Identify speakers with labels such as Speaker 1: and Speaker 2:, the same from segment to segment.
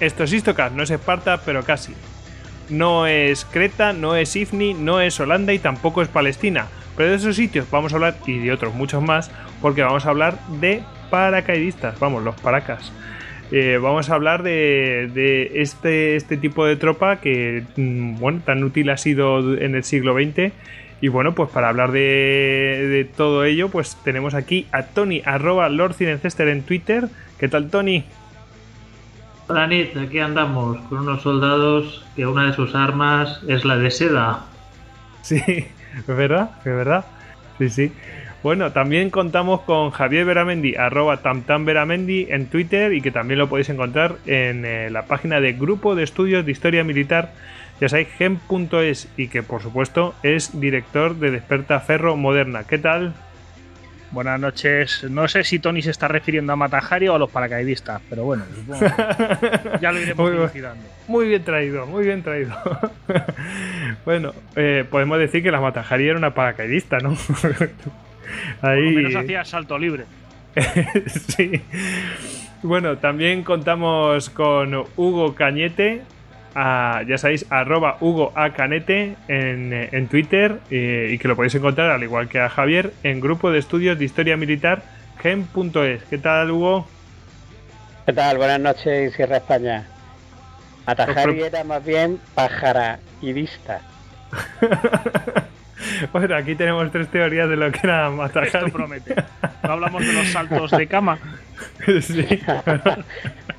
Speaker 1: Esto es Istocast, no es Esparta, pero casi. No es Creta, no es Ifni, no es Holanda y tampoco es Palestina. Pero de esos sitios vamos a hablar, y de otros muchos más, porque vamos a hablar de paracaidistas, vamos, los paracas. Eh, vamos a hablar de, este, este tipo de tropa que, mm, tan útil ha sido en el siglo XX. Y bueno, pues para hablar de, todo ello, pues tenemos aquí a Tony, arroba Lord en Twitter. ¿Qué tal, Tony?
Speaker 2: Hola, Nit, aquí andamos con unos soldados que una de sus armas es la de seda.
Speaker 1: Sí, es verdad, es verdad. Sí, sí. Bueno, también contamos con Javier Veramendi, arroba tamtamveramendi en Twitter y que también lo podéis encontrar en eh, la página de Grupo de Estudios de Historia Militar, ya sabéis, gem.es y que por supuesto es director de Desperta Ferro Moderna. ¿Qué tal?
Speaker 3: Buenas noches. No sé si Tony se está refiriendo a Matajari o a los paracaidistas, pero bueno, ya lo iremos
Speaker 1: muy, muy bien traído, muy bien traído. bueno, eh, podemos decir que la Matajari era una paracaidista, ¿no?
Speaker 3: Ahí... Por lo menos hacía salto libre.
Speaker 1: sí. Bueno, también contamos con Hugo Cañete, ya sabéis, arroba Hugo A. Canete en, en Twitter y que lo podéis encontrar, al igual que a Javier, en grupo de estudios de historia militar gen.es. ¿Qué tal, Hugo?
Speaker 4: ¿Qué tal? Buenas noches, Sierra España. Atajari era más bien vista
Speaker 1: Bueno, aquí tenemos tres teorías de lo que era matar.
Speaker 3: Esto promete. No hablamos de los saltos de cama. sí.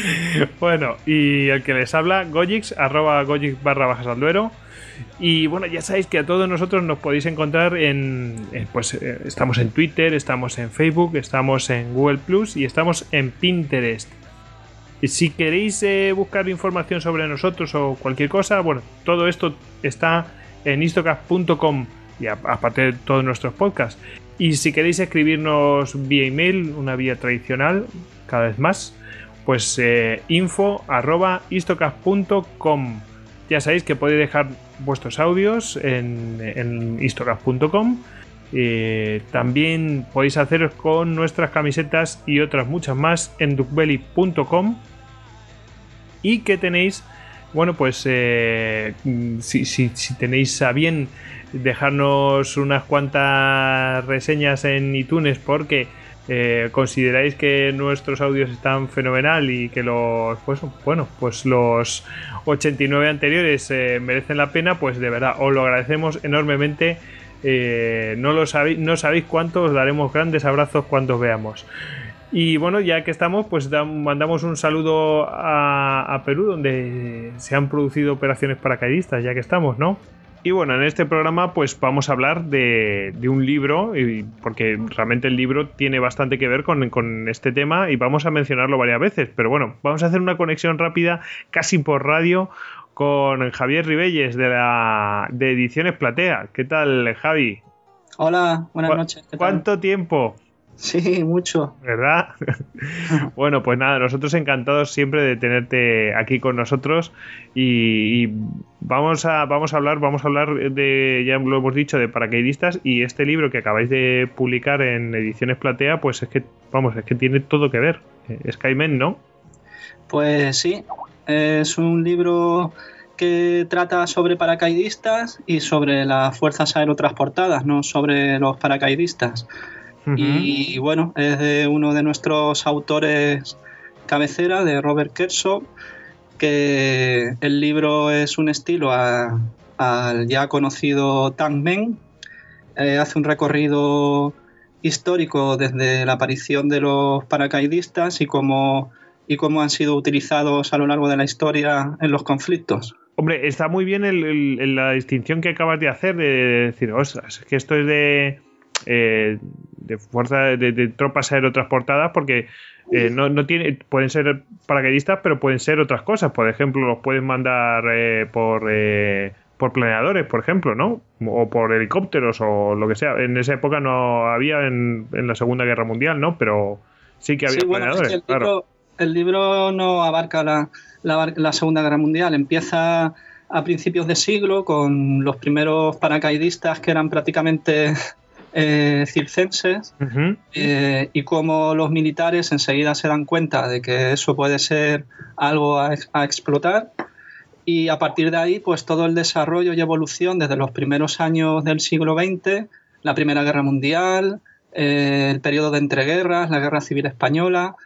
Speaker 1: bueno, y el que les habla, Gojix, arroba Gojix barra bajas al duero. Y bueno, ya sabéis que a todos nosotros nos podéis encontrar en, pues eh, estamos en Twitter, estamos en Facebook, estamos en Google Plus y estamos en Pinterest. Y si queréis eh, buscar información sobre nosotros o cualquier cosa, bueno, todo esto está en istocast.com y aparte de todos nuestros podcasts. Y si queréis escribirnos vía email, una vía tradicional, cada vez más, pues eh, info arroba. Ya sabéis que podéis dejar vuestros audios en, en. Eh, también podéis haceros con nuestras camisetas y otras muchas más en duckbelly.com. Y que tenéis bueno, pues eh, si, si, tenéis a bien dejarnos unas cuantas reseñas en iTunes porque eh, consideráis que nuestros audios están fenomenal y que los pues bueno pues los 89 anteriores eh, merecen la pena pues de verdad os lo agradecemos enormemente. No lo sabéis no sabéis cuánto os daremos grandes abrazos cuando os veamos. Y bueno, ya que estamos, pues mandamos un saludo a, Perú, donde se han producido operaciones paracaidistas, ya que estamos, ¿no? Y bueno, en este programa pues vamos a hablar de, un libro, porque realmente el libro tiene bastante que ver con, este tema y vamos a mencionarlo varias veces. Pero bueno, vamos a hacer una conexión rápida, casi por radio, con Javier Ribelles de, la, de Ediciones Platea. ¿Qué tal, Javi?
Speaker 5: Hola, buenas noches.
Speaker 1: ¿Cuánto tiempo?
Speaker 5: Sí, mucho.
Speaker 1: ¿Verdad? bueno, pues nada, nosotros encantados siempre de tenerte aquí con nosotros y, vamos a vamos a hablar, vamos a hablar de ya lo hemos dicho de paracaidistas y este libro que acabáis de publicar en Ediciones Platea, pues es que vamos, es que tiene todo que ver. Skymen, ¿no?
Speaker 5: Pues sí, es un libro que trata sobre paracaidistas y sobre las fuerzas aerotransportadas, no sobre los paracaidistas y, bueno, es de uno de nuestros autores cabecera, de Robert Kershaw, que el libro es un estilo al ya conocido Tang Men. Eh, hace un recorrido histórico desde la aparición de los paracaidistas y cómo, y cómo han sido utilizados a lo largo de la historia en los conflictos.
Speaker 1: Hombre, está muy bien la distinción que acabas de hacer de decir, ostras, es que esto es de eh, de fuerza de, tropas aerotransportadas porque eh, no, no, tiene, pueden ser paracaidistas, pero pueden ser otras cosas. Por ejemplo, los pueden mandar eh, por, por planeadores, por ejemplo, ¿no? O por helicópteros o lo que sea. En esa época no había en, la Segunda Guerra Mundial, ¿no? Pero sí que había planeadores.
Speaker 5: el, libro, el, libro, no abarca la, la Segunda Guerra Mundial. Empieza a principios de siglo con los primeros paracaidistas que eran prácticamente eh, circenses
Speaker 1: Ujú.
Speaker 5: eh, y cómo los militares enseguida se dan cuenta de que eso puede ser algo a, a explotar y a partir de ahí pues todo el desarrollo y evolución desde los primeros años del siglo XX, la Primera Guerra Mundial, eh, el periodo de entreguerras, la Guerra Civil Española,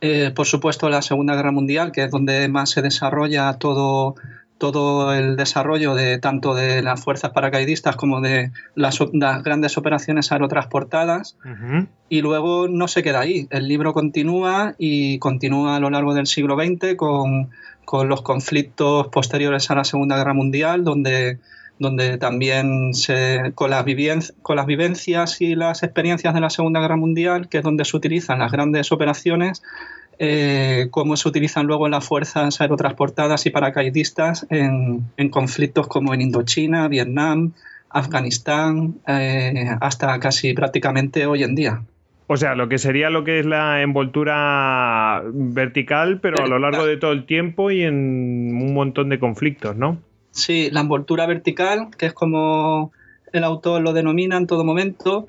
Speaker 5: eh, por supuesto la Segunda Guerra Mundial, que es donde más se desarrolla todo, todo el desarrollo de tanto de las fuerzas paracaidistas como de las, las grandes operaciones aerotransportadas.
Speaker 1: Ujú.
Speaker 5: Y luego no se queda ahí. El libro continúa y continúa a lo largo del siglo XX con, con los conflictos posteriores a la Segunda Guerra Mundial, donde, donde también se, con, las con las vivencias y las experiencias de la Segunda Guerra Mundial, que es donde se utilizan las grandes operaciones, eh, cómo se utilizan luego las fuerzas aerotransportadas y paracaidistas en, en conflictos como en Indochina, Vietnam, Afganistán, eh, hasta casi prácticamente hoy en día.
Speaker 1: O sea, lo que sería lo que es la envoltura vertical, pero a lo largo de todo el tiempo y en un montón de conflictos, ¿no?
Speaker 5: Sí, la envoltura vertical, que es como el autor lo denomina en todo momento,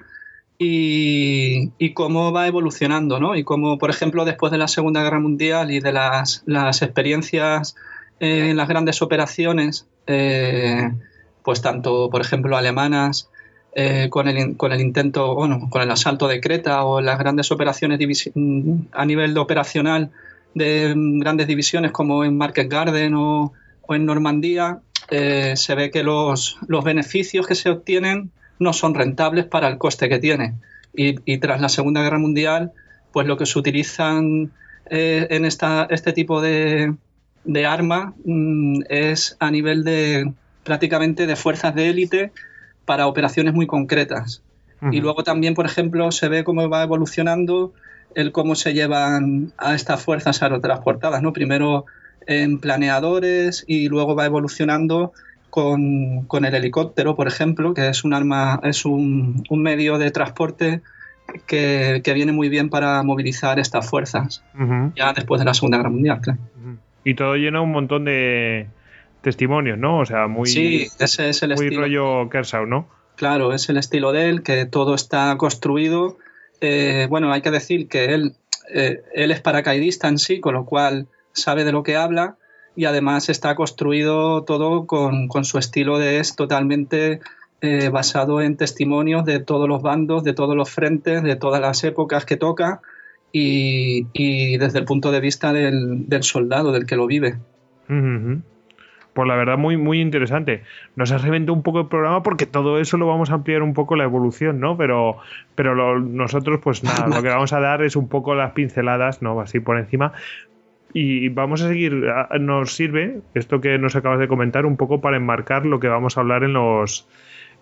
Speaker 5: y, y cómo va evolucionando, ¿no? Y cómo, por ejemplo, después de la Segunda Guerra Mundial y de las, las experiencias eh, en las grandes operaciones, eh, pues tanto, por ejemplo, alemanas, eh, con, el, con el intento, bueno, con el asalto de Creta o las grandes operaciones mm, a nivel de operacional de mm, grandes divisiones como en Market Garden o, o en Normandía, eh, se ve que los, los beneficios que se obtienen no son rentables para el coste que tiene. Y, y tras la Segunda Guerra Mundial, pues lo que se utilizan eh, en esta, este tipo de, de arma mm, es a nivel de prácticamente de fuerzas de élite para operaciones muy concretas. Y luego también, por ejemplo, se ve cómo va evolucionando el cómo se llevan a estas fuerzas aerotransportadas, ¿no? Primero en planeadores y luego va evolucionando con, con el helicóptero, por ejemplo, que es un arma, es un, un medio de transporte que, que viene muy bien para movilizar estas fuerzas, ya después de la Segunda Guerra Mundial, claro.
Speaker 1: Y todo lleno de un montón de testimonios, ¿no? O sea, muy,
Speaker 5: sí, ese es el
Speaker 1: muy
Speaker 5: estilo.
Speaker 1: rollo Kershaw, ¿no?
Speaker 5: Claro, es el estilo de él, que todo está construido. Eh, bueno, hay que decir que él, eh, él es paracaidista en sí, con lo cual sabe de lo que habla y además está construido todo con, con su estilo de es totalmente eh, basado en testimonios de todos los bandos, de todos los frentes, de todas las épocas que toca y, y desde el punto de vista del, del soldado, del que lo vive.
Speaker 1: Pues la verdad, muy, muy interesante. Nos ha reventado un poco el programa porque todo eso lo vamos a ampliar un poco la evolución, ¿no? Pero, pero lo- nosotros, pues nada, lo que vamos a dar es un poco las pinceladas, ¿no? Así por encima. Y vamos a seguir, nos sirve esto que nos acabas de comentar un poco para enmarcar lo que vamos a hablar en los,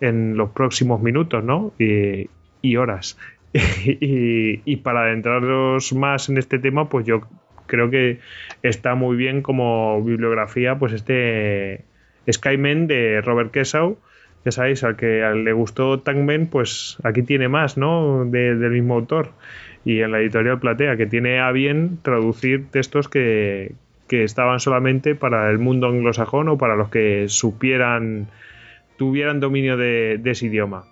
Speaker 1: en los próximos minutos, ¿no? Y, horas. y, para adentrarnos más en este tema, pues yo creo que está muy bien como bibliografía, pues este Skymen de Robert Kesau. Ya sabéis, al que le gustó Tankman, pues aquí tiene más, ¿no? De- del mismo autor. Y en la editorial Platea, que tiene a bien traducir textos que, que estaban solamente para el mundo anglosajón o para los que supieran, tuvieran dominio de, de ese idioma.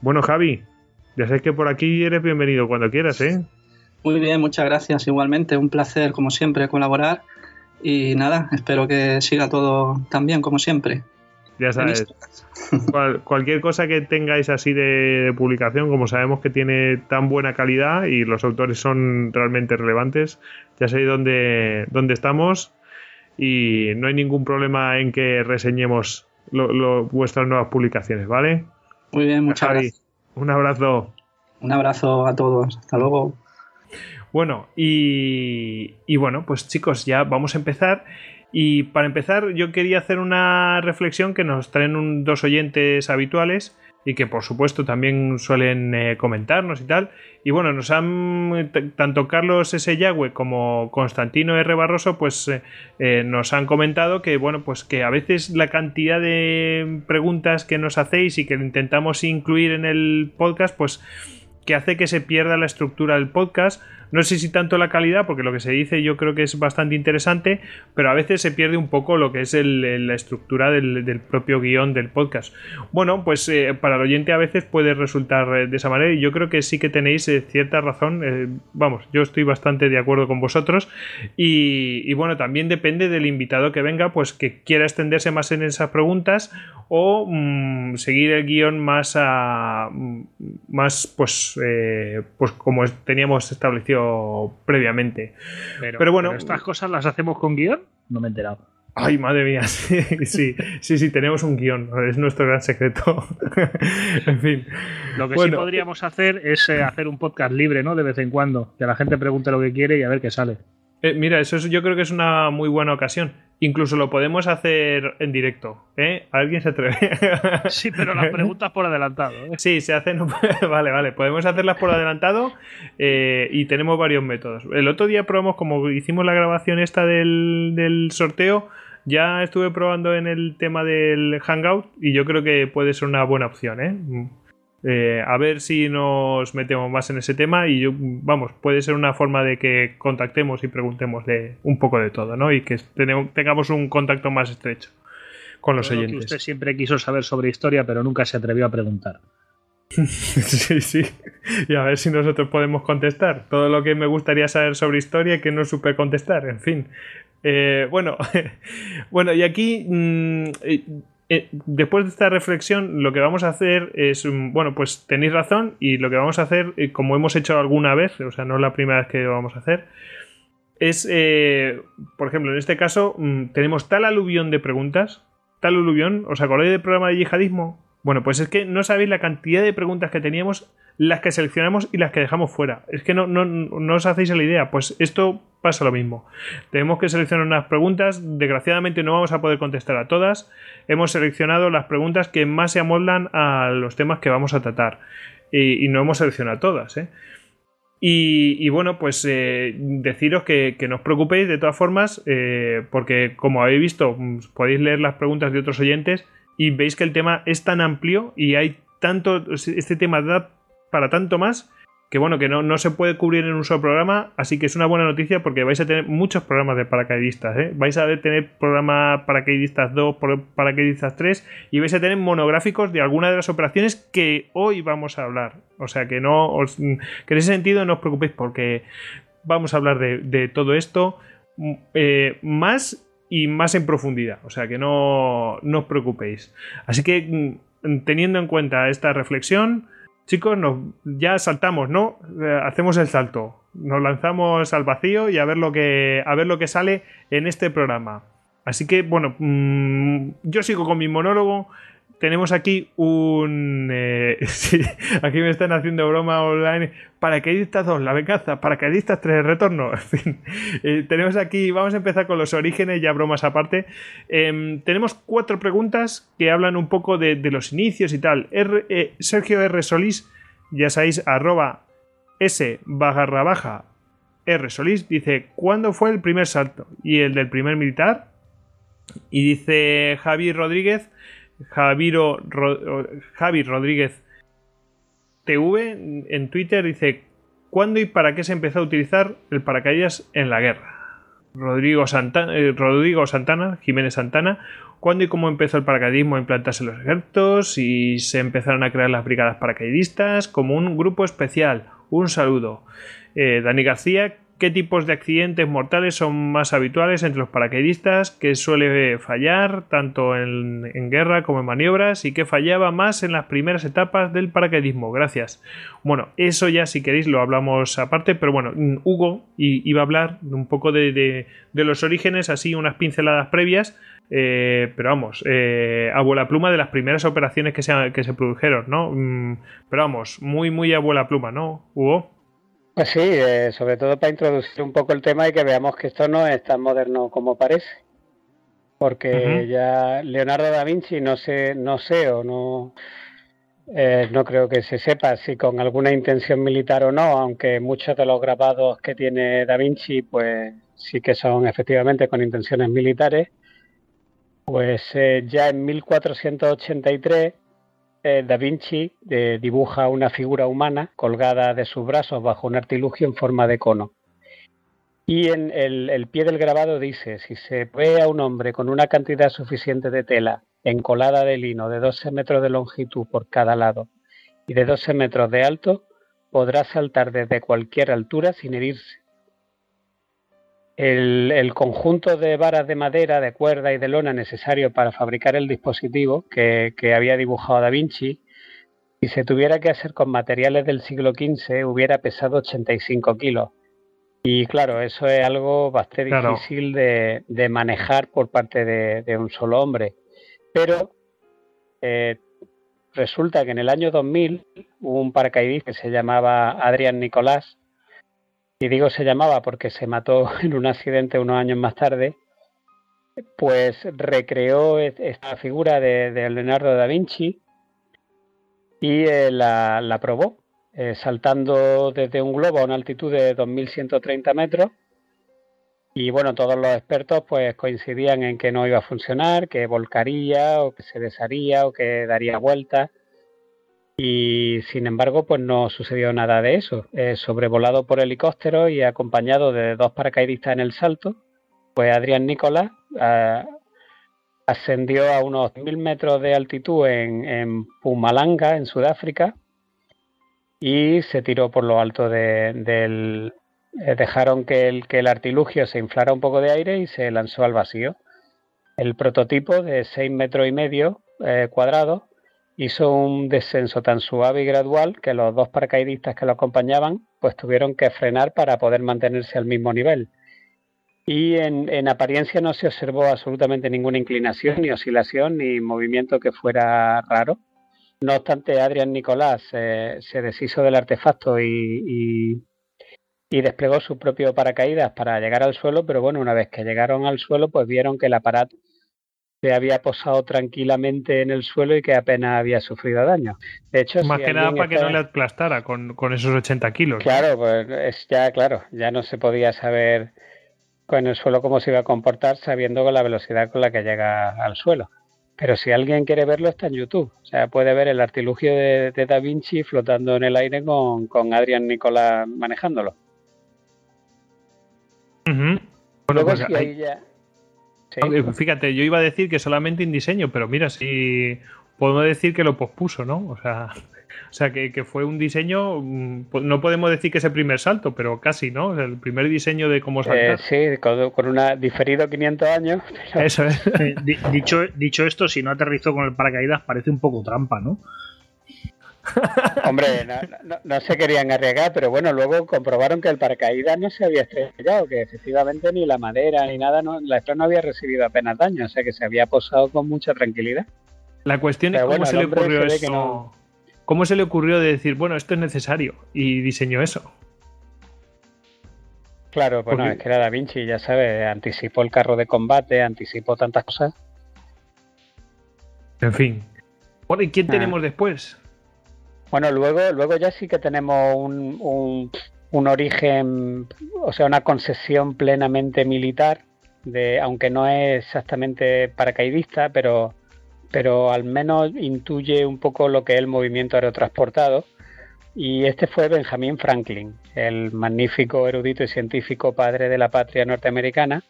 Speaker 1: Bueno, Javi, ya sabes que por aquí eres bienvenido cuando quieras, ¿eh?
Speaker 5: Muy bien, muchas gracias. Igualmente, un placer, como siempre, colaborar. Y nada, espero que siga todo tan bien como siempre.
Speaker 1: Ya sabes, cual- cualquier cosa que tengáis así de, de publicación, como sabemos que tiene tan buena calidad y los autores son realmente relevantes, ya sabéis dónde, dónde estamos y no hay ningún problema en que reseñemos lo- lo- vuestras nuevas publicaciones, ¿vale?
Speaker 5: Muy bien, muchas
Speaker 1: Javi,
Speaker 5: gracias.
Speaker 1: un abrazo.
Speaker 5: Un abrazo a todos. Hasta luego.
Speaker 1: Bueno, y, y bueno, pues chicos, ya vamos a empezar. Y para empezar, yo quería hacer una reflexión que nos traen dos oyentes habituales y que por supuesto también suelen eh, comentarnos y tal. Y bueno, nos han, tanto Carlos S. Yagüe como Constantino R. Barroso, pues eh, eh, nos han comentado que bueno, pues que a veces la cantidad de preguntas que nos hacéis y que intentamos incluir en el podcast, pues que hace que se pierda la estructura del podcast No sé si tanto la calidad, porque lo que se dice yo creo que es bastante interesante, pero a veces se pierde un poco lo que es la estructura del, propio guion del podcast. Bueno, pues eh, para el oyente a veces puede resultar eh, de esa manera y yo creo que sí que tenéis eh, cierta razón. vamos, yo estoy bastante de acuerdo con vosotros y, bueno, también depende del invitado que venga, pues que quiera extenderse más en esas preguntas o mm, seguir el guion más a mm, más pues pues como teníamos establecido previamente.
Speaker 3: Pero, bueno, estas cosas las hacemos con guion. No me he enterado.
Speaker 1: Ay, madre mía, sí, sí, sí, tenemos un guion, es nuestro gran secreto. en fin.
Speaker 3: Lo que sí podríamos hacer es eh, hacer un podcast libre, ¿no? De vez en cuando, que la gente pregunte lo que quiere y a ver qué sale.
Speaker 1: Eh, mira, eso yo creo que es una muy buena ocasión. Incluso lo podemos hacer en directo. ¿eh? ¿Alguien se atreve?
Speaker 3: sí, pero las preguntas por adelantado. ¿eh?
Speaker 1: Sí, se hacen. vale, vale. Podemos hacerlas por adelantado eh, y tenemos varios métodos. El otro día probamos, como hicimos la grabación esta del, del sorteo, ya estuve probando en el tema del Hangout y yo creo que puede ser una buena opción. ¿eh? Eh, a ver si nos metemos más en ese tema y yo, vamos, puede ser una forma de que contactemos y preguntemos de un poco de todo, ¿no? Y que tengamos un contacto más estrecho con los oyentes.
Speaker 3: usted siempre quiso saber sobre historia, pero nunca se atrevió a preguntar.
Speaker 1: sí, sí. Y a ver si nosotros podemos contestar. Todo lo que me gustaría saber sobre historia que no supe contestar, en fin. Eh, bueno, bueno, y aquí mm, eh, después de esta reflexión, lo que vamos a hacer es, mm, bueno, pues tenéis razón y lo que vamos a hacer, eh, como hemos hecho alguna vez, o sea, no es la primera vez que lo vamos a hacer, es, eh, por ejemplo, en este caso, mm, tenemos tal aluvión de preguntas, tal aluvión, ¿os acordáis del programa de yihadismo? Bueno, pues es que no sabéis la cantidad de preguntas que teníamos, las que seleccionamos y las que dejamos fuera. Es que no, no, no os hacéis la idea. Pues esto pasa lo mismo. Tenemos que seleccionar unas preguntas. Desgraciadamente no vamos a poder contestar a todas. Hemos seleccionado las preguntas que más se amoldan a los temas que vamos a tratar. Y, no hemos seleccionado todas. ¿eh? Y, bueno, pues eh, deciros que, no os preocupéis de todas formas, eh, porque como habéis visto, podéis leer las preguntas de otros oyentes y veis que el tema es tan amplio y hay tanto, este tema da para tanto más que bueno, que no, no, se puede cubrir en un solo programa, así que es una buena noticia porque vais a tener muchos programas de paracaidistas, ¿eh? vais a tener programa paracaidistas 2, paracaidistas 3 y vais a tener monográficos de alguna de las operaciones que hoy vamos a hablar. O sea que no os, que en ese sentido no os preocupéis porque vamos a hablar de, todo esto eh, más y más en profundidad. O sea que no, no os preocupéis. Así que mm, teniendo en cuenta esta reflexión, chicos, nos, ya saltamos, ¿no? Eh, hacemos el salto. Nos lanzamos al vacío y a ver lo que, a ver lo que sale en este programa. Así que, bueno, mm, yo sigo con mi monólogo tenemos aquí un. Eh, aquí me están haciendo broma online. Paracaidistas 2, la venganza. Paracaidistas 3, el retorno. En fin. Eh, tenemos aquí. Vamos a empezar con los orígenes, ya bromas aparte. Em, tenemos cuatro preguntas que hablan un poco de, los inicios y tal. Eh, Sergio R. Solís, ya sabéis, arroba S baja R. Solís, dice: ¿Cuándo fue el primer salto? Y el del primer militar. Y dice Javi Rodríguez. Javiro, Javi Rodríguez TV en Twitter dice: ¿Cuándo y para qué se empezó a utilizar el paracaídas en la guerra? Rodrigo Santana, eh, Rodrigo Santana, Jiménez Santana, ¿cuándo y cómo empezó el paracaidismo a implantarse en los ejércitos y se empezaron a crear las brigadas paracaidistas como un grupo especial? Un saludo. Eh, Dani García, qué tipos de accidentes mortales son más habituales entre los paracaidistas, qué suele fallar tanto en, guerra como en maniobras y qué fallaba más en las primeras etapas del paracaidismo. Gracias. Bueno, eso ya si queréis lo hablamos aparte, pero bueno, Hugo iba a hablar un poco de, los orígenes, así unas pinceladas previas. Eh, pero vamos, eh, abuela pluma de las primeras operaciones que se, que se produjeron, ¿no? Mm, pero vamos, muy, muy abuela pluma, ¿no, Hugo?
Speaker 4: Pues sí, eh, sobre todo para introducir un poco el tema y que veamos que esto no es tan moderno como parece. Porque ya Leonardo da Vinci no sé, no sé o no, eh, no creo que se sepa si con alguna intención militar o no, aunque muchos de los grabados que tiene da Vinci, pues sí que son efectivamente con intenciones militares. Pues eh, ya en 1483 eh, Da Vinci eh, dibuja una figura humana colgada de sus brazos bajo un artilugio en forma de cono. Y en el, pie del grabado dice, si se ve a un hombre con una cantidad suficiente de tela encolada de lino de 12 metros de longitud por cada lado y de 12 metros de alto, podrá saltar desde cualquier altura sin herirse. El, conjunto de varas de madera, de cuerda y de lona necesario para fabricar el dispositivo que, que había dibujado Da Vinci, si se tuviera que hacer con materiales del siglo XV, hubiera pesado 85 kilos y claro, eso es algo bastante difícil de, manejar por parte de, un solo hombre. Pero eh, resulta que en el año 2000 hubo un paracaidista que se llamaba Adrián Nicolás, y digo se llamaba porque se mató en un accidente unos años más tarde, pues recreó esta figura de, Leonardo da Vinci y eh, la, la probó eh, saltando desde un globo a una altitud de 2.130 metros. Y bueno, todos los expertos pues coincidían en que no iba a funcionar, que volcaría o que se desharía o que daría vueltas. Y sin embargo, pues no sucedió nada de eso. Eh, sobrevolado por helicóptero y acompañado de dos paracaidistas en el salto, pues Adrián Nicolás eh, ascendió a unos 1.000 metros de altitud en, Pumalanga, en Sudáfrica, y se tiró por lo alto del... Eh, dejaron que el, artilugio se inflara un poco de aire y se lanzó al vacío. El prototipo de 6 metros y medio eh, cuadrados hizo un descenso tan suave y gradual que los dos paracaidistas que lo acompañaban pues tuvieron que frenar para poder mantenerse al mismo nivel. Y en, en, apariencia no se observó absolutamente ninguna inclinación, ni oscilación, ni movimiento que fuera raro. No obstante, Adrián Nicolás eh, se deshizo del artefacto y, desplegó su propio paracaídas para llegar al suelo, pero bueno, una vez que llegaron al suelo, pues vieron que el aparato se había posado tranquilamente en el suelo y que apenas había sufrido daño. De hecho,
Speaker 1: más que nada para que no le aplastara con, esos 80 kilos.
Speaker 4: Claro, pues es ya claro, ya no se podía saber con el suelo cómo se iba a comportar sabiendo con la velocidad con la que llega al suelo. Pero si alguien quiere verlo, está en YouTube. O sea, puede ver el artilugio de, Da Vinci flotando en el aire con, con Adrián Nicolás manejándolo.
Speaker 1: bueno, pues ahí ya... Fíjate, yo iba a decir que solamente en diseño, pero mira, si podemos decir que lo pospuso, ¿no? O sea, o sea, que, fue un diseño, mm, no podemos decir que es el primer salto, pero casi, ¿no? El primer diseño de cómo saltar.
Speaker 4: Eh, sí, con, una diferido 500 años.
Speaker 1: Eso es.
Speaker 3: dicho, dicho esto, si no aterrizó con el paracaídas, parece un poco trampa, ¿no?
Speaker 4: Hombre, no, se querían arriesgar, pero bueno, luego comprobaron que el paracaídas no se había estrellado, que efectivamente ni la madera ni nada, no, la no había recibido apenas daño, o sea que se había posado con mucha tranquilidad.
Speaker 1: La cuestión es cómo se le ocurrió eso. ¿Cómo se le ocurrió de decir, bueno, esto es necesario? Y diseñó eso.
Speaker 4: Claro, bueno, es que era Da Vinci, ya sabes, anticipó el carro de combate, anticipó tantas cosas.
Speaker 1: En fin. Bueno, ¿y quién ah. tenemos después?
Speaker 4: Bueno, luego, luego ya sí que tenemos un, un, origen, o sea, una concesión plenamente militar, de, aunque no es exactamente paracaidista, pero pero al menos intuye un poco lo que es el movimiento aerotransportado. Y este fue Benjamin Franklin, el magnífico erudito y científico padre de la patria norteamericana,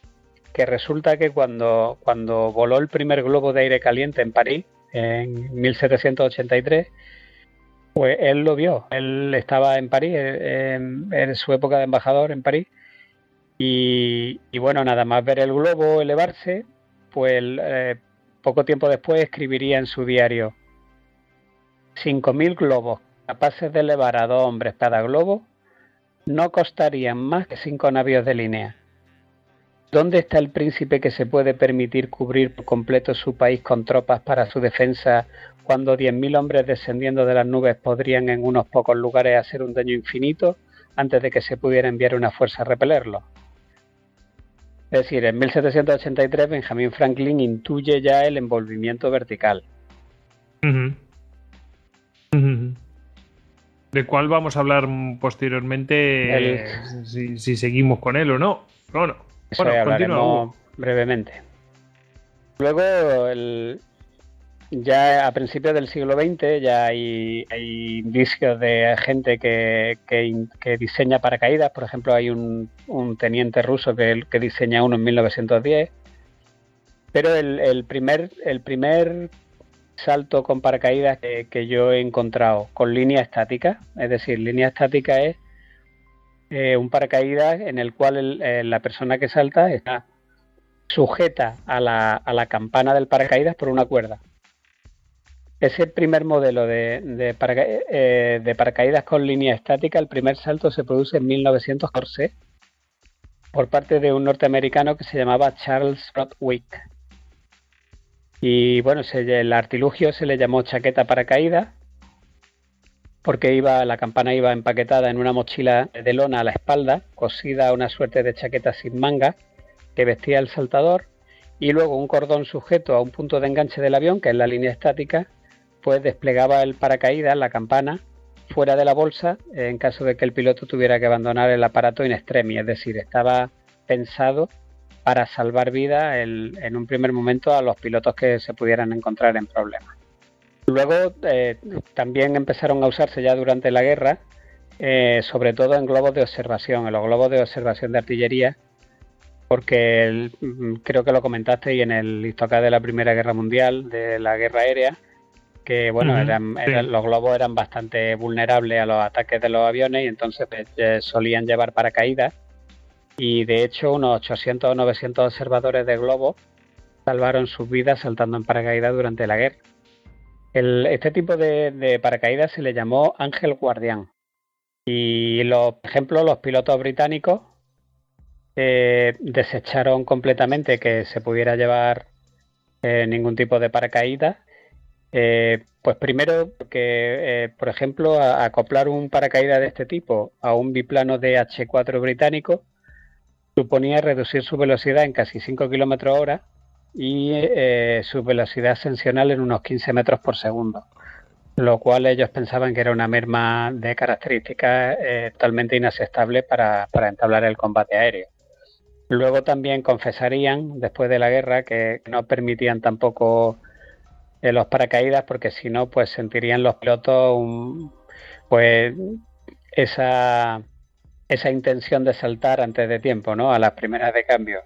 Speaker 4: que resulta que cuando, cuando voló el primer globo de aire caliente en París, en 1783, pues él lo vio. Él estaba en París, en, su época de embajador en París, y, bueno, nada más ver el globo elevarse, pues eh, poco tiempo después escribiría en su diario, 5.000 globos capaces de elevar a dos hombres cada globo no costarían más que cinco navíos de línea. ¿Dónde está el príncipe que se puede permitir cubrir por completo su país con tropas para su defensa cuando 10.000 hombres descendiendo de las nubes podrían en unos pocos lugares hacer un daño infinito antes de que se pudiera enviar una fuerza a repelerlo? Es decir, en 1783 Benjamin Franklin intuye ya el envolvimiento vertical.
Speaker 1: De cuál vamos a hablar posteriormente si, seguimos con él o no. Bueno,
Speaker 4: bueno, continuamos brevemente. Luego, el, ya a principios del siglo XX ya hay, indicios de gente que, diseña paracaídas. Por ejemplo, hay un, teniente ruso que, diseña uno en 1910. Pero el, primer, el primer salto con paracaídas que, yo he encontrado con línea estática, es decir, línea estática es eh, un paracaídas en el cual eh, la persona que salta está sujeta a la, a la campana del paracaídas por una cuerda. Ese primer modelo de, eh, de, paracaídas con línea estática, el primer salto se produce en 1914 por parte de un norteamericano que se llamaba Charles Rodwick. Y bueno, el artilugio se le llamó chaqueta paracaídas porque iba, la campana iba empaquetada en una mochila de lona a la espalda, cosida a una suerte de chaqueta sin manga que vestía el saltador y luego un cordón sujeto a un punto de enganche del avión, que es la línea estática, desplegaba el paracaídas, la campana, fuera de la bolsa en caso de que el piloto tuviera que abandonar el aparato in extremis, es decir, estaba pensado para salvar vida en un primer momento a los pilotos que se pudieran encontrar en problemas. Luego eh, también empezaron a usarse ya durante la guerra, eh, sobre todo en globos de observación, en los globos de observación de artillería, porque mm, creo que lo comentaste y en el histocast de la Primera Guerra Mundial, de la guerra aérea, que bueno, eran, los globos eran bastante vulnerables a los ataques de los aviones y entonces pues, eh, solían llevar paracaídas. Y de hecho unos 800 o 900 observadores de globos salvaron sus vidas saltando en paracaídas durante la guerra. este tipo de, paracaídas se le llamó Ángel Guardián. Y los, por ejemplo, los pilotos británicos eh, desecharon completamente que se pudiera llevar eh, ningún tipo de paracaídas eh, pues primero, porque, eh, por ejemplo, acoplar un paracaídas de este tipo a un biplano de H4 británico suponía reducir su velocidad en casi 5 km hora y eh, su velocidad ascensional en unos 15 metros por segundo, lo cual ellos pensaban que era una merma de características totalmente inaceptable para, para entablar el combate aéreo. Luego también confesarían, después de la guerra, que no permitían tampoco los paracaídas porque si no pues sentirían los pilotos pues esa esa intención de saltar antes de tiempo, ¿no? A las primeras de cambio.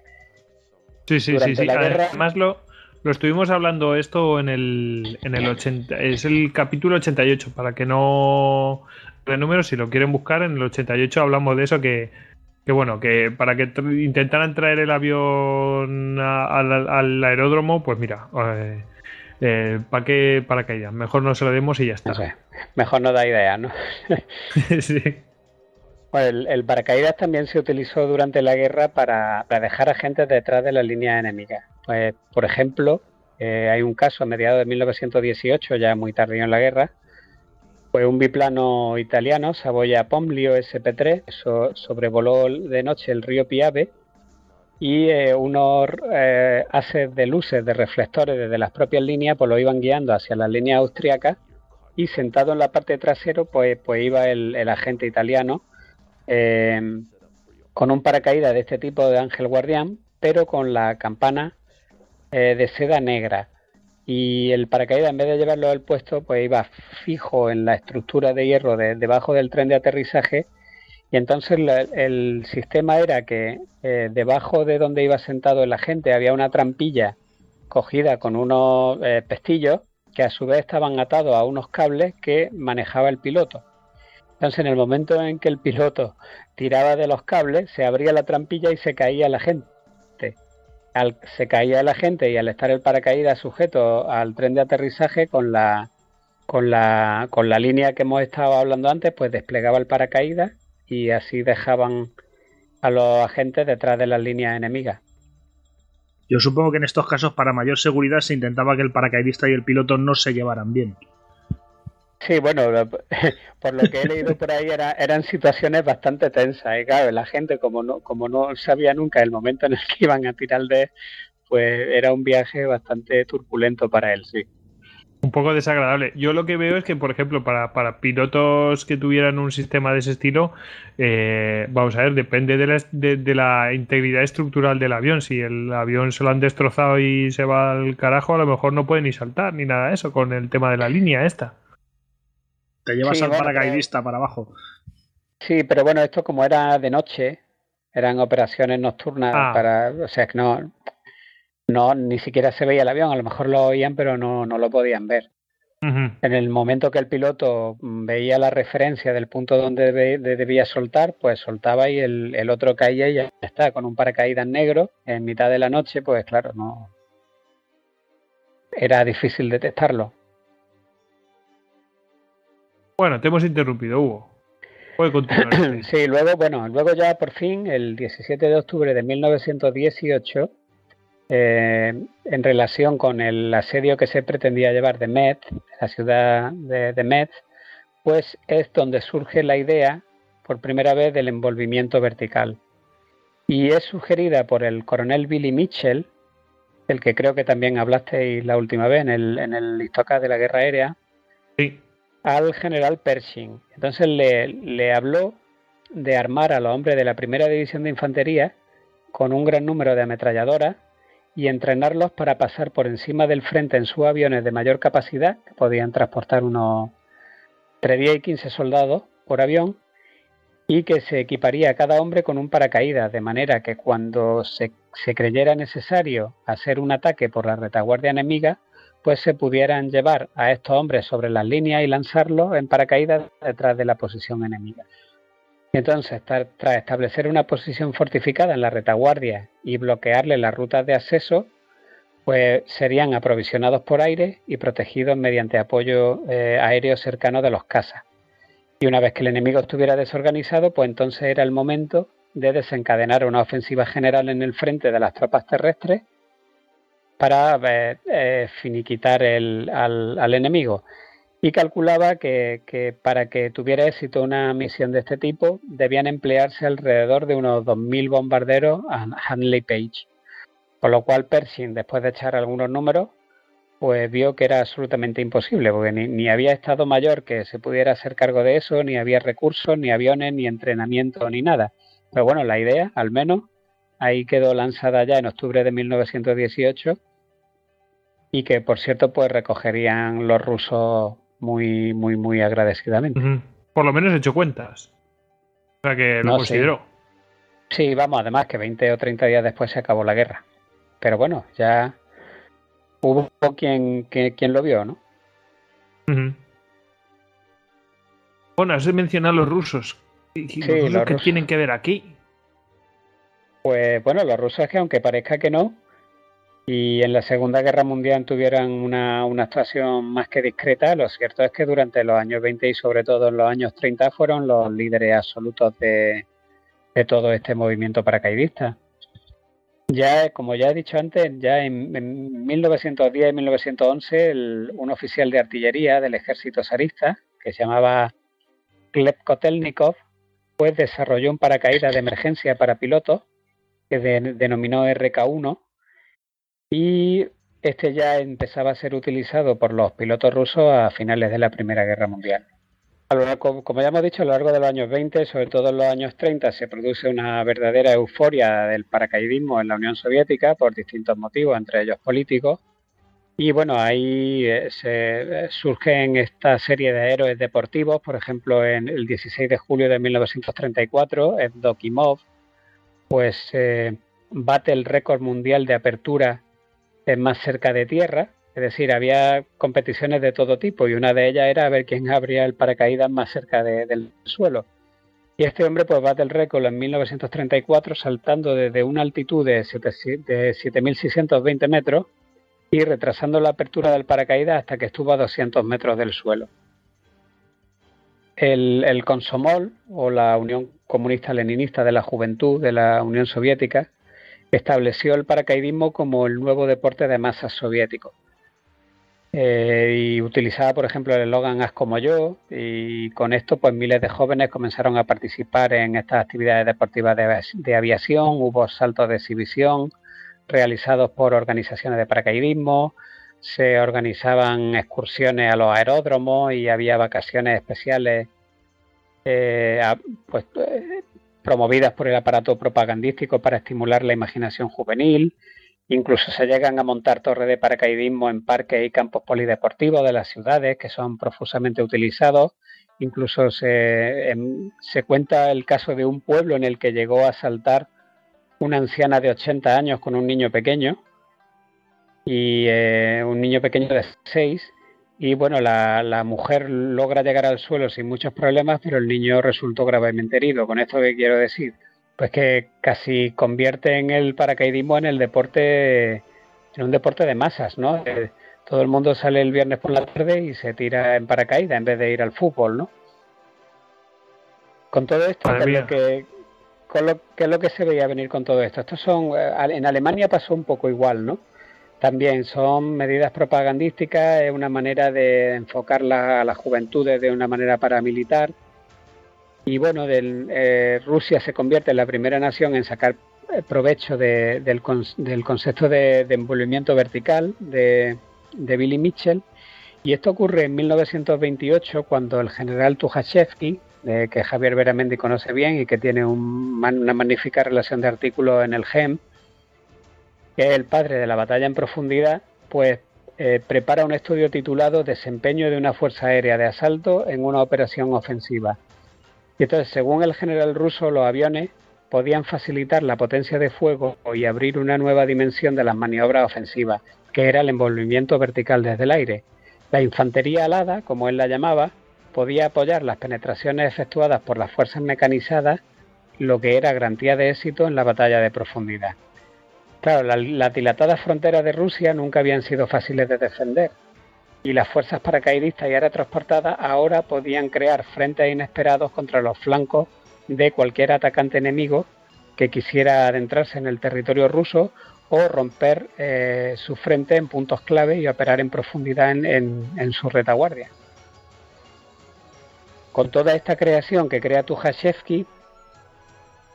Speaker 1: Sí, sí, sí, sí. Además lo, lo estuvimos hablando esto en el, en el 80, es el capítulo 88, para que no de números, si lo quieren buscar, en el 88 hablamos de eso que, que bueno, que para que intentaran traer el avión al, aeródromo, pues mira, eh, eh, ¿para qué paracaídas? Mejor no se lo demos y ya está.
Speaker 4: Mejor no da idea, ¿no? sí. el, paracaídas también se utilizó durante la guerra para, dejar a gente detrás de las líneas enemigas. Pues, por ejemplo, eh, hay un caso a mediados de 1918, ya muy tardío en la guerra, fue un biplano italiano, Savoia Pomlio SP3, sobrevoló de noche el río Piave y eh, unos eh, haces de luces de reflectores desde las propias líneas pues lo iban guiando hacia las líneas austriacas y sentado en la parte trasero pues, pues iba el, agente italiano em, con un paracaídas de este tipo de Ángel Guardián pero con la campana eh, de seda negra. Y el paracaídas en vez de llevarlo al puesto pues iba fijo en la estructura de hierro de, debajo del tren de aterrizaje y entonces el sistema era que eh, debajo de donde iba sentado el agente había una trampilla cogida con unos eh, pestillos que a su vez estaban atados a unos cables que manejaba el piloto. Entonces en el momento en que el piloto tiraba de los cables, se abría la trampilla y se caía la gente. Al, se caía la gente y al estar el paracaídas sujeto al tren de aterrizaje con la, con la, con la línea que hemos estado hablando antes, pues desplegaba el paracaídas y así dejaban a los agentes detrás de las líneas enemigas.
Speaker 3: Yo supongo que en estos casos, para mayor seguridad, se intentaba que el paracaidista y el piloto no se llevaran bien.
Speaker 4: Sí, bueno, por lo que he leído por ahí eran situaciones bastante tensas. Y claro, la gente, como no, como no sabía nunca el momento en el que iban a tirar de, pues era un viaje bastante turbulento para él, sí.
Speaker 1: Un poco desagradable. Yo lo que veo es que, por ejemplo, para, para pilotos que tuvieran un sistema de ese estilo, eh, vamos a ver, depende de la, de, la, integridad estructural del avión. Si el avión se lo han destrozado y se va al carajo, a lo mejor no puede ni saltar ni nada de eso con el tema de la línea esta.
Speaker 3: Te llevas al paracaidista para abajo.
Speaker 4: Sí, pero bueno, esto como era de noche, eran operaciones nocturnas ah. para, o sea, que no, no, ni siquiera se veía el avión, a lo mejor lo oían, pero no, no lo podían ver. En el momento que el piloto veía la referencia del punto donde debía soltar, pues soltaba y el, el, otro caía y ya está, con un paracaídas negro en mitad de la noche, pues claro, no era difícil detectarlo.
Speaker 1: Bueno, te hemos interrumpido, Hugo. Puede continuar.
Speaker 4: sí, luego, bueno, luego ya por fin, el 17 de octubre de 1918, eh, en relación con el asedio que se pretendía llevar de Metz, la ciudad de, Metz, pues es donde surge la idea por primera vez del envolvimiento vertical. Y es sugerida por el coronel Billy Mitchell, el que creo que también hablasteis la última vez en el, en el de la Guerra Aérea, al general Pershing. Entonces le, le habló de armar a los hombres de la primera división de infantería con un gran número de ametralladoras y entrenarlos para pasar por encima del frente en sus aviones de mayor capacidad, que podían transportar unos entre 10 y 15 soldados por avión, y que se equiparía a cada hombre con un paracaídas, de manera que cuando se, se creyera necesario hacer un ataque por la retaguardia enemiga, pues se pudieran llevar a estos hombres sobre las líneas y lanzarlos en paracaídas detrás de la posición enemiga. Entonces, tras establecer una posición fortificada en la retaguardia y bloquearle las rutas de acceso, pues serían aprovisionados por aire y protegidos mediante apoyo eh, aéreo cercano de los cazas. Y una vez que el enemigo estuviera desorganizado, pues entonces era el momento de desencadenar una ofensiva general en el frente de las tropas terrestres para eh, eh, finiquitar al enemigo y calculaba que, para que tuviera éxito una misión de este tipo debían emplearse alrededor de unos 2.000 bombarderos a Handley Page. Con lo cual Pershing, después de echar algunos números, pues vio que era absolutamente imposible, porque ni, ni, había Estado Mayor que se pudiera hacer cargo de eso, ni había recursos, ni aviones, ni entrenamiento, ni nada. Pero bueno, la idea, al menos, ahí quedó lanzada ya en octubre de 1918 y que, por cierto, pues recogerían los rusos muy, muy, muy agradecidamente.
Speaker 1: Por lo menos he hecho cuentas. O sea que lo considero.
Speaker 4: Sí. vamos, además que 20 o 30 días después se acabó la guerra. Pero bueno, ya hubo quien, quien, lo vio, ¿no?
Speaker 1: Bueno, has mencionado a los rusos. ¿Y los que tienen que ver aquí?
Speaker 4: Pues bueno, los rusos es que aunque parezca que no, y en la Segunda Guerra Mundial tuvieran una, actuación más que discreta. Lo cierto es que durante los años 20 y sobre todo en los años 30 fueron los líderes absolutos de, todo este movimiento paracaidista. Ya, como ya he dicho antes, ya en, 1910 y 1911, un oficial de artillería del ejército zarista, que se llamaba Kotelnikov, pues desarrolló un paracaídas de emergencia para pilotos que denominó RK-1 y este ya empezaba a ser utilizado por los pilotos rusos a finales de la Primera Guerra Mundial. Como ya hemos dicho, a lo largo de los años 20, sobre todo en los años 30, se produce una verdadera euforia del paracaidismo en la Unión Soviética por distintos motivos, entre ellos políticos. Y bueno, ahí eh, se, surgen esta serie de héroes deportivos, por ejemplo, en el 16 de julio de 1934, Evdokimov, pues eh, bate el récord mundial de apertura más cerca de tierra, es decir, había competiciones de todo tipo y una de ellas era ver quién abría el paracaídas más cerca del suelo. Y este hombre pues bate el récord en 1934 saltando desde una altitud de, 7.620 metros y retrasando la apertura del paracaídas hasta que estuvo a 200 metros del suelo. El, el Consomol, o la Unión Comunista Leninista de la Juventud de la Unión Soviética, estableció el paracaidismo como el nuevo deporte de masas soviético. Eh, y utilizaba, por ejemplo, el eslogan Haz como yo, y con esto, pues miles de jóvenes comenzaron a participar en estas actividades deportivas de, aviación, hubo saltos de exhibición realizados por organizaciones de paracaidismo, se organizaban excursiones a los aeródromos y había vacaciones especiales eh, pues, eh, promovidas por el aparato propagandístico para estimular la imaginación juvenil. Incluso se llegan a montar torres de paracaidismo en parques y campos polideportivos de las ciudades que son profusamente utilizados. Incluso se, em, se cuenta el caso de un pueblo en el que llegó a saltar una anciana de 80 años con un niño pequeño y eh, un niño pequeño de 6 y bueno, la, la, mujer logra llegar al suelo sin muchos problemas, pero el niño resultó gravemente herido. ¿Con esto qué quiero decir? Pues que casi convierte en el paracaidismo en el deporte, en un deporte de masas, ¿no? Eh, todo el mundo sale el viernes por la tarde y se tira en paracaídas en vez de ir al fútbol, ¿no? Con todo esto, ¿qué es, lo que, con lo, ¿qué es lo que se veía venir con todo esto? Estos son, eh, en Alemania pasó un poco igual, ¿no? También son medidas propagandísticas, es una manera de enfocar a las juventudes de una manera paramilitar. Y bueno, eh, Rusia se convierte en la primera nación en sacar eh, provecho del, concepto de, envolvimiento vertical de, Billy Mitchell. Y esto ocurre en 1928 cuando el general Tukhachevsky, eh, que Javier Beramendi conoce bien y que tiene una magnífica relación de artículos en el GEM, es el padre de la batalla en profundidad, pues eh, prepara un estudio titulado Desempeño de una fuerza aérea de asalto en una operación ofensiva. Y entonces, según el general ruso, los aviones podían facilitar la potencia de fuego y abrir una nueva dimensión de las maniobras ofensivas, que era el envolvimiento vertical desde el aire. La infantería alada, como él la llamaba, podía apoyar las penetraciones efectuadas por las fuerzas mecanizadas, lo que era garantía de éxito en la batalla de profundidad. Claro, las dilatadas fronteras de Rusia nunca habían sido fáciles de defender y las fuerzas paracaidistas y transportadas ahora podían crear frentes inesperados contra los flancos de cualquier atacante enemigo que quisiera adentrarse en el territorio ruso o romper eh, su frente en puntos clave y operar en profundidad en, su retaguardia. Con toda esta creación que crea Tukhachevsky,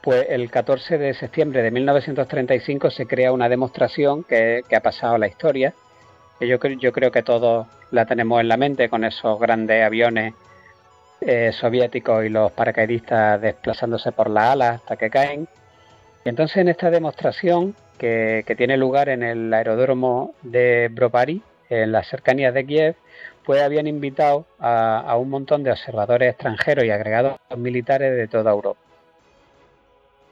Speaker 4: pues el 14 de septiembre de 1935 se crea una demostración que, ha pasado a la historia, yo, yo, creo que todos la tenemos en la mente con esos grandes aviones eh, soviéticos y los paracaidistas desplazándose por las alas hasta que caen. Y entonces en esta demostración que, tiene lugar en el aeródromo de Brovary, en las cercanías de Kiev, pues habían invitado a un montón de observadores extranjeros y agregados militares de toda Europa.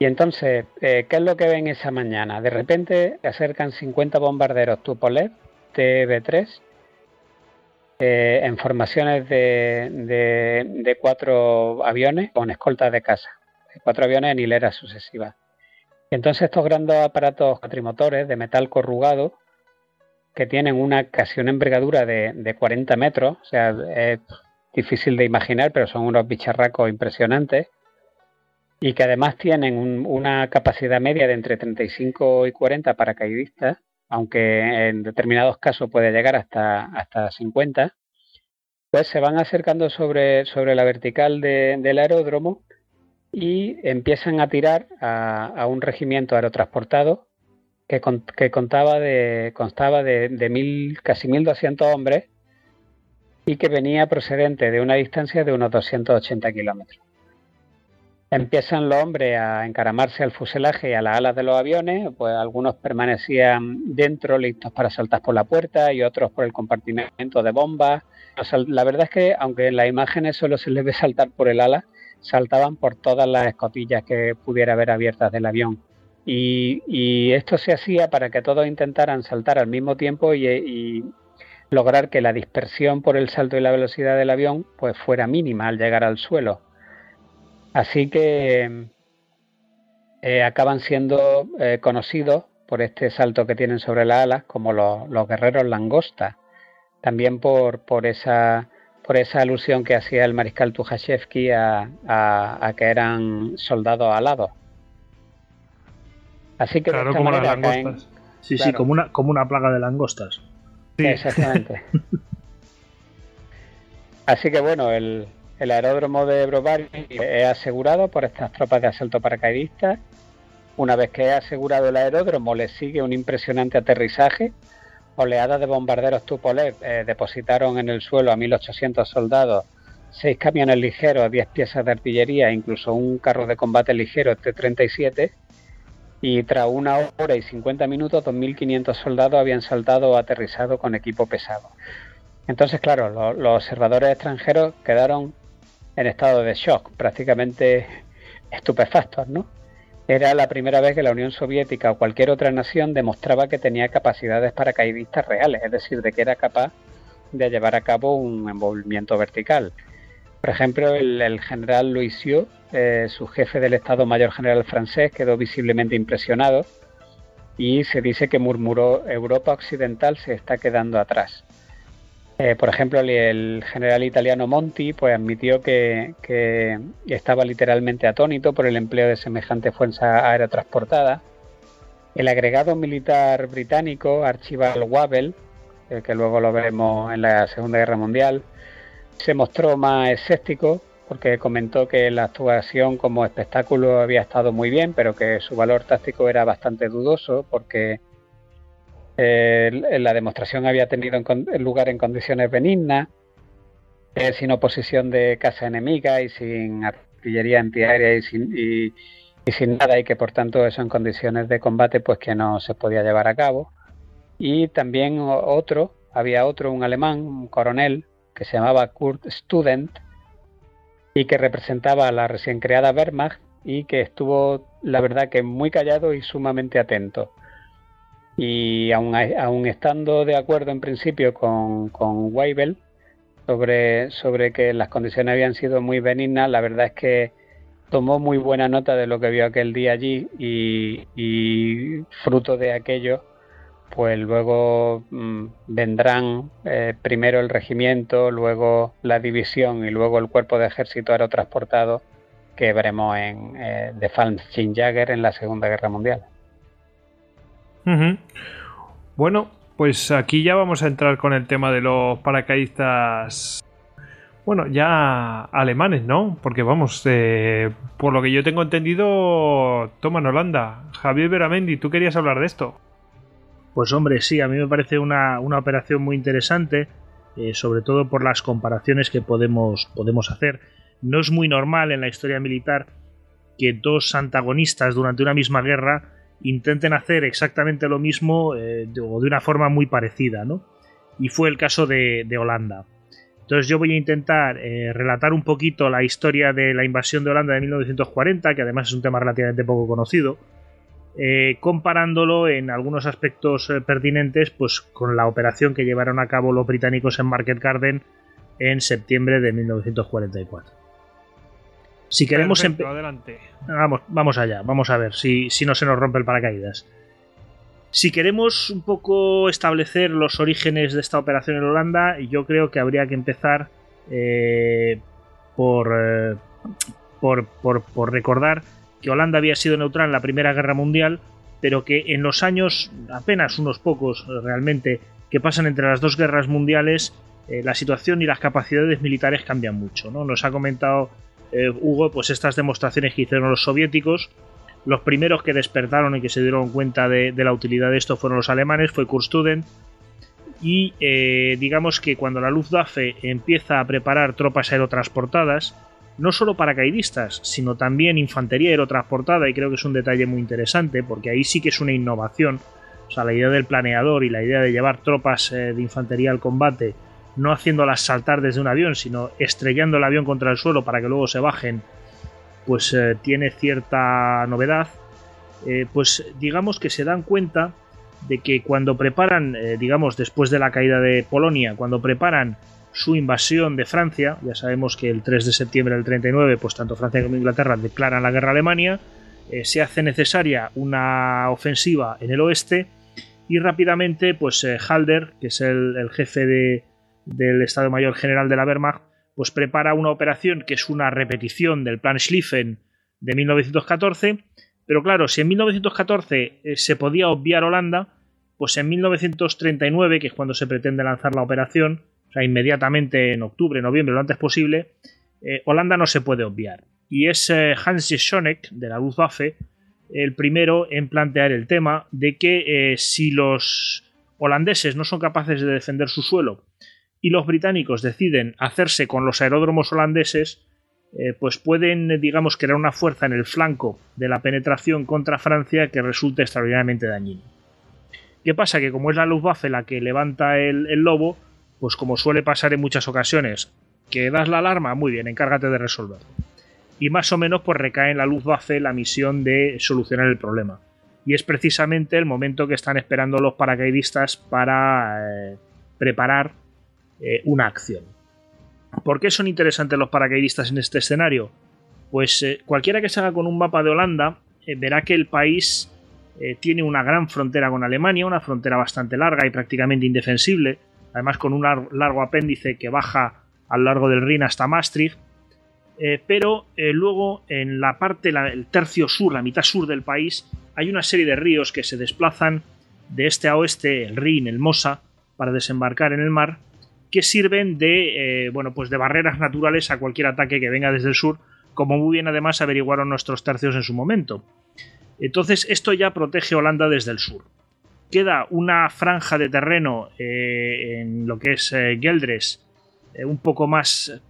Speaker 4: Y entonces, eh, ¿qué es lo que ven esa mañana? De repente acercan 50 bombarderos Tupolev TB3 eh, en formaciones de, cuatro aviones con escoltas de casa, cuatro aviones en hileras sucesivas. Y entonces estos grandes aparatos cuatrimotores de metal corrugado que tienen una casi una envergadura de, de 40 metros, o sea, es difícil de imaginar, pero son unos bicharracos impresionantes, y que además tienen una capacidad media de entre 35 y 40 paracaidistas, aunque en determinados casos puede llegar hasta, hasta 50, pues se van acercando sobre, sobre la vertical del aeródromo y empiezan a tirar a, un regimiento aerotransportado que, que contaba de, constaba de, de mil, casi 1.200 hombres y que venía procedente de una distancia de unos 280 kilómetros. Empiezan los hombres a encaramarse al fuselaje y a las alas de los aviones, pues algunos permanecían dentro listos para saltar por la puerta y otros por el compartimento de bombas. la verdad es que aunque en las imágenes solo se les ve saltar por el ala, saltaban por todas las escotillas que pudiera haber abiertas del avión. Y, esto se hacía para que todos intentaran saltar al mismo tiempo y, lograr que la dispersión por el salto y la velocidad del avión pues fuera mínima al llegar al suelo. Así que eh, acaban siendo eh, conocidos por este salto que tienen sobre las alas como los, guerreros langosta, también por, por, esa, por esa alusión que hacía el mariscal Tukhachevsky a, a, que eran soldados alados.
Speaker 3: Así que claro, como las langostas. sí, sí, como una, como una plaga de langostas.
Speaker 4: Sí. Exactamente. Así que bueno, el, el aeródromo de Brovary es asegurado por estas tropas de asalto paracaidistas. Una vez que es asegurado el aeródromo, le sigue un impresionante aterrizaje, oleadas de bombarderos Tupolev eh, depositaron en el suelo a 1.800 soldados, seis camiones ligeros, 10 piezas de artillería, incluso un carro de combate ligero T-37, y tras una hora y 50 minutos 2.500 soldados habían saltado o aterrizado con equipo pesado. Entonces, claro, los observadores extranjeros quedaron en estado de shock, prácticamente estupefactos, ¿no? Era la primera vez que la Unión Soviética o cualquier otra nación demostraba que tenía capacidades paracaidistas reales, es decir, de que era capaz de llevar a cabo un envolvimiento vertical. Por ejemplo, el, general Louis eh, su jefe del Estado Mayor General francés, quedó visiblemente impresionado y se dice que murmuró Europa Occidental se está quedando atrás. Eh, por ejemplo, el, general italiano Monti pues, admitió que, estaba literalmente atónito por el empleo de semejante fuerza aerotransportada. El agregado militar británico, Archibald Wavell, eh, que luego lo veremos en la Segunda Guerra Mundial, se mostró más escéptico porque comentó que la actuación como espectáculo había estado muy bien, pero que su valor táctico era bastante dudoso porque la demostración había tenido lugar en condiciones benignas, eh, sin oposición de casa enemiga y sin artillería antiaérea y sin, y, sin nada y que por tanto eso en condiciones de combate pues que no se podía llevar a cabo. Y también otro, había otro, un alemán, un coronel, que se llamaba Kurt Student y que representaba a la recién creada Wehrmacht y que estuvo, la verdad, que muy callado y sumamente atento y aun, estando de acuerdo en principio con, con Weibel sobre, que las condiciones habían sido muy benignas, la verdad es que tomó muy buena nota de lo que vio aquel día allí y, fruto de aquello, pues luego mm, vendrán eh, primero el regimiento, luego la división y luego el cuerpo de ejército aerotransportado que veremos en eh, de Jagger en la Segunda Guerra Mundial.
Speaker 1: Bueno, pues aquí ya vamos a entrar con el tema de los paracaidistas. Bueno, ya alemanes, ¿no? Porque vamos, eh, por lo que yo tengo entendido, toman Holanda. Javier Beramendi, ¿tú querías hablar de esto?
Speaker 3: Pues hombre, sí, a mí me parece una, operación muy interesante, eh, sobre todo por las comparaciones que podemos, podemos hacer. No es muy normal en la historia militar que dos antagonistas durante una misma guerra intenten hacer exactamente lo mismo eh, o de una forma muy parecida, ¿no? Y fue el caso de, Holanda. Entonces yo voy a intentar eh, relatar un poquito la historia de la invasión de Holanda de 1940, que además es un tema relativamente poco conocido, eh, comparándolo en algunos aspectos pertinentes pues, con la operación que llevaron a cabo los británicos en Market Garden en septiembre de 1944. Si queremos
Speaker 1: adelante.
Speaker 3: Vamos, vamos allá, vamos a ver si, si no se nos rompe el paracaídas. Si queremos un poco establecer los orígenes de esta operación en Holanda, yo creo que habría que empezar eh, por, eh, por, por, por, recordar que Holanda había sido neutral en la Primera Guerra Mundial, pero que en los años, apenas unos pocos realmente, que pasan entre las dos guerras mundiales, eh, la situación y las capacidades militares cambian mucho. ¿no? Nos ha comentado eh, Hugo, pues estas demostraciones que hicieron los soviéticos. Los primeros que despertaron y que se dieron cuenta de, la utilidad de esto fueron los alemanes, fue Kurstuden. Y eh, digamos que cuando la Luftwaffe empieza a preparar tropas aerotransportadas, no solo paracaidistas, sino también infantería aerotransportada, y creo que es un detalle muy interesante, porque ahí sí que es una innovación. O sea, la idea del planeador y la idea de llevar tropas eh, de infantería al combate no haciéndolas saltar desde un avión, sino estrellando el avión contra el suelo para que luego se bajen, pues eh, tiene cierta novedad. Eh, pues digamos que se dan cuenta de que cuando preparan, eh, digamos, después de la caída de Polonia, cuando preparan su invasión de Francia, ya sabemos que el 3 de septiembre del 39, pues tanto Francia como Inglaterra declaran la guerra a Alemania, se hace necesaria una ofensiva en el oeste y rápidamente, pues Halder, que es el jefe de, del Estado Mayor General de la Wehrmacht, pues prepara una operación que es una repetición del Plan Schlieffen de 1914, pero claro, si en 1914 eh, se podía obviar Holanda, pues en 1939, que es cuando se pretende lanzar la operación, o sea, inmediatamente en octubre, noviembre, lo antes posible, eh, Holanda no se puede obviar. Y es eh, Hans Schoneck, de la Luftwaffe, el primero en plantear el tema de que si los holandeses no son capaces de defender su suelo y los británicos deciden hacerse con los aeródromos holandeses, eh, pues pueden, digamos, crear una fuerza en el flanco de la penetración contra Francia que resulte extraordinariamente dañino. ¿Qué pasa? Que como es la Luftwaffe la que levanta el, el lobo, pues como suele pasar en muchas ocasiones, que das la alarma, muy bien, encárgate de resolverlo. Y más o menos pues recae en la Luftwaffe la misión de solucionar el problema. Y es precisamente el momento que están esperando los paracaidistas para eh, preparar eh, una acción. ¿Por qué son interesantes los paracaidistas en este escenario? Pues eh, cualquiera que se haga con un mapa de Holanda verá que el país tiene una gran frontera con Alemania, una frontera bastante larga y prácticamente indefensible, además con un largo apéndice que baja a largo del Rin hasta Maastricht, pero luego en la parte, el tercio sur, la mitad sur del país, hay una serie de ríos que se desplazan de este a oeste, el Rin, el Mosa, para desembarcar en el mar, que sirven de, eh, bueno, pues de barreras naturales a cualquier ataque que venga desde el sur, como muy bien además averiguaron nuestros tercios en su momento. Entonces esto ya protege Holanda desde el sur. Queda una franja de terreno eh, en lo que es eh, Geldres un poco más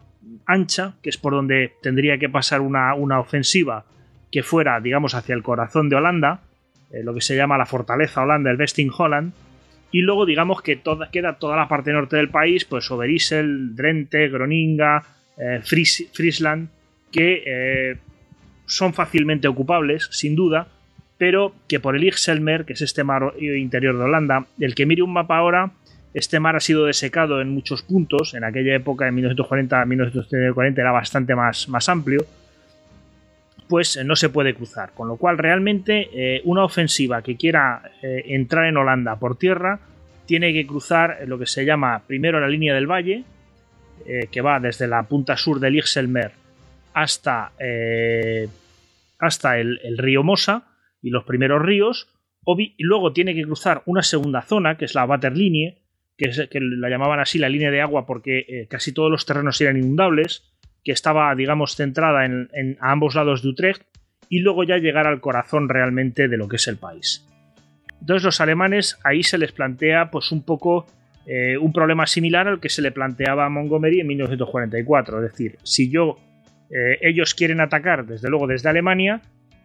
Speaker 3: ancha, que es por donde tendría que pasar una, una ofensiva que fuera, digamos, hacia el corazón de Holanda, eh, lo que se llama la fortaleza Holanda, el Vesting Holland, y luego digamos que toda, queda toda la parte norte del país, pues Overijssel, Drenthe, Groninga, eh, Friesland, que eh, son fácilmente ocupables, sin duda, pero que por el Ixelmer, que es este mar interior de Holanda, el que mire un mapa ahora, este mar ha sido desecado en muchos puntos, en aquella época, en 1940-1940, era bastante más, más amplio, pues eh, no se puede cruzar. Con lo cual, realmente, eh, una ofensiva que quiera eh, entrar en Holanda por tierra tiene que cruzar lo que se llama primero la línea del valle, que va desde la punta sur del Ixelmer hasta, hasta el, río Mosa y los primeros ríos, y luego tiene que cruzar una segunda zona, que es la Waterlinie, que, es, que la llamaban así la línea de agua porque casi todos los terrenos eran inundables, que estaba, digamos, centrada en, a ambos lados de Utrecht y luego ya llegar al corazón realmente de lo que es el país. Entonces los alemanes ahí se les plantea pues un poco eh, un problema similar al que se le planteaba a Montgomery en 1944, es decir, si yo eh, ellos quieren atacar desde luego desde Alemania,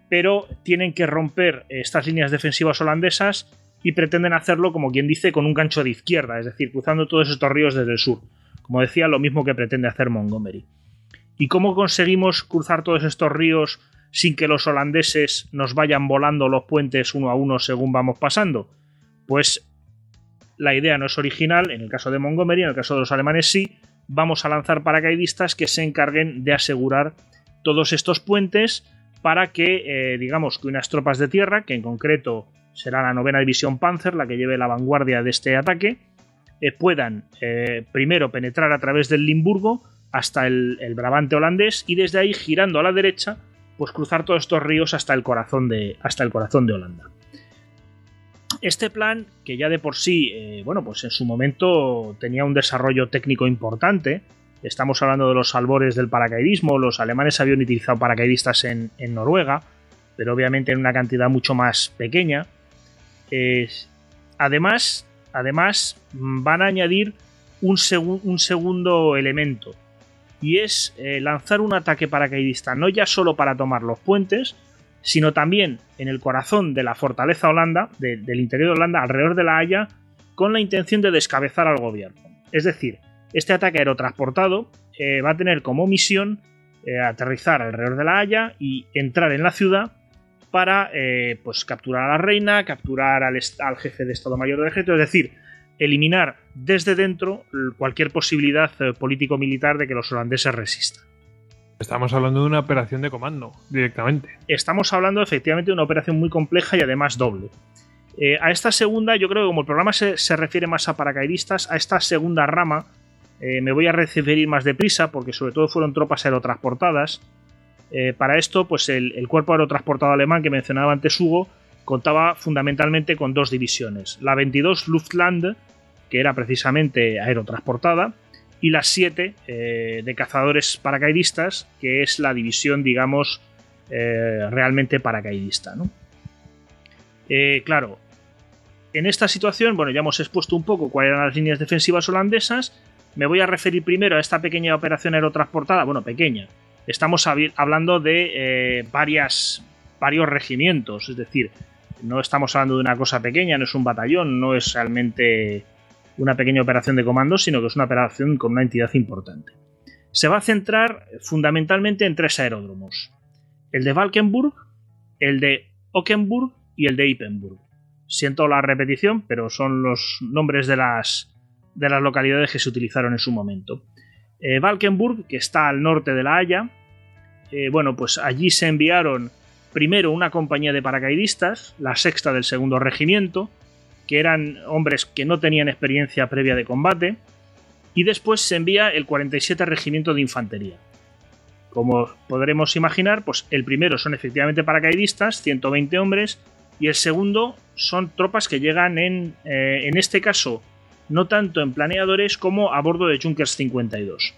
Speaker 3: pero tienen que romper estas líneas defensivas holandesas y pretenden hacerlo como quien dice con un gancho de izquierda, es decir, cruzando todos estos ríos desde el sur. Como decía, lo mismo que pretende hacer Montgomery. ¿Y cómo conseguimos cruzar todos estos ríos sin que los holandeses nos vayan volando los puentes uno a uno según vamos pasando? Pues la idea no es original, en el caso de Montgomery, en el caso de los alemanes sí, vamos a lanzar paracaidistas que se encarguen de asegurar todos estos puentes para que, eh, digamos, que unas tropas de tierra, que en concreto será la novena división Panzer, la que lleve la vanguardia de este ataque, eh, puedan eh, primero penetrar a través del Limburgo, hasta el, Brabante holandés y desde ahí girando a la derecha pues cruzar todos estos ríos hasta el corazón de, hasta el corazón de Holanda. Este plan, que ya de por sí, eh, bueno, pues en su momento tenía un desarrollo técnico importante, estamos hablando de los albores del paracaidismo, los alemanes habían utilizado paracaidistas en, Noruega, pero obviamente en una cantidad mucho más pequeña. además, además, van a añadir un, un segundo elemento, y es eh, lanzar un ataque paracaidista no ya solo para tomar los puentes, sino también en el corazón de la fortaleza Holanda, del interior de Holanda, alrededor de la Haya, con la intención de descabezar al gobierno. Es decir, este ataque aerotransportado eh, va a tener como misión eh, aterrizar alrededor de la Haya y entrar en la ciudad para pues capturar a la reina, capturar al, al jefe de Estado Mayor del Ejército, es decir, eliminar desde dentro cualquier posibilidad eh, político-militar de que los holandeses resistan.
Speaker 1: Estamos hablando de una operación de comando, directamente.
Speaker 3: Estamos hablando efectivamente de una operación muy compleja y además doble. Eh, a esta segunda, yo creo que como el programa se, refiere más a paracaidistas, a esta segunda rama eh, me voy a referir más deprisa porque sobre todo fueron tropas aerotransportadas. para esto, pues el, el, cuerpo aerotransportado alemán que mencionaba antes Hugo contaba fundamentalmente con dos divisiones. La 22 Luftland, que era precisamente aerotransportada, y las 7 eh, de cazadores paracaidistas, que es la división, digamos, eh, realmente paracaidista. ¿no? Eh, claro, en esta situación, bueno, ya hemos expuesto un poco cuáles eran las líneas defensivas holandesas. Me voy a referir primero a esta pequeña operación aerotransportada, bueno, pequeña. Estamos hablando de varios regimientos, es decir, no estamos hablando de una cosa pequeña, no es un batallón, no es realmente una pequeña operación de comando, sino que es una operación con una entidad importante. Se va a centrar fundamentalmente en tres aeródromos: el de Valkenburg, el de Ockenburg y el de Ippenburg. Siento la repetición, pero son los nombres de las, de las localidades que se utilizaron en su momento. Eh, Valkenburg, que está al norte de La Haya, eh, bueno, pues allí se enviaron primero una compañía de paracaidistas, la sexta del segundo regimiento, que eran hombres que no tenían experiencia previa de combate, y después se envía el 47 regimiento de infantería. Como podremos imaginar, pues el primero son efectivamente paracaidistas, 120 hombres, y el segundo son tropas que llegan en, eh, en este caso, no tanto en planeadores como a bordo de Junkers 52.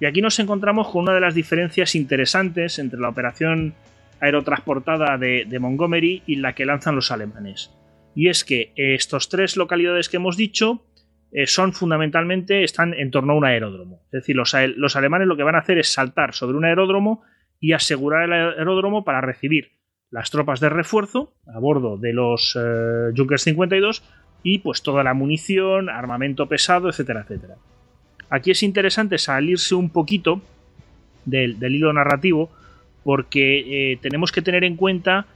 Speaker 3: Y aquí nos encontramos con una de las diferencias interesantes entre la operación aerotransportada de, Montgomery y la que lanzan los alemanes. Y es que estos tres localidades que hemos dicho eh, son fundamentalmente, están en torno a un aeródromo. Es decir, los, los alemanes lo que van a hacer es saltar sobre un aeródromo y asegurar el aeródromo para recibir las tropas de refuerzo a bordo de los eh, Junkers 52 y pues toda la munición, armamento pesado, etcétera, etcétera. Aquí es interesante salirse un poquito del, hilo narrativo porque eh, tenemos que tener en cuenta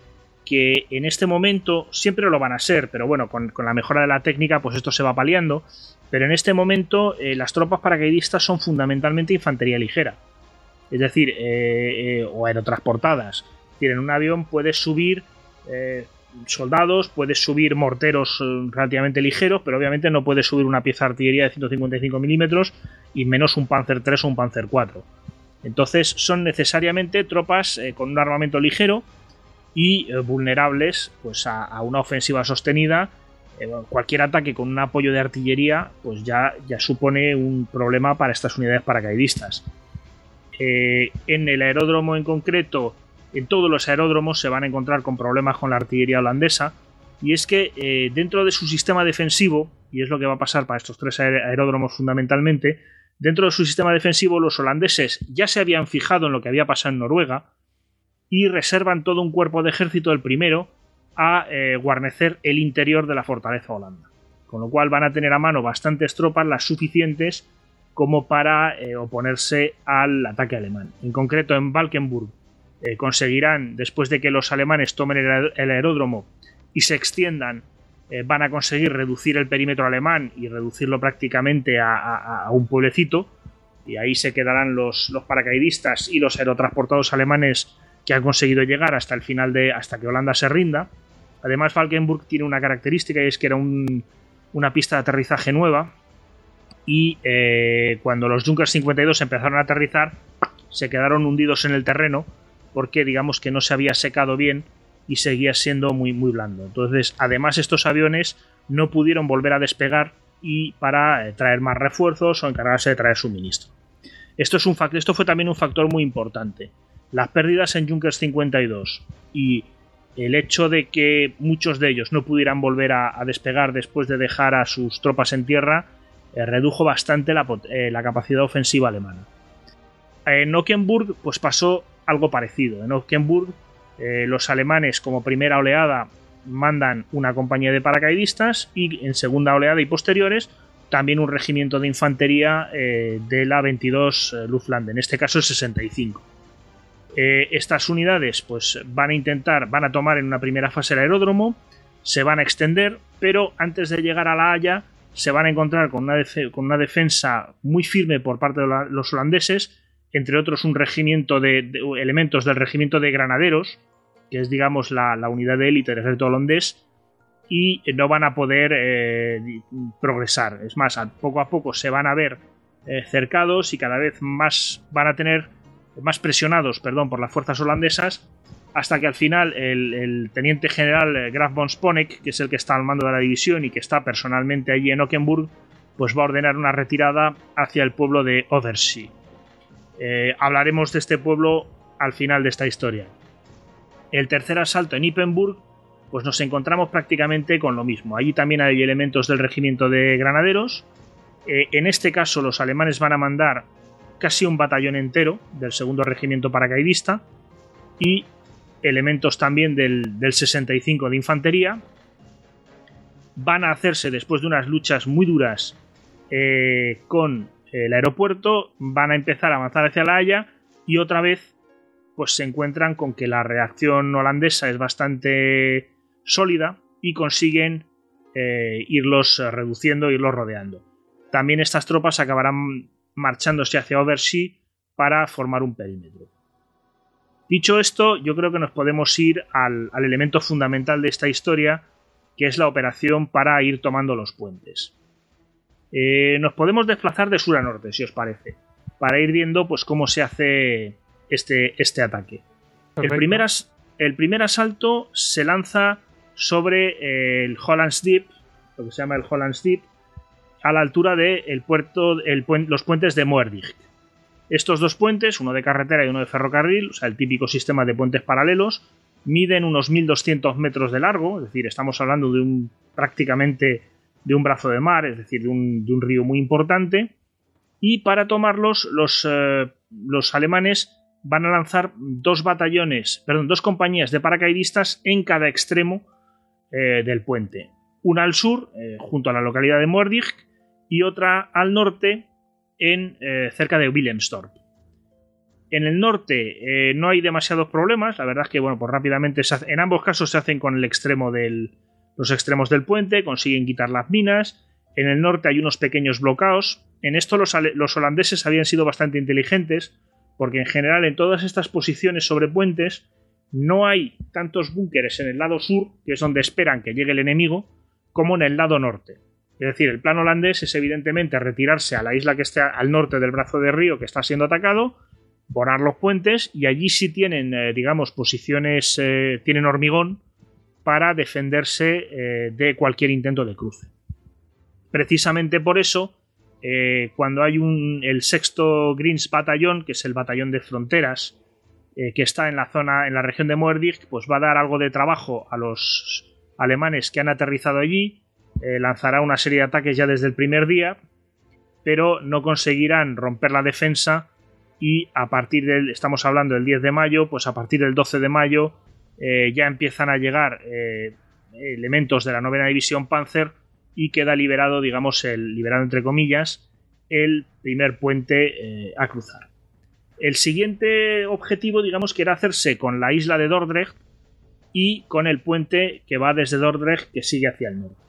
Speaker 3: que en este momento siempre lo van a ser, pero bueno, con, la mejora de la técnica pues esto se va paliando, pero en este momento eh, las tropas paracaidistas son fundamentalmente infantería ligera, es decir, o aerotransportadas en un avión puedes subir eh, soldados, puedes subir morteros eh, relativamente ligeros, pero obviamente no puedes subir una pieza de artillería de 155 milímetros y menos un Panzer 3 o un Panzer 4. Entonces son necesariamente tropas eh, con un armamento ligero y vulnerables pues, a, una ofensiva sostenida. cualquier ataque con un apoyo de artillería pues ya, ya supone un problema para estas unidades paracaidistas. en el aeródromo en concreto en todos los aeródromos se van a encontrar con problemas con la artillería holandesa. Y es que eh, dentro de su sistema defensivo, y es lo que va a pasar para estos tres aeródromos fundamentalmente, dentro de su sistema defensivo los holandeses ya se habían fijado en lo que había pasado en Noruega y reservan todo un cuerpo de ejército, el primero, a eh, guarnecer el interior de la fortaleza holanda. Con lo cual van a tener a mano bastantes tropas, las suficientes como para eh, oponerse al ataque alemán. En concreto en Valkenburg eh, conseguirán, después de que los alemanes tomen el, aeródromo y se extiendan, van a conseguir reducir el perímetro alemán y reducirlo prácticamente a, un pueblecito. Y ahí se quedarán los, los, paracaidistas y los aerotransportados alemanes que han conseguido llegar hasta el final de. hasta que Holanda se rinda. Además, Falkenburg tiene una característica y es que era una pista de aterrizaje nueva. Y eh, cuando los Junkers 52 empezaron a aterrizar, se quedaron hundidos en el terreno porque digamos que no se había secado bien y seguía siendo muy, muy blando. Entonces, además estos aviones no pudieron volver a despegar y para eh, traer más refuerzos o encargarse de traer suministro. Esto, es un esto fue también un factor muy importante. Las pérdidas en Junkers 52 y el hecho de que muchos de ellos no pudieran volver a, despegar después de dejar a sus tropas en tierra eh, redujo bastante la, eh, la, capacidad ofensiva alemana. En Ockenburg pues pasó algo parecido. En Ockenburg, eh, los alemanes, como primera oleada, mandan una compañía de paracaidistas y en segunda oleada y posteriores también un regimiento de infantería eh, de la 22 eh, Luftland, en este caso el 65. Estas unidades pues, van a intentar, van a tomar en una primera fase el aeródromo, se van a extender, pero antes de llegar a La Haya se van a encontrar con una, con una defensa muy firme por parte de los holandeses entre otros un regimiento de, elementos del regimiento de granaderos, que es digamos la, unidad de élite del ejército holandés, y no van a poder eh, progresar. Es más, poco a poco se van a ver eh, cercados y cada vez más van a tener más presionados, perdón, por las fuerzas holandesas, hasta que al final el, teniente general eh, Graf von Sponeck, que es el que está al mando de la división y que está personalmente allí en Ockenburg, pues va a ordenar una retirada hacia el pueblo de Odersee. Eh, hablaremos de este pueblo al final de esta historia. El tercer asalto en Ippenburg pues nos encontramos prácticamente con lo mismo. Allí también hay elementos del regimiento de granaderos. Eh, en este caso los alemanes van a mandar casi un batallón entero del segundo regimiento paracaidista y elementos también del, 65 de infantería. Van a hacerse después de unas luchas muy duras eh, con el aeropuerto, van a empezar a avanzar hacia La Haya y otra vez pues se encuentran con que la reacción holandesa es bastante sólida y consiguen eh, irlos reduciendo, irlos rodeando. También estas tropas acabarán marchándose hacia Oversea para formar un perímetro. Dicho esto, yo creo que nos podemos ir al, elemento fundamental de esta historia, que es la operación para ir tomando los puentes. Eh, nos podemos desplazar de sur a norte, si os parece, para ir viendo pues, cómo se hace este, este ataque. El primer, el primer, asalto se lanza sobre el Holland's Deep, lo que se llama el Holland's Deep, a la altura de el puerto, los puentes de Moerdijk. Estos dos puentes, uno de carretera y uno de ferrocarril, o sea, el típico sistema de puentes paralelos, miden unos 1200 metros de largo, es decir, estamos hablando de un prácticamente de un brazo de mar, es decir, de un, río muy importante. Y para tomarlos, los, eh, los, alemanes van a lanzar dos batallones, perdón, dos compañías de paracaidistas en cada extremo eh, del puente. Una al sur, eh, junto a la localidad de Moerdijk, y otra al norte, en, eh, cerca de Wilhelmstorp. En el norte eh, no hay demasiados problemas, la verdad es que bueno, pues rápidamente en ambos casos se hacen con el extremo del, los extremos del puente, consiguen quitar las minas. En el norte hay unos pequeños bloqueos. En esto los, los holandeses habían sido bastante inteligentes, porque en general en todas estas posiciones sobre puentes no hay tantos búnkeres en el lado sur, que es donde esperan que llegue el enemigo, como en el lado norte. Es decir, el plan holandés es evidentemente retirarse a la isla que está al norte del brazo de río que está siendo atacado, borrar los puentes y allí sí tienen, eh, digamos, posiciones, eh, tienen hormigón para defenderse eh, de cualquier intento de cruce. Precisamente por eso, cuando hay un, el sexto Greens Batallón, que es el batallón de fronteras, que está en la zona, en la región de Moerdijk, pues va a dar algo de trabajo a los alemanes que han aterrizado allí eh, lanzará una serie de ataques ya desde el primer día, pero no conseguirán romper la defensa y a partir del, estamos hablando del 10 de mayo, pues a partir del 12 de mayo eh, ya empiezan a llegar eh, elementos de la novena división Panzer y queda liberado, digamos, el liberado entre comillas, el primer puente a cruzar. El siguiente objetivo, digamos, que era hacerse con la isla de Dordrecht y con el puente que va desde Dordrecht que sigue hacia el norte.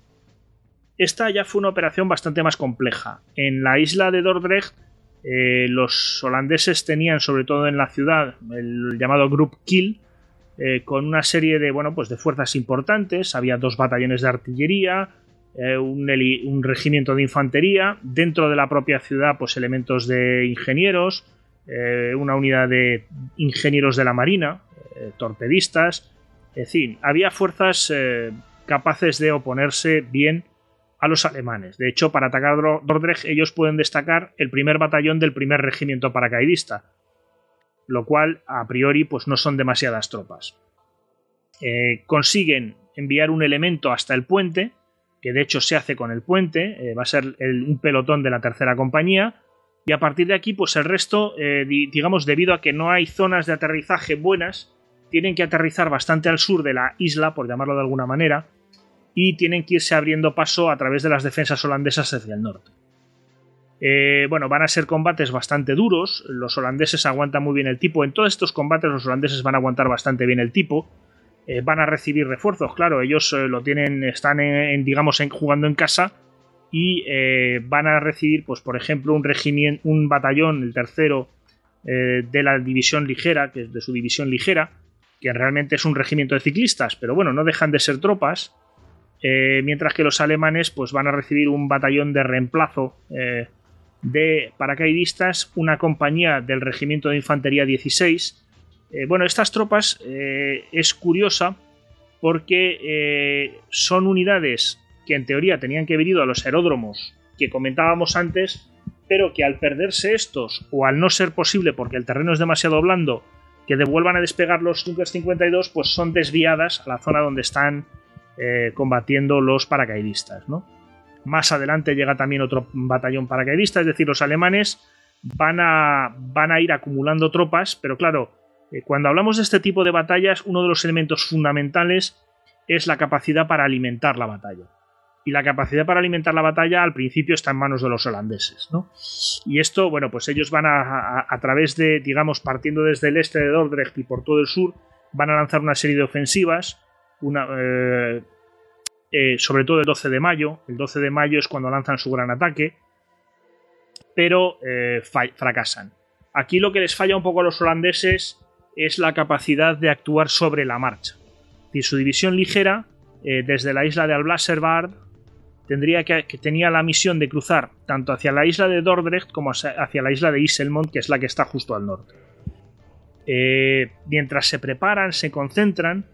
Speaker 3: Esta ya fue una operación bastante más compleja. En la isla de Dordrecht, eh, los holandeses tenían, sobre todo en la ciudad, el llamado Group Kill, eh, con una serie de, bueno, pues de fuerzas importantes. Había dos batallones de artillería, eh, un, un, regimiento de infantería, dentro de la propia ciudad, pues elementos de ingenieros, una unidad de ingenieros de la marina, torpedistas, en fin, había fuerzas capaces de oponerse bien a los alemanes. De hecho, para atacar Dordrecht ellos pueden destacar el primer batallón del primer regimiento paracaidista, lo cual a priori pues no son demasiadas tropas. Eh, consiguen enviar un elemento hasta el puente, que de hecho se hace con el puente, eh, va a ser un pelotón de la tercera compañía, y a partir de aquí pues el resto, eh, digamos debido a que no hay zonas de aterrizaje buenas, tienen que aterrizar bastante al sur de la isla, por llamarlo de alguna manera, y tienen que irse abriendo paso a través de las defensas holandesas hacia el norte. Eh, bueno, van a ser combates bastante duros, los holandeses aguantan muy bien el tipo, en todos estos combates los holandeses van a aguantar bastante bien el tipo, eh, van a recibir refuerzos, claro, ellos eh, lo tienen, están en, digamos jugando en casa y van a recibir, pues por ejemplo, un un batallón, el tercero de la división ligera, que es de su división ligera, que realmente es un regimiento de ciclistas, pero bueno, no dejan de ser tropas eh, mientras que los alemanes pues, van a recibir un batallón de reemplazo eh, de paracaidistas, una compañía del Regimiento de Infantería 16. Eh, bueno, estas tropas es curiosa porque son unidades que en teoría tenían que haber ido a los aeródromos que comentábamos antes, pero que al perderse estos o al no ser posible porque el terreno es demasiado blando, que devuelvan a despegar los Junkers 52, pues son desviadas a la zona donde están eh, combatiendo los paracaidistas. ¿no? Más adelante llega también otro batallón paracaidista, es decir, los alemanes van a, van a ir acumulando tropas, pero claro, eh, cuando hablamos de este tipo de batallas, uno de los elementos fundamentales es la capacidad para alimentar la batalla. Y la capacidad para alimentar la batalla al principio está en manos de los holandeses. ¿no? Y esto, bueno, pues ellos van a, a, través de, digamos, partiendo desde el este de Dordrecht y por todo el sur, van a lanzar una serie de ofensivas, eh, eh, sobre todo el 12 de mayo. El 12 de mayo es cuando lanzan su gran ataque, pero fracasan. Aquí lo que les falla un poco a los holandeses es la capacidad de actuar sobre la marcha. Y su división ligera, eh, desde la isla de Alblasserbad, tendría que, tenía la misión de cruzar tanto hacia la isla de Dordrecht como hacia la isla de Iselmont, que es la que está justo al norte. Eh, mientras se preparan, se concentran,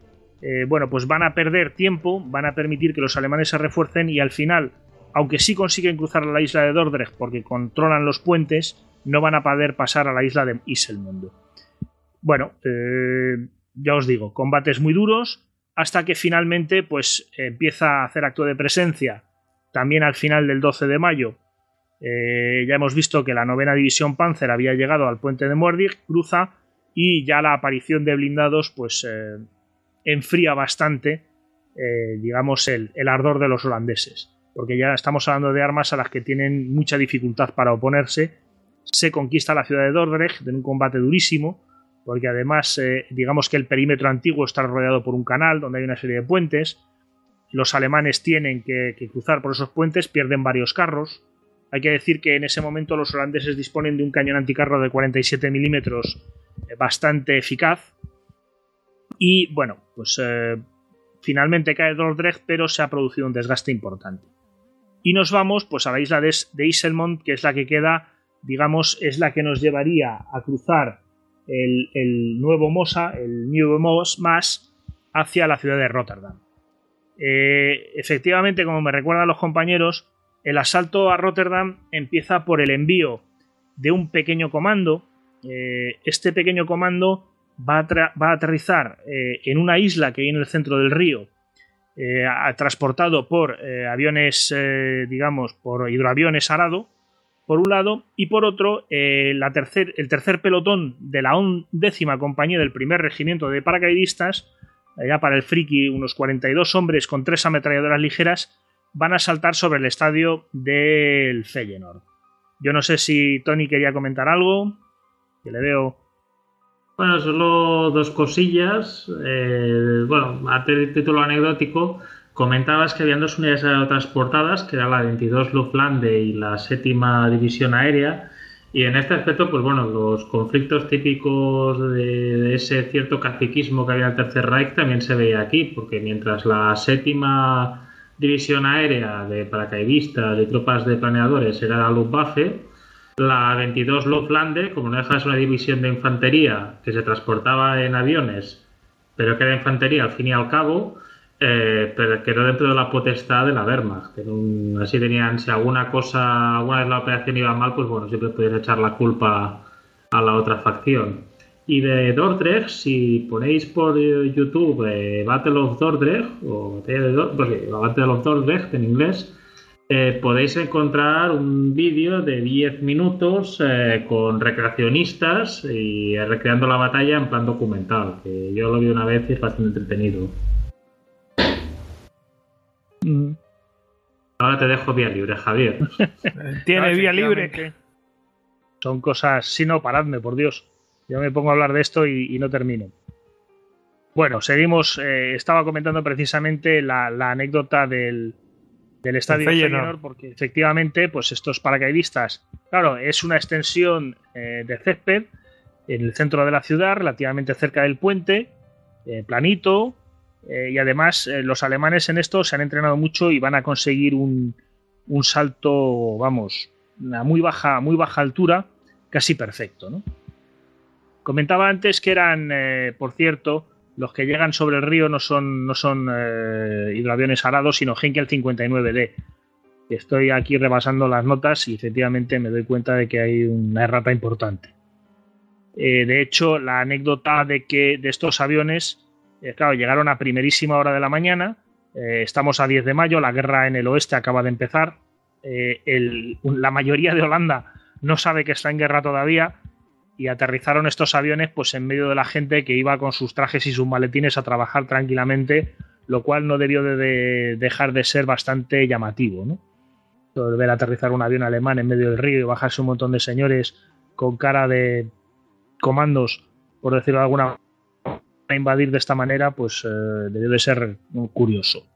Speaker 3: eh, bueno, pues van a perder tiempo, van a permitir que los alemanes se refuercen y al final, aunque sí consiguen cruzar la isla de Dordrecht porque controlan los puentes, no van a poder pasar a la isla de Iselmond. Bueno, eh, ya os digo, combates muy duros hasta que finalmente pues empieza a hacer acto de presencia también al final del 12 de mayo. Eh, ya hemos visto que la novena división Panzer había llegado al puente de Mordig, cruza y ya la aparición de blindados pues enfría bastante digamos el, el ardor de los holandeses porque ya estamos hablando de armas a las que tienen mucha dificultad para oponerse. Se conquista la ciudad de Dordrecht en un combate durísimo porque además eh, digamos que el perímetro antiguo está rodeado por un canal donde hay una serie de puentes, los alemanes tienen que, cruzar por esos puentes, pierden varios carros, hay que decir que en ese momento los holandeses disponen de un cañón anticarro de 47 milímetros eh, bastante eficaz y bueno, pues eh, finalmente cae Dordrecht pero se ha producido un desgaste importante. Y nos vamos pues a la isla de, de Iselmont, que es la que queda, digamos, es la que nos llevaría a cruzar el, nuevo Mosa, el New Mos más, hacia la ciudad de Rotterdam. Eh, efectivamente, como me recuerdan los compañeros, el asalto a Rotterdam empieza por el envío de un pequeño comando. Eh, este pequeño comando va a, aterrizar eh, en una isla que hay en el centro del río, transportado por aviones, digamos, por hidroaviones arado, por un lado, y por otro, eh, el tercer pelotón de la undécima compañía del primer regimiento de paracaidistas, allá para el friki, unos 42 hombres con tres ametralladoras ligeras, van a saltar sobre el estadio del Feyenoord. Yo no sé si Tony quería comentar algo, que le veo.
Speaker 2: Bueno, solo dos cosillas. Eh, bueno, a título anecdótico, Comentabas que habían dos unidades transportadas, que era la 22 Luftlande y la séptima división aérea. Y en este aspecto, pues bueno, los conflictos típicos de, ese cierto caciquismo que había en el Tercer Reich también se veía aquí, porque mientras la séptima división aérea de paracaidistas y tropas de planeadores era la Luftwaffe, la 22 Luftlande, como no deja de ser una división de infantería que se transportaba en aviones, pero que era infantería al fin y al cabo, eh, pero que no dentro de la potestad de la Wehrmacht. así tenían, si alguna cosa, alguna vez la operación iba mal, pues bueno, siempre podían echar la culpa a la otra facción. Y de Dordrecht, si ponéis por YouTube eh, Battle of Dordrecht, o pues Battle of Dordrecht en inglés, eh, podéis encontrar un vídeo de 10 minutos con recreacionistas y recreando la batalla en plan documental, que yo lo vi una vez y es bastante entretenido. Mm. Ahora te dejo vía libre, Javier.
Speaker 3: Tiene vía libre. Son cosas. Si no, paradme, por Dios. Yo me pongo a hablar de esto y, no termino. Bueno, seguimos. Eh, estaba comentando precisamente la, anécdota del, estadio de Feyenoord, porque efectivamente, pues estos paracaidistas, claro, es una extensión eh, de césped en el centro de la ciudad, relativamente cerca del puente, eh, planito, eh, y además los alemanes en esto se han entrenado mucho y van a conseguir un, salto, vamos, a muy baja, muy baja altura, casi perfecto. ¿no? Comentaba antes que eran, por cierto, los que llegan sobre el río no son, no son hidroaviones arados, sino Henkel 59D. Estoy aquí repasando las notas y efectivamente me doy cuenta de que hay una errata importante. Eh, de hecho, la anécdota de que de estos aviones, eh, claro, llegaron a primerísima hora de la mañana, estamos a 10 de mayo, la guerra en el oeste acaba de empezar, la mayoría de Holanda no sabe que está en guerra todavía y aterrizaron estos aviones pues en medio de la gente que iba con sus trajes y sus maletines a trabajar tranquilamente, lo cual no debió de dejar de ser bastante llamativo, ¿no? ver aterrizar un avión alemán en medio del río y bajarse un montón de señores con cara de comandos, por decirlo de alguna manera, a invadir de esta manera, pues eh, debe ser curioso.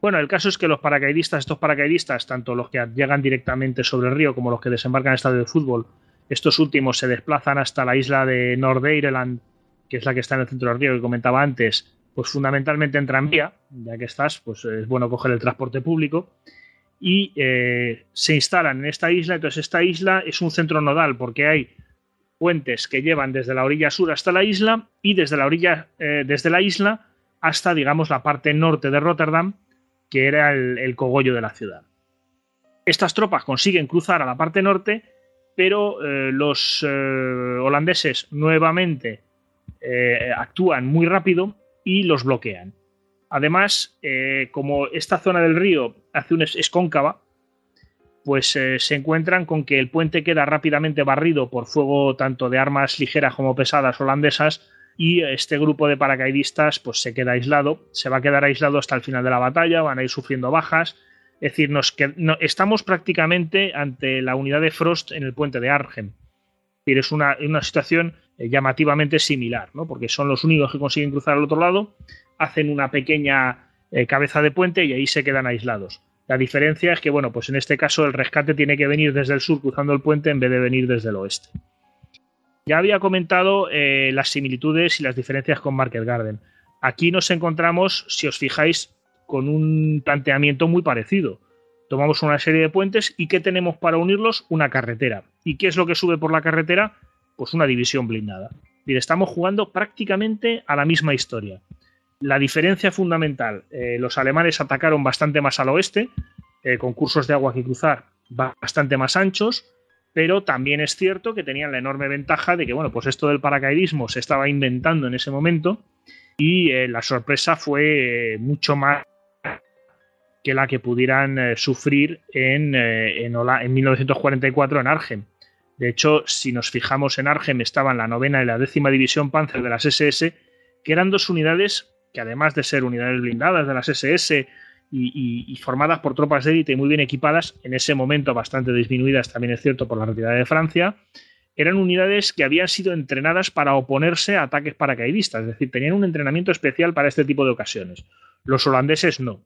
Speaker 3: Bueno, el caso es que los paracaidistas, estos paracaidistas, tanto los que llegan directamente sobre el río como los que desembarcan en el estadio de fútbol, estos últimos se desplazan hasta la isla de Nordeireland, que es la que está en el centro del río que comentaba antes, pues fundamentalmente en tranvía, ya que estás, pues es bueno coger el transporte público y eh, se instalan en esta isla. Entonces, esta isla es un centro nodal porque hay puentes que llevan desde la orilla sur hasta la isla y desde la orilla, eh, desde la isla hasta, digamos, la parte norte de Rotterdam, que era el, cogollo de la ciudad. Estas tropas consiguen cruzar a la parte norte, pero eh, los holandeses nuevamente actúan muy rápido y los bloquean. Además, eh, como esta zona del río hace un es, cóncava, pues eh, se encuentran con que el puente queda rápidamente barrido por fuego tanto de armas ligeras como pesadas holandesas y este grupo de paracaidistas pues se queda aislado, se va a quedar aislado hasta el final de la batalla, van a ir sufriendo bajas, es decir, nos estamos prácticamente ante la unidad de Frost en el puente de decir, es una, una situación eh, llamativamente similar, ¿no? porque son los únicos que consiguen cruzar al otro lado hacen una pequeña eh, cabeza de puente y ahí se quedan aislados. La diferencia es que, bueno, pues en este caso el rescate tiene que venir desde el sur cruzando el puente en vez de venir desde el oeste. Ya había comentado eh, las similitudes y las diferencias con Market Garden. Aquí nos encontramos, si os fijáis, con un planteamiento muy parecido. Tomamos una serie de puentes y ¿qué tenemos para unirlos? Una carretera. ¿Y qué es lo que sube por la carretera? Pues una división blindada. Y estamos jugando prácticamente a la misma historia. La diferencia fundamental, eh, los alemanes atacaron bastante más al oeste, eh, con cursos de agua que cruzar bastante más anchos, pero también es cierto que tenían la enorme ventaja de que, bueno, pues esto del paracaidismo se estaba inventando en ese momento y eh, la sorpresa fue mucho más que la que pudieran sufrir en, en, en, 1944 en Argen. De hecho, si nos fijamos en Argen, estaban la novena y la décima división Panzer de las SS, que eran dos unidades que además de ser unidades blindadas de las SS y, formadas por tropas de élite y muy bien equipadas, en ese momento bastante disminuidas, también es cierto, por la retirada de Francia, eran unidades que habían sido entrenadas para oponerse a ataques paracaidistas, es decir, tenían un entrenamiento especial para este tipo de ocasiones. Los holandeses no.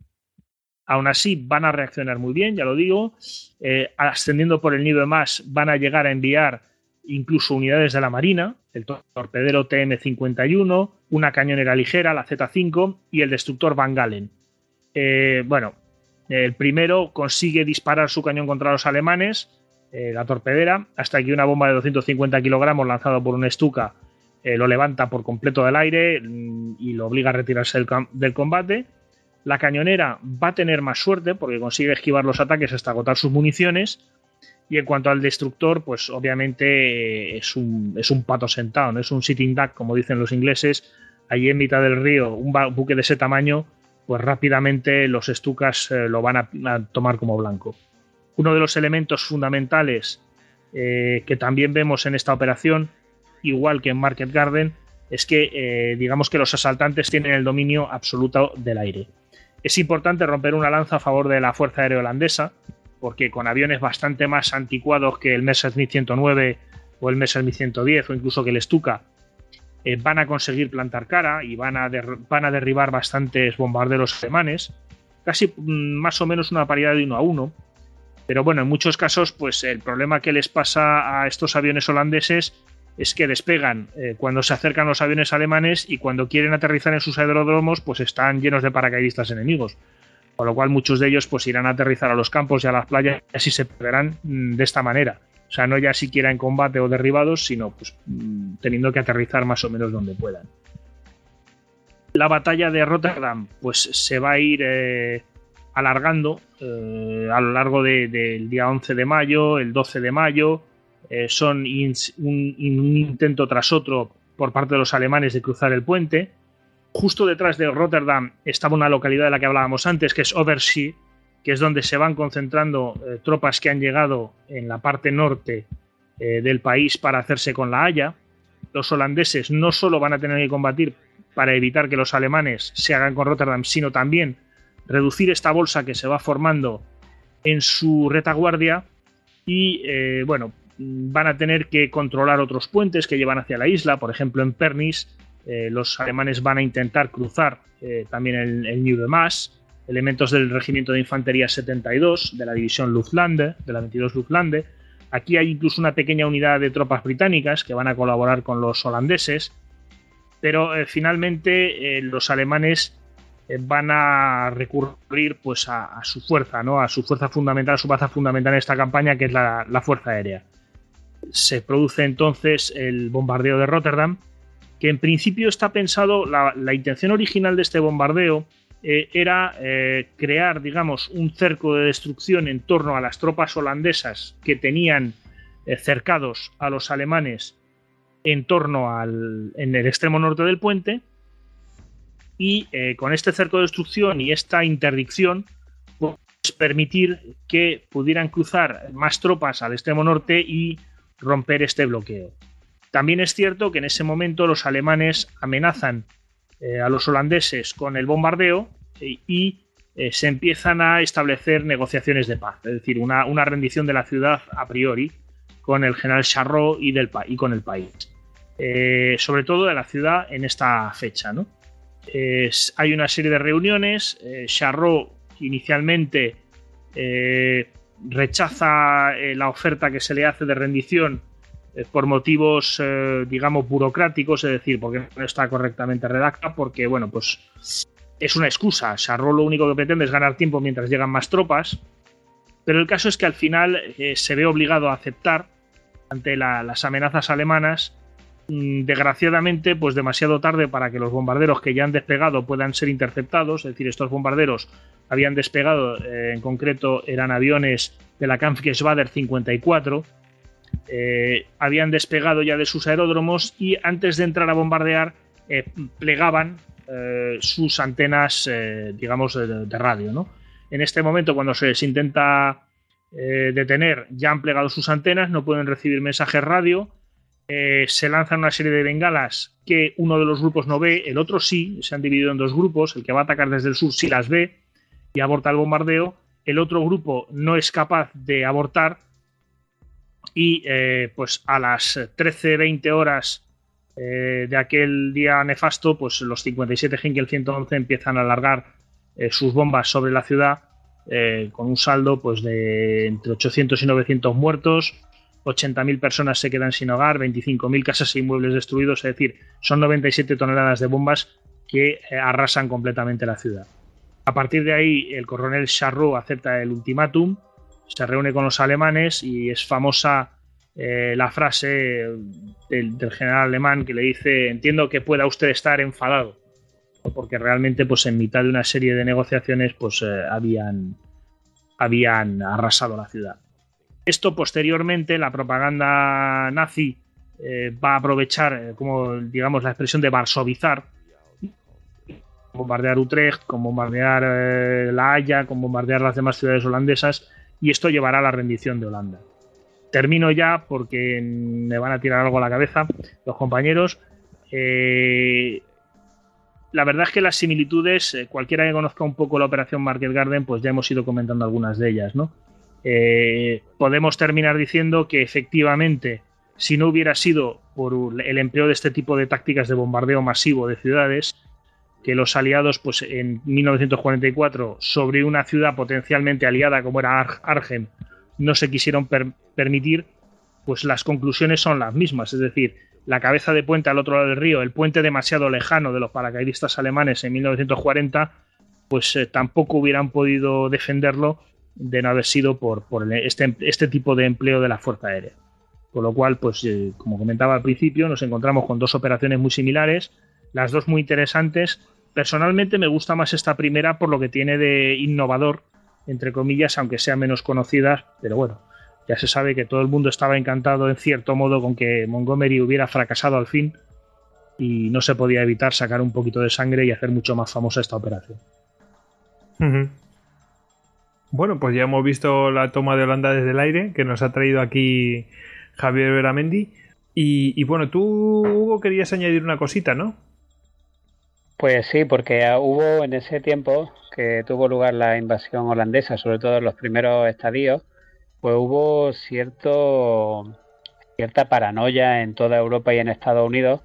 Speaker 3: Aún así, van a reaccionar muy bien, ya lo digo. Eh, ascendiendo por el nido de más, van a llegar a enviar incluso unidades de la Marina, el torpedero TM-51, una cañonera ligera, la Z-5 y el destructor Van Galen. Eh, bueno, el primero consigue disparar su cañón contra los alemanes, eh, la torpedera, hasta que una bomba de 250 kilogramos lanzada por un Stuka lo levanta por completo del aire mm, y lo obliga a retirarse del combate. La cañonera va a tener más suerte porque consigue esquivar los ataques hasta agotar sus municiones y en cuanto al destructor, pues obviamente es un, es un pato sentado, no es un sitting duck, como dicen los ingleses. Allí en mitad del río, un buque de ese tamaño, pues rápidamente los estucas eh, lo van a, tomar como blanco. Uno de los elementos fundamentales eh, que también vemos en esta operación, igual que en Market Garden, es que eh, digamos que los asaltantes tienen el dominio absoluto del aire. Es importante romper una lanza a favor de la Fuerza Aérea Holandesa, porque con aviones bastante más anticuados que el Messerschmitt 109 o el Messerschmitt 110 o incluso que el Stuka, eh, van a conseguir plantar cara y van a, derribar bastantes bombarderos alemanes, casi mm, más o menos una paridad de uno a uno. Pero bueno, en muchos casos, pues el problema que les pasa a estos aviones holandeses es que despegan eh, cuando se acercan los aviones alemanes y cuando quieren aterrizar en sus aeródromos, pues están llenos de paracaidistas enemigos con lo cual muchos de ellos pues irán a aterrizar a los campos y a las playas y así se perderán mm, de esta manera. O sea, no ya siquiera en combate o derribados, sino pues mm, teniendo que aterrizar más o menos donde puedan. La batalla de Rotterdam pues se va a ir eh, alargando eh, a lo largo del día 11 de mayo, el 12 de mayo, eh, son un, intento tras otro por parte de los alemanes de cruzar el puente. Justo detrás de Rotterdam estaba una localidad de la que hablábamos antes, que es Oversee, que es donde se van concentrando eh, tropas que han llegado en la parte norte eh, del país para hacerse con la Haya. Los holandeses no solo van a tener que combatir para evitar que los alemanes se hagan con Rotterdam, sino también reducir esta bolsa que se va formando en su retaguardia y bueno, van a tener que controlar otros puentes que llevan hacia la isla, por ejemplo en Pernis eh, los alemanes van a intentar cruzar eh, también el, el New de Maas, elementos del Regimiento de Infantería 72 de la División Luftlande, de la 22 Luftlande. Aquí hay incluso una pequeña unidad de tropas británicas que van a colaborar con los holandeses, pero finalmente los alemanes eh, van a recurrir pues a, su fuerza, ¿no? A su fuerza fundamental, a su baza fundamental en esta campaña, que es la, fuerza aérea. Se produce entonces el bombardeo de Rotterdam, que en principio está pensado, la, intención original de este bombardeo eh, era eh, crear, digamos, un cerco de destrucción en torno a las tropas holandesas que tenían cercados a los alemanes en torno al en el extremo norte del puente. Y eh, con este cerco de destrucción y esta interdicción pues, permitir que pudieran cruzar más tropas al extremo norte y romper este bloqueo. También es cierto que en ese momento los alemanes amenazan eh, a los holandeses con el bombardeo eh, y se empiezan a establecer negociaciones de paz, es decir, una, rendición de la ciudad a priori con el general Charrot y, del, con el país. sobre todo de la ciudad en esta fecha, hay una serie de reuniones. Eh, Charrot inicialmente eh, rechaza eh, la oferta que se le hace de rendición por motivos, digamos, burocráticos, es decir, porque no está correctamente redacta, porque, bueno, pues es una excusa. Charrot lo único que pretende es ganar tiempo mientras llegan más tropas. Pero el caso es que al final se ve obligado a aceptar ante las amenazas alemanas desgraciadamente, pues demasiado tarde para que los bombarderos que ya han despegado puedan ser interceptados. Es decir, estos bombarderos habían despegado, eh, en concreto eran aviones de la Kampfgeschwader 54. Eh, habían despegado ya de sus aeródromos y antes de entrar a bombardear eh, plegaban sus antenas, digamos, de, de radio. ¿no? En este momento, cuando se les intenta detener, ya han plegado sus antenas, no pueden recibir mensajes radio eh, se lanzan una serie de bengalas que uno de los grupos no ve, el otro sí, se han dividido en dos grupos, el que va a atacar desde el sur sí las ve y aborta el bombardeo, el otro grupo no es capaz de abortar y eh, pues a las 13-20 horas eh, de aquel día nefasto, pues los 57 Hinkel 111 empiezan a alargar sus bombas sobre la ciudad con un saldo pues de entre 800 y 900 muertos, 80.000 personas se quedan sin hogar, 25.000 casas e inmuebles destruidos, es decir, son 97 toneladas de bombas que eh, arrasan completamente la ciudad. A partir de ahí, el coronel Charrot acepta el ultimátum, se reúne con los alemanes y es famosa eh, la frase del, general alemán que le dice: Entiendo que pueda usted estar enfadado, porque realmente, pues en mitad de una serie de negociaciones, pues eh, habían, habían arrasado la ciudad. Esto posteriormente, la propaganda nazi eh, va a aprovechar, eh, como digamos, la expresión de varsovizar, bombardear Utrecht, con bombardear eh, La Haya, con bombardear las demás ciudades holandesas, y esto llevará a la rendición de Holanda. Termino ya porque me van a tirar algo a la cabeza los compañeros. la verdad es que las similitudes, cualquiera que conozca un poco la operación Market Garden, pues ya hemos ido comentando algunas de ellas, ¿no? Eh, podemos terminar diciendo que efectivamente, si no hubiera sido por el empleo de este tipo de tácticas de bombardeo masivo de ciudades, que los aliados, pues en 1944, sobre una ciudad potencialmente aliada como era Argen, no se quisieron permitir, pues las conclusiones son las mismas. Es decir, la cabeza de puente al otro lado del río, el puente demasiado lejano de los paracaidistas alemanes en 1940, pues eh, tampoco hubieran podido defenderlo de no haber sido por, este, este, tipo de empleo de la Fuerza Aérea. Con lo cual, pues eh, como comentaba al principio, nos encontramos con dos operaciones muy similares, las dos muy interesantes. Personalmente me gusta más esta primera por lo que tiene de innovador, entre comillas, aunque sea menos conocida, pero bueno, Ya se sabe que todo el mundo estaba encantado en cierto modo con que Montgomery hubiera fracasado al fin y no se podía evitar sacar un poquito de sangre y hacer mucho más famosa esta operación.
Speaker 1: Bueno, pues ya hemos visto la toma de Holanda desde el aire que nos ha traído aquí Javier Veramendi. Y, bueno, tú, Hugo, querías añadir una cosita, ¿no?
Speaker 4: Pues sí, porque hubo en ese tiempo que tuvo lugar la invasión holandesa, sobre todo en los primeros estadios, pues hubo cierto cierta paranoia en toda Europa y en Estados Unidos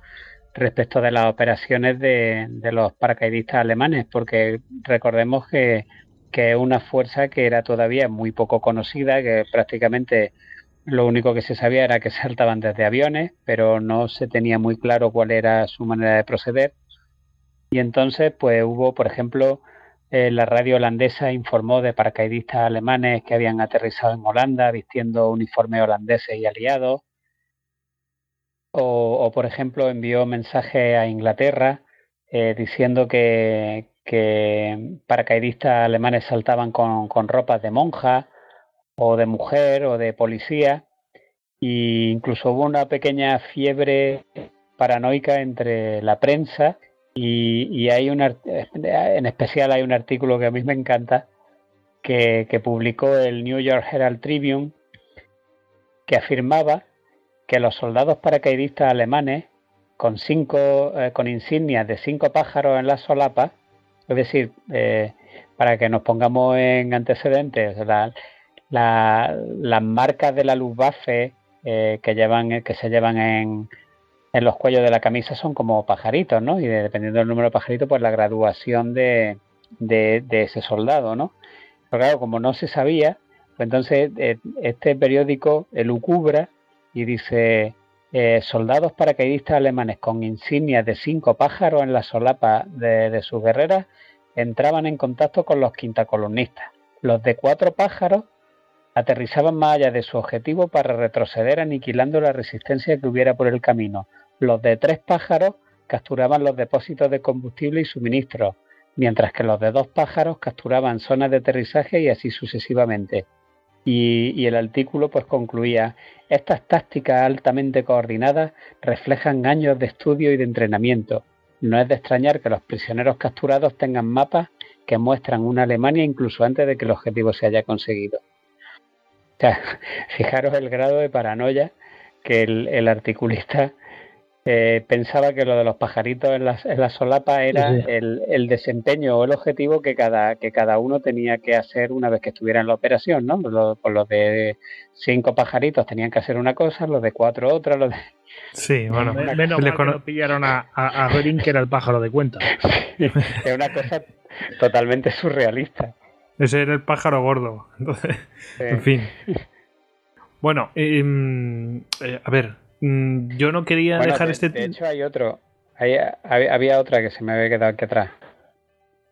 Speaker 4: respecto de las operaciones de, los paracaidistas alemanes, porque recordemos que, que es una fuerza que era todavía muy poco conocida, que prácticamente lo único que se sabía era que saltaban desde aviones, pero no se tenía muy claro cuál era su manera de proceder. Y entonces, pues hubo, por ejemplo, eh, la radio holandesa informó de paracaidistas alemanes que habían aterrizado en Holanda vistiendo uniformes holandeses y aliados. O, por ejemplo, envió mensajes a Inglaterra eh, diciendo que, que, paracaidistas alemanes saltaban con, con ropas de monja o de mujer o de policía. E incluso hubo una pequeña fiebre paranoica entre la prensa y, hay un en especial hay un artículo que a mí me encanta que, publicó el New York Herald Tribune que afirmaba que los soldados paracaidistas alemanes con cinco eh, con insignias de cinco pájaros en la solapa es decir eh, para que nos pongamos en antecedentes la, las marcas de la luz eh, que, llevan, que se llevan en, en, los cuellos de la camisa son como pajaritos, ¿no? Y dependiendo del número de pajaritos, pues la graduación de, de, ese soldado, ¿no? Pero claro, como no se sabía, pues entonces eh, este periódico elucubra y dice eh, soldados paracaidistas alemanes con insignias de cinco pájaros en la solapa de, de sus guerreras entraban en contacto con los quintacolumnistas. Los de cuatro pájaros Aterrizaban más allá de su objetivo para retroceder aniquilando la resistencia que hubiera por el camino. Los de tres pájaros capturaban los depósitos de combustible y suministros, mientras que los de dos pájaros capturaban zonas de aterrizaje y así sucesivamente. Y, el artículo pues concluía, estas tácticas altamente coordinadas reflejan años de estudio y de entrenamiento. No es de extrañar que los prisioneros capturados tengan mapas que muestran una Alemania incluso antes de que el objetivo se haya conseguido. fijaros el grado de paranoia que el, articulista eh, pensaba que lo de los pajaritos en la, solapa era El, desempeño o el objetivo que cada, que cada uno tenía que hacer una vez que estuviera en la operación, ¿no? Los, pues los de cinco pajaritos tenían que hacer una cosa, los de cuatro otra, los de...
Speaker 1: Sí, bueno,
Speaker 3: menos mal que no pillaron a, a, que era el pájaro de cuenta.
Speaker 4: es una cosa totalmente surrealista.
Speaker 1: Ese era el pájaro gordo. Entonces, en fin. Bueno, em, eh, a ver, yo no quería dejar este.
Speaker 4: De hecho, hay otro. había otra que se me había quedado aquí atrás.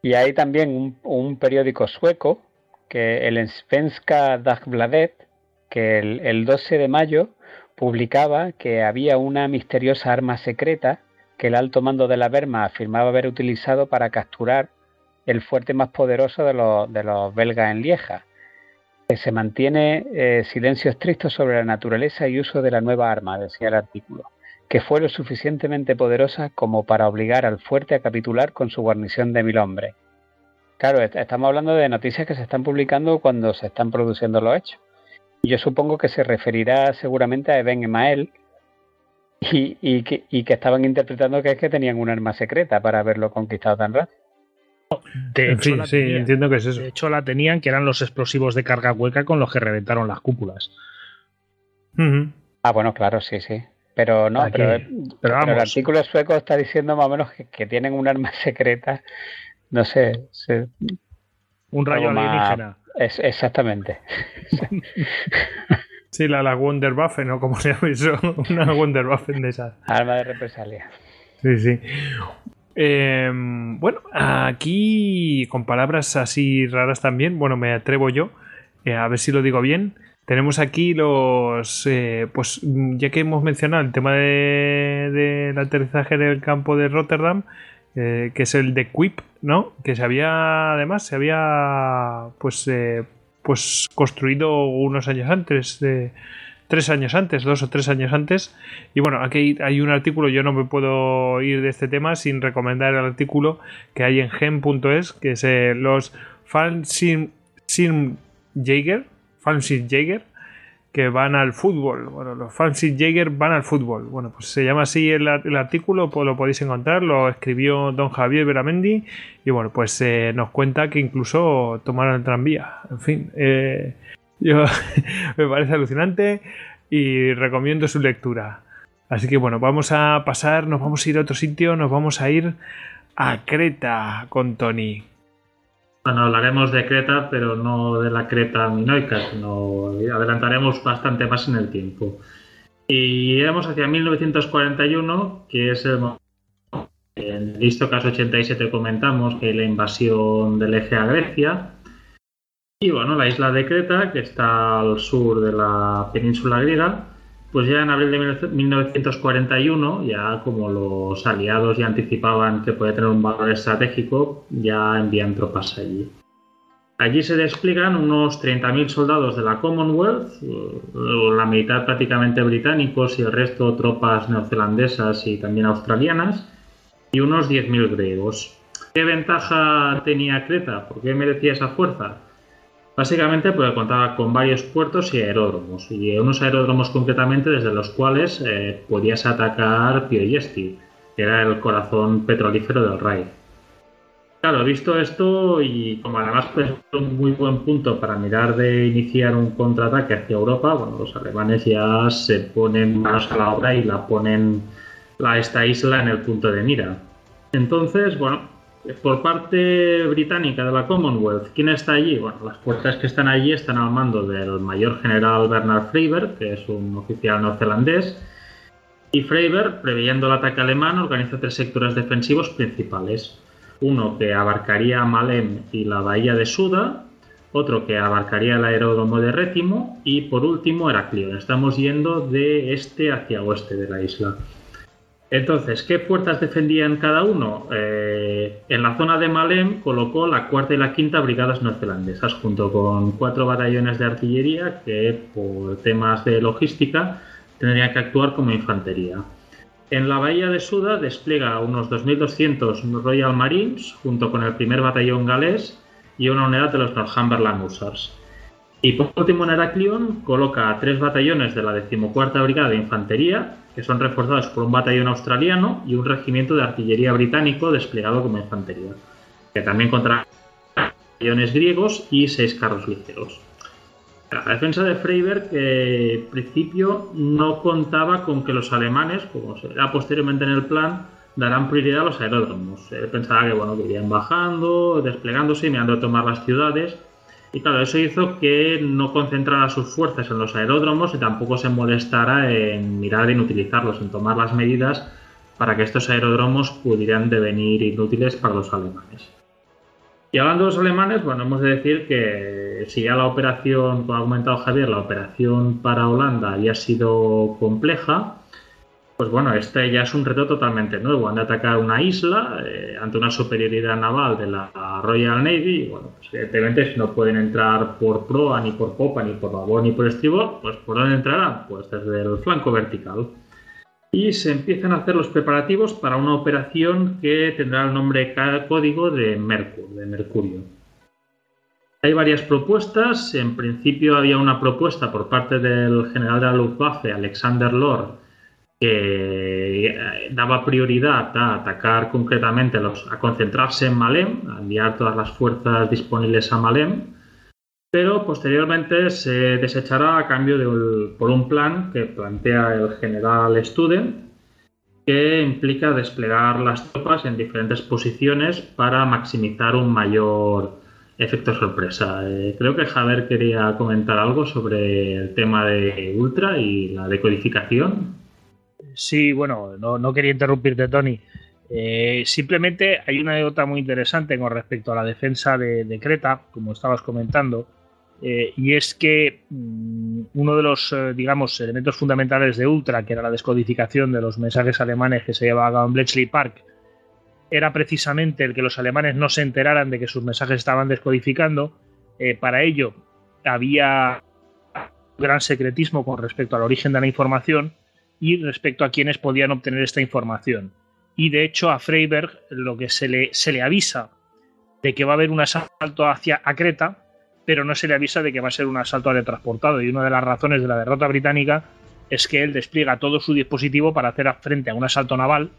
Speaker 4: Y hay también un, periódico sueco, que el Svenska Dagbladet, que el, el 12 de mayo publicaba que había una misteriosa arma secreta que el alto mando de la Berma afirmaba haber utilizado para capturar el fuerte más poderoso de los, de los belgas en Lieja. Se mantiene eh, silencio estricto sobre la naturaleza y uso de la nueva arma, decía el artículo, que fue lo suficientemente poderosa como para obligar al fuerte a capitular con su guarnición de mil hombres. Claro, estamos hablando de noticias que se están publicando cuando se están produciendo los hechos. Y yo supongo que se referirá seguramente a Eben Emael y, que, y que estaban interpretando que es que tenían un arma secreta para haberlo conquistado tan rápido.
Speaker 3: De hecho, sí, entiendo que es eso. De hecho, la tenían, que eran los explosivos de carga hueca con los que reventaron las cúpulas.
Speaker 4: Ah, bueno, claro, sí, sí. Pero no, pero, el artículo sueco está diciendo más o menos que, tienen un arma secreta. No sé.
Speaker 3: un rayo alienígena.
Speaker 4: Es, exactamente.
Speaker 1: sí, la, la Wunderwaffe, ¿no? Como se llama eso? Una Wunderwaffe de esas.
Speaker 4: Arma de represalia.
Speaker 1: Sí, sí. Eh, bueno, aquí con palabras así raras también, bueno, me atrevo yo, eh, a ver si lo digo bien. Tenemos aquí los, eh, pues ya que hemos mencionado el tema del de, aterrizaje del campo de Rotterdam, eh, que es el de Quip, ¿no? Que se había, además, se había, pues, pues construido unos años antes de tres años antes, dos o tres años antes. Y bueno, aquí hay un artículo, yo no me puedo ir de este tema sin recomendar el artículo que hay en gen.es, que es eh, los Fansim Jaeger, Jaeger, que van al fútbol. Bueno, los Fancy Jaeger van al fútbol. Bueno, pues se llama así el, artículo, pues lo podéis encontrar, lo escribió don Javier Beramendi y bueno, pues eh, nos cuenta que incluso tomaron el tranvía. En fin, eh, yo me parece alucinante y recomiendo su lectura. Así que bueno, vamos a pasar, nos vamos a ir a otro sitio, nos vamos a ir a Creta con Tony.
Speaker 2: Bueno, hablaremos de Creta, pero no de la Creta minoica, sino adelantaremos bastante más en el tiempo. Y iremos hacia 1941, que es el en el caso 87 comentamos que la invasión del eje a Grecia. Y bueno, la isla de Creta, que está al sur de la península griega, pues ya en abril de 1941, ya como los aliados ya anticipaban que podía tener un valor estratégico, ya envían tropas allí. Allí se despliegan unos 30.000 soldados de la Commonwealth, la mitad prácticamente británicos y el resto tropas neozelandesas y también australianas, y unos 10.000 griegos. ¿Qué ventaja tenía Creta? ¿Por qué merecía esa fuerza? Básicamente porque contaba con varios puertos y aeródromos, y unos aeródromos concretamente desde los cuales eh, podías atacar Piojesti, que era el corazón petrolífero del Reich. Claro, visto esto y como además es un muy buen punto para mirar de iniciar un contraataque hacia Europa, bueno, los alemanes ya se ponen manos a la obra y la ponen a esta isla en el punto de mira. Entonces, bueno, por parte británica de la Commonwealth, ¿quién está allí? Bueno, las fuerzas que están allí están al mando del mayor general Bernard Freiberg, que es un oficial neozelandés, y Freiberg, previendo el ataque alemán, organiza tres sectores defensivos principales. Uno que abarcaría Malem y la bahía de Suda, otro que abarcaría el aeródromo de Rétimo y por último Heraclión. Estamos yendo de este hacia oeste de la isla. Entonces, ¿qué fuerzas defendían cada uno? Eh, en la zona de Malem colocó la cuarta y la quinta brigadas neozelandesas, junto con cuatro batallones de artillería que, por temas de logística, tendrían que actuar como infantería. En la bahía de Suda despliega unos 2.200 Royal Marines, junto con el primer batallón galés y una unidad de los Northumberland Hussars. Y por último, en Heraclion coloca tres batallones de la decimocuarta brigada de infantería que son reforzados por un batallón australiano y un regimiento de artillería británico desplegado como infantería, que también contra batallones griegos y seis carros ligeros. La defensa de Freiberg, que en principio no contaba con que los alemanes, como será posteriormente en el plan, darán prioridad a los aeródromos. Él pensaba que bueno, que irían bajando, desplegándose y mirando a tomar las ciudades y claro, eso hizo que no concentrara sus fuerzas en los aeródromos y tampoco se molestara en mirar en utilizarlos, en tomar las medidas para que estos aeródromos pudieran devenir inútiles para los alemanes. Y hablando de los alemanes, bueno, hemos de decir que si ya la operación, como ha comentado Javier, la operación para Holanda había sido compleja, pues bueno, este ya es un reto totalmente nuevo. Han de atacar una isla eh, ante una superioridad naval de la Royal Navy. Y bueno, pues evidentemente si no pueden entrar por proa, ni por popa, ni por babor, ni por estribor, pues ¿por dónde entrarán? Pues desde el flanco vertical. Y se empiezan a hacer los preparativos para una operación que tendrá el nombre código de de Mercurio. Hay varias propuestas. En principio había una propuesta por parte del general de la Luftwaffe, Alexander Lord, que eh, daba prioridad a atacar concretamente, a concentrarse en Malem, a enviar todas las fuerzas disponibles a Malem, pero posteriormente se desechará a cambio de, por un plan que plantea el general Student, que implica desplegar las tropas en diferentes posiciones para maximizar un mayor efecto sorpresa. Eh, creo que Javier quería comentar algo sobre el tema de Ultra y la decodificación.
Speaker 3: Sí, bueno, no, quería interrumpirte, Tony. Eh, simplemente hay una anécdota muy interesante con respecto a la defensa de, Creta, como estabas comentando, eh, y es que mm, uno de los, eh, digamos, elementos fundamentales de Ultra, que era la descodificación de los mensajes alemanes que se llevaba a Bletchley Park, era precisamente el que los alemanes no se enteraran de que sus mensajes estaban descodificando. para ello, había gran secretismo con respecto al origen de la información y respecto a quienes podían obtener esta información. Y de hecho a Freiberg lo que se le, se le avisa de que va a haber un asalto hacia a Creta, pero no se le avisa de que va a ser un asalto transportado. Y una de las razones de la derrota británica es que él despliega todo su dispositivo para hacer frente a un asalto naval.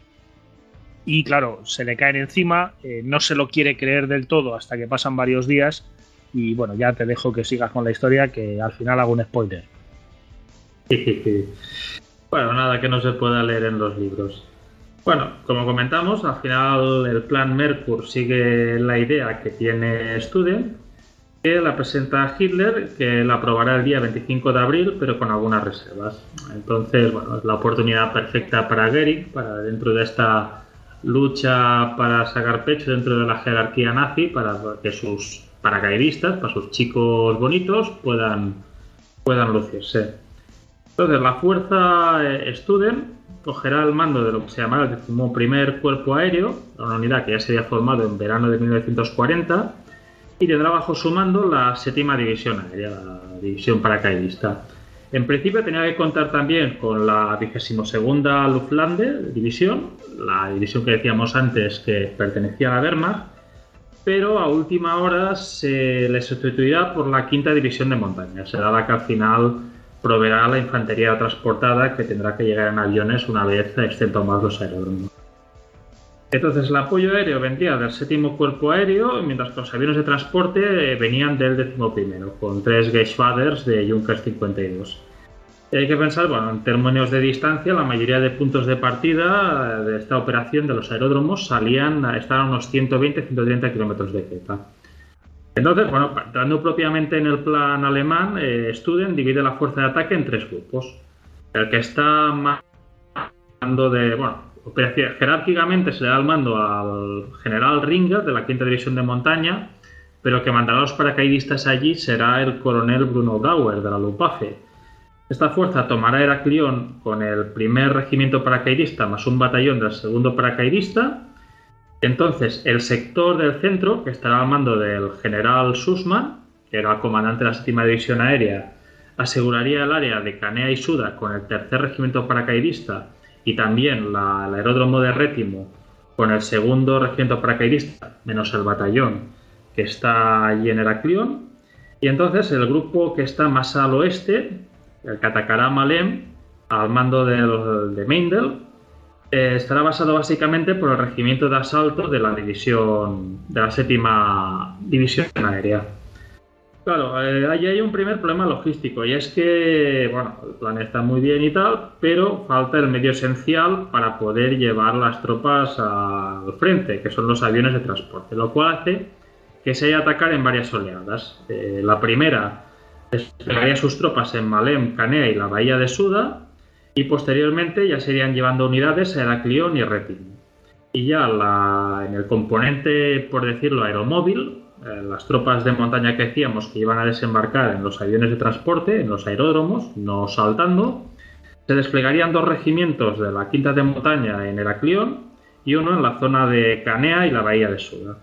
Speaker 3: Y claro, se le caen encima, eh, no se lo quiere creer del todo hasta que pasan varios días. Y bueno, ya te dejo que sigas con la historia, que al final hago un spoiler.
Speaker 2: bueno, nada que no se pueda leer en los libros. Bueno, como comentamos, al final el plan Merkur sigue la idea que tiene Student, que la presenta Hitler, que la aprobará el día 25 de abril, pero con algunas reservas. Entonces, bueno, es la oportunidad perfecta para Gehrig, para dentro de esta lucha para sacar pecho dentro de la jerarquía nazi, para que sus paracaidistas, para sus chicos bonitos, puedan, puedan lucirse. Entonces, la fuerza eh, Student cogerá el mando de lo que se llamará el decimoprimer cuerpo aéreo, una unidad que ya se había formado en verano de 1940, y tendrá bajo su mando la séptima división aérea, la división paracaidista. En principio tenía que contar también con la 22 Luftlandde división, la división que decíamos antes que pertenecía a la Wehrmacht, pero a última hora se le sustituirá por la quinta división de montaña. Será la que al final proveerá la infantería transportada que tendrá que llegar en aviones una vez más los aeródromos. Entonces el apoyo aéreo vendría del séptimo cuerpo aéreo, mientras que los aviones de transporte eh, venían del décimo primero, con tres Geschwaders de Junkers 52. hay que pensar, bueno, en términos de distancia, la mayoría de puntos de partida eh, de esta operación de los aeródromos salían, estaban a unos 120-130 kilómetros de Creta. Entonces, bueno, entrando propiamente en el plan alemán, eh, divide la fuerza de ataque en tres grupos. El que está más de, bueno, jerárquicamente se le da el mando al general Ringer de la quinta división de montaña, pero que mandará a los paracaidistas allí será el coronel Bruno Gauer de la Luftwaffe. Esta fuerza tomará Heraclión con el primer regimiento paracaidista más un batallón del segundo paracaidista entonces, el sector del centro, que estará al mando del general Sussman, que era el comandante de la séptima división aérea, aseguraría el área de Canea y Suda con el tercer regimiento paracaidista y también el aeródromo de Rétimo con el segundo regimiento paracaidista, menos el batallón que está allí en Heraclión. Y entonces el grupo que está más al oeste, el que atacará Malem, al mando de Meindel, eh, estará basado básicamente por el regimiento de asalto de la división de la séptima división aérea. Claro, eh, ahí hay un primer problema logístico y es que, bueno, el plan está muy bien y tal, pero falta el medio esencial para poder llevar las tropas al frente, que son los aviones de transporte, lo cual hace que se haya atacar en varias oleadas. Eh, la primera desplegaría sus tropas en Malem, Canea y la bahía de Suda, y posteriormente ya se irían llevando unidades a Heraclión y Retin. Y ya en el componente, por decirlo, aeromóvil, eh, las tropas de montaña que decíamos que iban a desembarcar en los aviones de transporte, en los aeródromos, no saltando, se desplegarían dos regimientos de la quinta de montaña en Heraclión y uno en la zona de Canea y la bahía de Suda.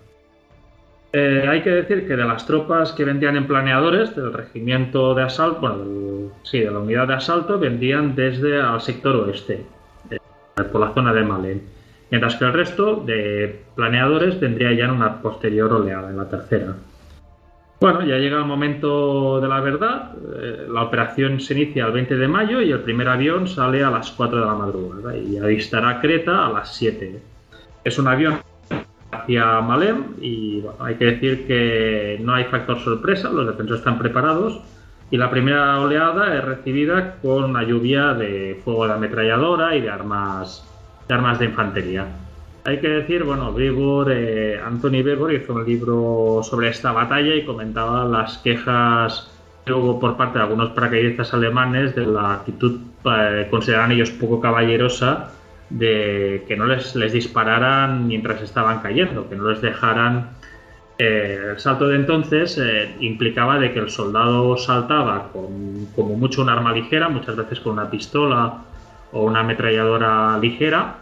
Speaker 2: Eh, hay que decir que de las tropas que vendían en planeadores del regimiento de asalto, bueno, sí, de la unidad de asalto, vendían desde al sector oeste, eh, por la zona de Malen, mientras que el resto de planeadores vendría ya en una posterior oleada, en la tercera. Bueno, ya llega el momento de la verdad. Eh, la operación se inicia el 20 de mayo y el primer avión sale a las 4 de la madrugada y avistará Creta a las 7. Es un avión hacia Malem y hay que decir que no hay factor sorpresa, los defensores están preparados y la primera oleada es recibida con una lluvia de fuego de ametralladora y de armas de, armas de infantería. Hay que decir, bueno, Weber, eh, Anthony Weber hizo un libro sobre esta batalla y comentaba las quejas que hubo por parte de algunos paracaidistas alemanes de la actitud, eh, consideran ellos poco caballerosa, de que no les, les dispararan mientras estaban cayendo, que no les dejaran eh, el salto de entonces eh, implicaba de que el soldado saltaba con como mucho un arma ligera, muchas veces con una pistola o una ametralladora ligera,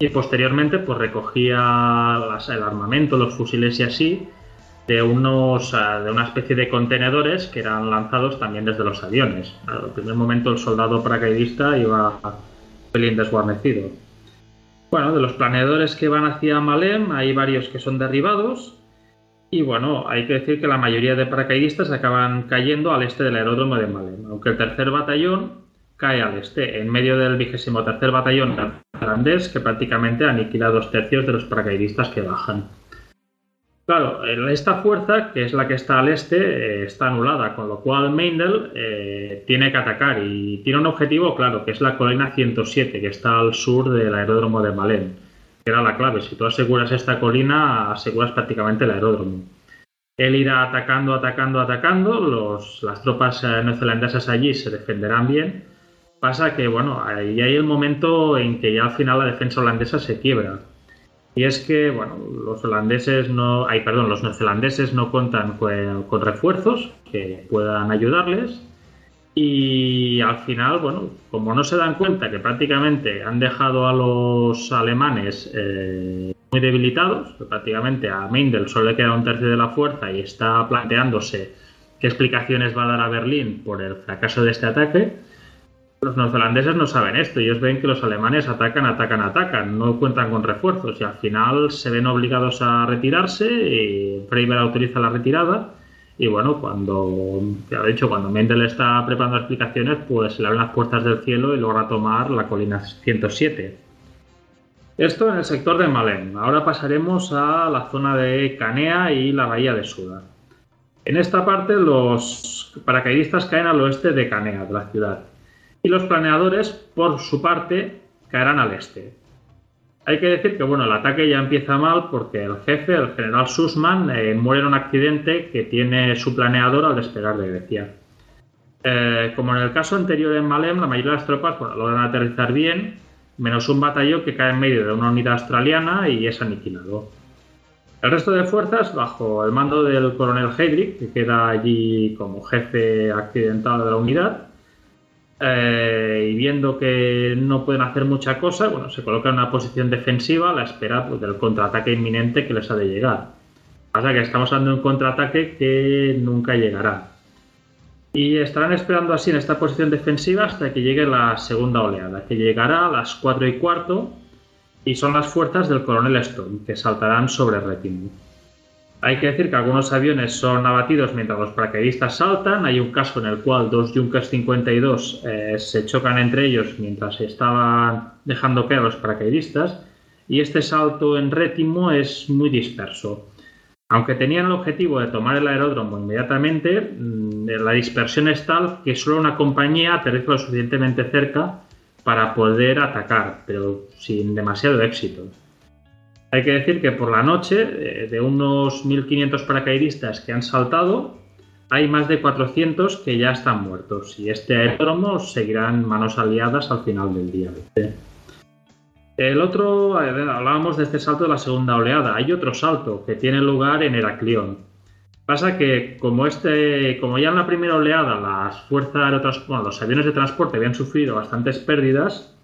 Speaker 2: y posteriormente pues recogía el armamento, los fusiles y así, de, unos, de una especie de contenedores que eran lanzados también desde los aviones. El primer momento el soldado paracaidista iba pelín desguarnecido. Bueno, de los planeadores que van hacia Malem hay varios que son derribados y bueno, hay que decir que la mayoría de paracaidistas acaban cayendo al este del aeródromo de Malem, aunque el tercer batallón cae al este, en medio del vigésimo tercer batallón holandés que prácticamente aniquila dos tercios de los paracaidistas que bajan. Claro, esta fuerza, que es la que está al este, eh, está anulada, con lo cual Meindel eh, tiene que atacar y tiene un objetivo claro, que es la colina 107, que está al sur del aeródromo de Malén, que era la clave. Si tú aseguras esta colina, aseguras prácticamente el aeródromo. Él irá atacando, atacando, atacando, las tropas eh, neozelandesas allí se defenderán bien. Pasa que, bueno, ahí hay el momento en que ya al final la defensa holandesa se quiebra y es que, bueno, los holandeses no, ay, perdón, los neozelandeses no cuentan con, refuerzos que puedan ayudarles. Y al final, bueno, como no se dan cuenta que prácticamente han dejado a los alemanes eh, muy debilitados, prácticamente a Meindel solo le queda un tercio de la fuerza y está planteándose qué explicaciones va a dar a Berlín por el fracaso de este ataque, los neozelandeses no saben esto, ellos ven que los alemanes atacan, atacan, atacan, no cuentan con refuerzos y al final se ven obligados a retirarse y Freiber autoriza la retirada y bueno, cuando, ya he dicho, cuando Mendel está preparando explicaciones, pues se le abren las puertas del cielo y logra tomar la colina 107. Esto en el sector de Malén. Ahora pasaremos a la zona de Canea y la bahía de Suda. En esta parte los paracaidistas caen al oeste de Canea, de la ciudad y los planeadores, por su parte, caerán al este. Hay que decir que bueno, el ataque ya empieza mal porque el jefe, el general Sussman, eh, muere en un accidente que tiene su planeador al despegar de Grecia. Eh, como en el caso anterior en Malem, la mayoría de las tropas bueno, logran aterrizar bien, menos un batallón que cae en medio de una unidad australiana y es aniquilado. El resto de fuerzas, bajo el mando del coronel Heydrich, que queda allí como jefe accidentado de la unidad, eh, y viendo que no pueden hacer mucha cosa, bueno, se colocan en una posición defensiva a la espera pues, del contraataque inminente que les ha de llegar. Pasa que estamos hablando de un contraataque que nunca llegará. Y estarán esperando así en esta posición defensiva hasta que llegue la segunda oleada, que llegará a las 4 y cuarto, y son las fuerzas del coronel Stone, que saltarán sobre Retinue. Hay que decir que algunos aviones son abatidos mientras los paracaidistas saltan. Hay un caso en el cual dos Junkers 52 eh, se chocan entre ellos mientras estaban dejando caer a los paracaidistas. Y este salto en rétimo es muy disperso. Aunque tenían el objetivo de tomar el aeródromo inmediatamente, mm, la dispersión es tal que solo una compañía aterriza lo suficientemente cerca para poder atacar, pero sin demasiado éxito. Hay que decir que por la noche, eh, de unos 1.500 paracaidistas que han saltado, hay más de 400 que ya están muertos y este aeródromo seguirá en manos aliadas al final del día. El otro, hablábamos de este salto de la segunda oleada. Hay otro salto que tiene lugar en Heraclión. Pasa que como este, como ya en la primera oleada las fuerzas, bueno, los aviones de transporte habían sufrido bastantes pérdidas,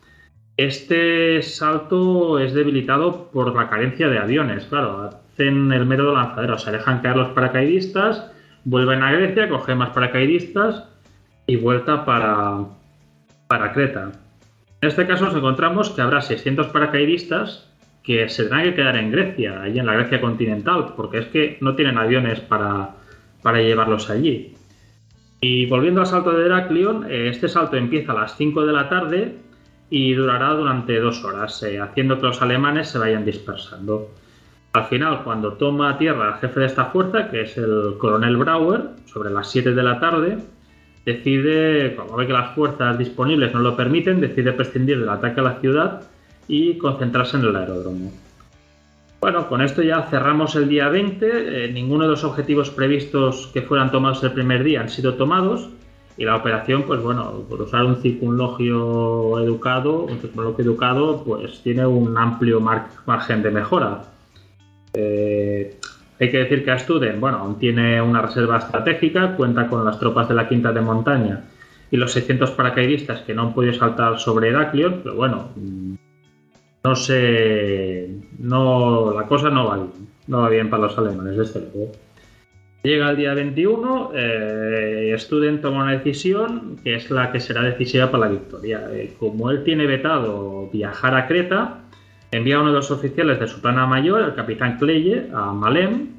Speaker 2: este salto es debilitado por la carencia de aviones. Claro, hacen el método lanzadero, o sea, dejan caer los paracaidistas, vuelven a Grecia, cogen más paracaidistas y vuelta para, para Creta. En este caso nos encontramos que habrá 600 paracaidistas que se tendrán que quedar en Grecia, allí en la Grecia continental, porque es que no tienen aviones para, para llevarlos allí. Y volviendo al salto de Heraclion, eh, este salto empieza a las 5 de la tarde y durará durante dos horas, eh, haciendo que los alemanes se vayan dispersando. Al final, cuando toma tierra el jefe de esta fuerza, que es el coronel Brauer, sobre las 7 de la tarde, decide, como ve que las fuerzas disponibles no lo permiten, decide prescindir del ataque a la ciudad y concentrarse en el aeródromo. Bueno, con esto ya cerramos el día 20. Eh, ninguno de los objetivos previstos que fueran tomados el primer día han sido tomados y la operación, pues bueno, por usar un circunlogio educado, un circunlogio educado, pues tiene un amplio margen de mejora. Eh, hay que decir que Astuden, bueno, tiene una reserva estratégica, cuenta con las tropas de la Quinta de Montaña y los 600 paracaidistas que no han podido saltar sobre Heraclion, pero bueno, no sé, no, la cosa no va bien, no va bien para los alemanes, desde luego. Llega el día 21, eh, Student toma una decisión que es la que será decisiva para la victoria. Eh, como él tiene vetado viajar a Creta, envía a uno de los oficiales de su plana mayor, el capitán Cleye, a Malem,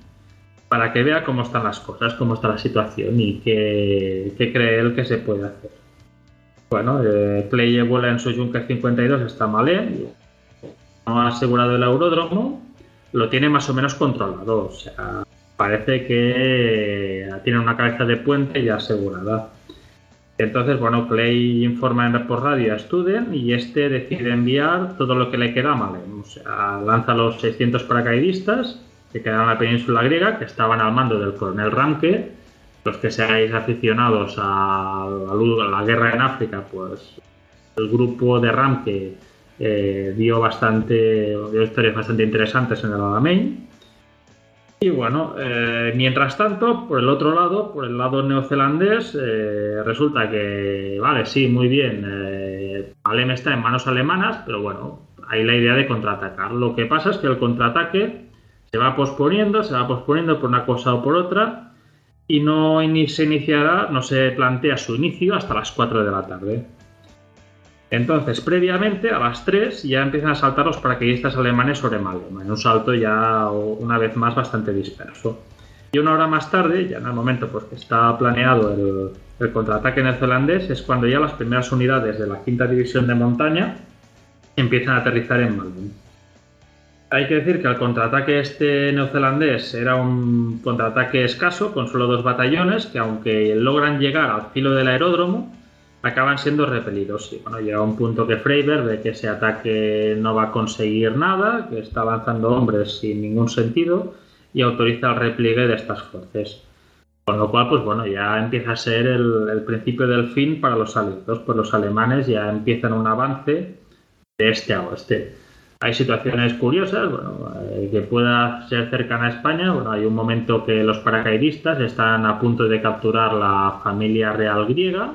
Speaker 2: para que vea cómo están las cosas, cómo está la situación y qué, cree él que se puede hacer. Bueno, eh, Cleye vuela en su Junker 52 hasta Malem, ha asegurado el aeródromo, lo tiene más o menos controlado. O sea, parece que tiene una cabeza de puente ya asegurada. Entonces, bueno, Clay informa por radio a Student y este decide enviar todo lo que le queda a Malem. Lanza los 600 paracaidistas que quedan en la península griega, que estaban al mando del coronel Ramke. Los que seáis aficionados a la, guerra en África, pues el grupo de Ramke eh, dio bastante, dio historias bastante interesantes en el Alamein. Y bueno, eh, mientras tanto, por el otro lado, por el lado neozelandés, eh, resulta que, vale, sí, muy bien, eh, Alem está en manos alemanas, pero bueno, hay la idea de contraatacar. Lo que pasa es que el contraataque se va posponiendo, se va posponiendo por una cosa o por otra, y no se iniciará, no se plantea su inicio hasta las 4 de la tarde. Entonces, previamente, a las 3 ya empiezan a saltar los paracaidistas alemanes sobre Malm, en un salto ya una vez más bastante disperso. Y una hora más tarde, ya en el momento pues, que está planeado el, contraataque neozelandés, es cuando ya las primeras unidades de la quinta división de montaña empiezan a aterrizar en Malm. Hay que decir que el contraataque este neozelandés era un contraataque escaso, con solo dos batallones, que aunque logran llegar al filo del aeródromo, acaban siendo repelidos. Y bueno, llega un punto que Freiberg ve que ese ataque no va a conseguir nada, que está avanzando hombres sin ningún sentido y autoriza el repliegue de estas fuerzas. Con lo cual, pues bueno, ya empieza a ser el, principio del fin para los aliados, pues los alemanes ya empiezan un avance de este a oeste. Hay situaciones curiosas, bueno, eh, que pueda ser cercana a España. Bueno, hay un momento que los paracaidistas están a punto de capturar la familia real griega,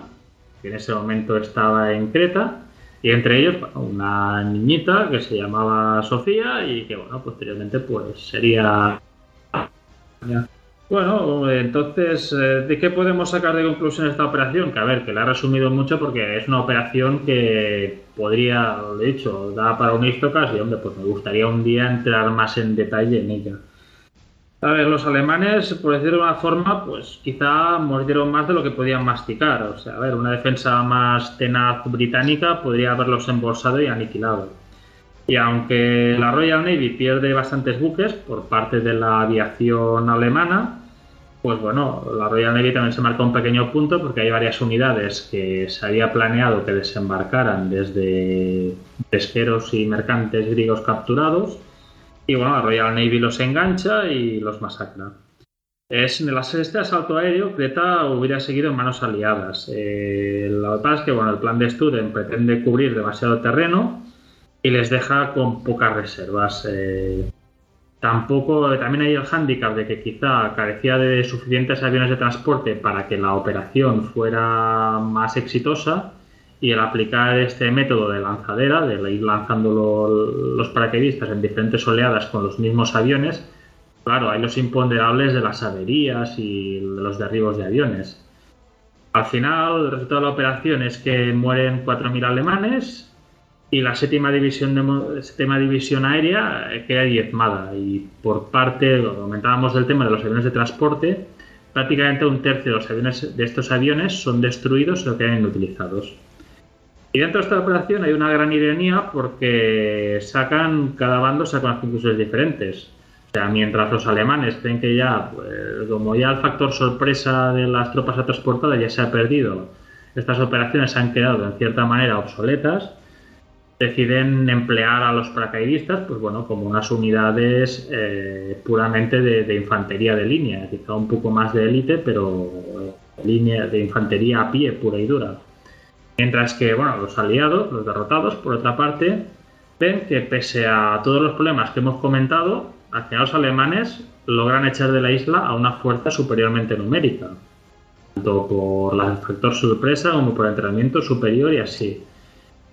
Speaker 2: que en ese momento estaba en Creta, y entre ellos una niñita que se llamaba Sofía y que bueno, posteriormente pues sería... Bueno, entonces, eh, ¿de qué podemos sacar de conclusión esta operación? Que a ver, que la he resumido mucho porque es una operación que podría, de hecho, da para un histocas y hombre, pues me gustaría un día entrar más en detalle en ella. A ver, los alemanes, por decirlo de una forma, pues quizá mordieron más de lo que podían masticar. O sea, a ver, una defensa más tenaz británica podría haberlos embolsado y aniquilado. Y aunque la Royal Navy pierde bastantes buques por parte de la aviación alemana, pues bueno, la Royal Navy también se marca un pequeño punto porque hay varias unidades que se había planeado que desembarcaran desde pesqueros y mercantes griegos capturados y bueno, la Royal Navy los engancha y los masacra. Es, en el este asalto aéreo, Creta hubiera seguido en manos aliadas. Eh, la verdad es que bueno, el plan de Student pretende cubrir demasiado terreno y les deja con pocas reservas. Eh, tampoco, también hay el hándicap de que quizá carecía de suficientes aviones de transporte para que la operación fuera más exitosa y el aplicar este método de lanzadera, de ir lanzando los paracaidistas en diferentes oleadas con los mismos aviones, claro, hay los imponderables de las averías y los derribos de aviones. Al final, el resultado de la operación es que mueren 4.000 alemanes y la séptima división, aérea queda diezmada. Y por parte, comentábamos del tema de los aviones de transporte, prácticamente un tercio de, los aviones, de estos aviones son destruidos o quedan inutilizados. Y dentro de esta operación hay una gran ironía porque sacan, cada bando saca unas conclusiones diferentes. O sea, mientras los alemanes creen que ya, pues, como ya el factor sorpresa de las tropas transportadas ya se ha perdido, estas operaciones han quedado en cierta manera obsoletas, deciden emplear a los paracaidistas, pues bueno, como unas unidades eh, puramente de, de, infantería de línea, quizá un poco más de élite, pero línea de infantería a pie pura y dura. Mientras que, bueno, los aliados, los derrotados, por otra parte, ven que pese a todos los problemas que hemos comentado, al los alemanes logran echar de la isla a una fuerza superiormente numérica, tanto por el factor sorpresa como por entrenamiento superior y así.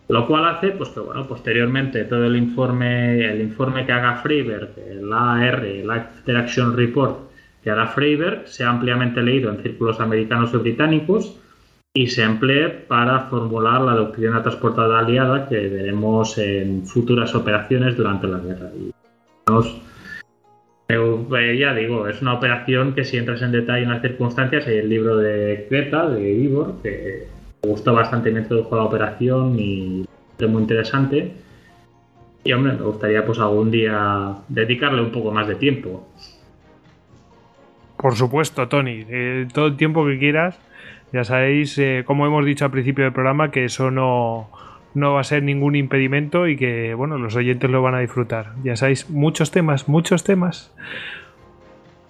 Speaker 2: Lo cual hace pues que bueno, posteriormente todo el informe, el informe que haga Freiberg, el AR, el After Action Report, que hará Freiberg sea ampliamente leído en círculos americanos y británicos y se emplee para formular la doctrina transportada aliada que veremos en futuras operaciones durante la guerra. Y, eh, ya digo, es una operación que si entras en detalle en las circunstancias, hay el libro de Creta, de Ivor, que me gustó bastante, me introdujo la operación y es muy interesante. Y hombre, me gustaría pues algún día dedicarle un poco más de tiempo.
Speaker 1: Por supuesto, Tony, eh, todo el tiempo que quieras. Ya sabéis, eh, como hemos dicho al principio del programa, que eso no, no va a ser ningún impedimento y que, bueno, los oyentes lo van a disfrutar. Ya sabéis, muchos temas, muchos temas.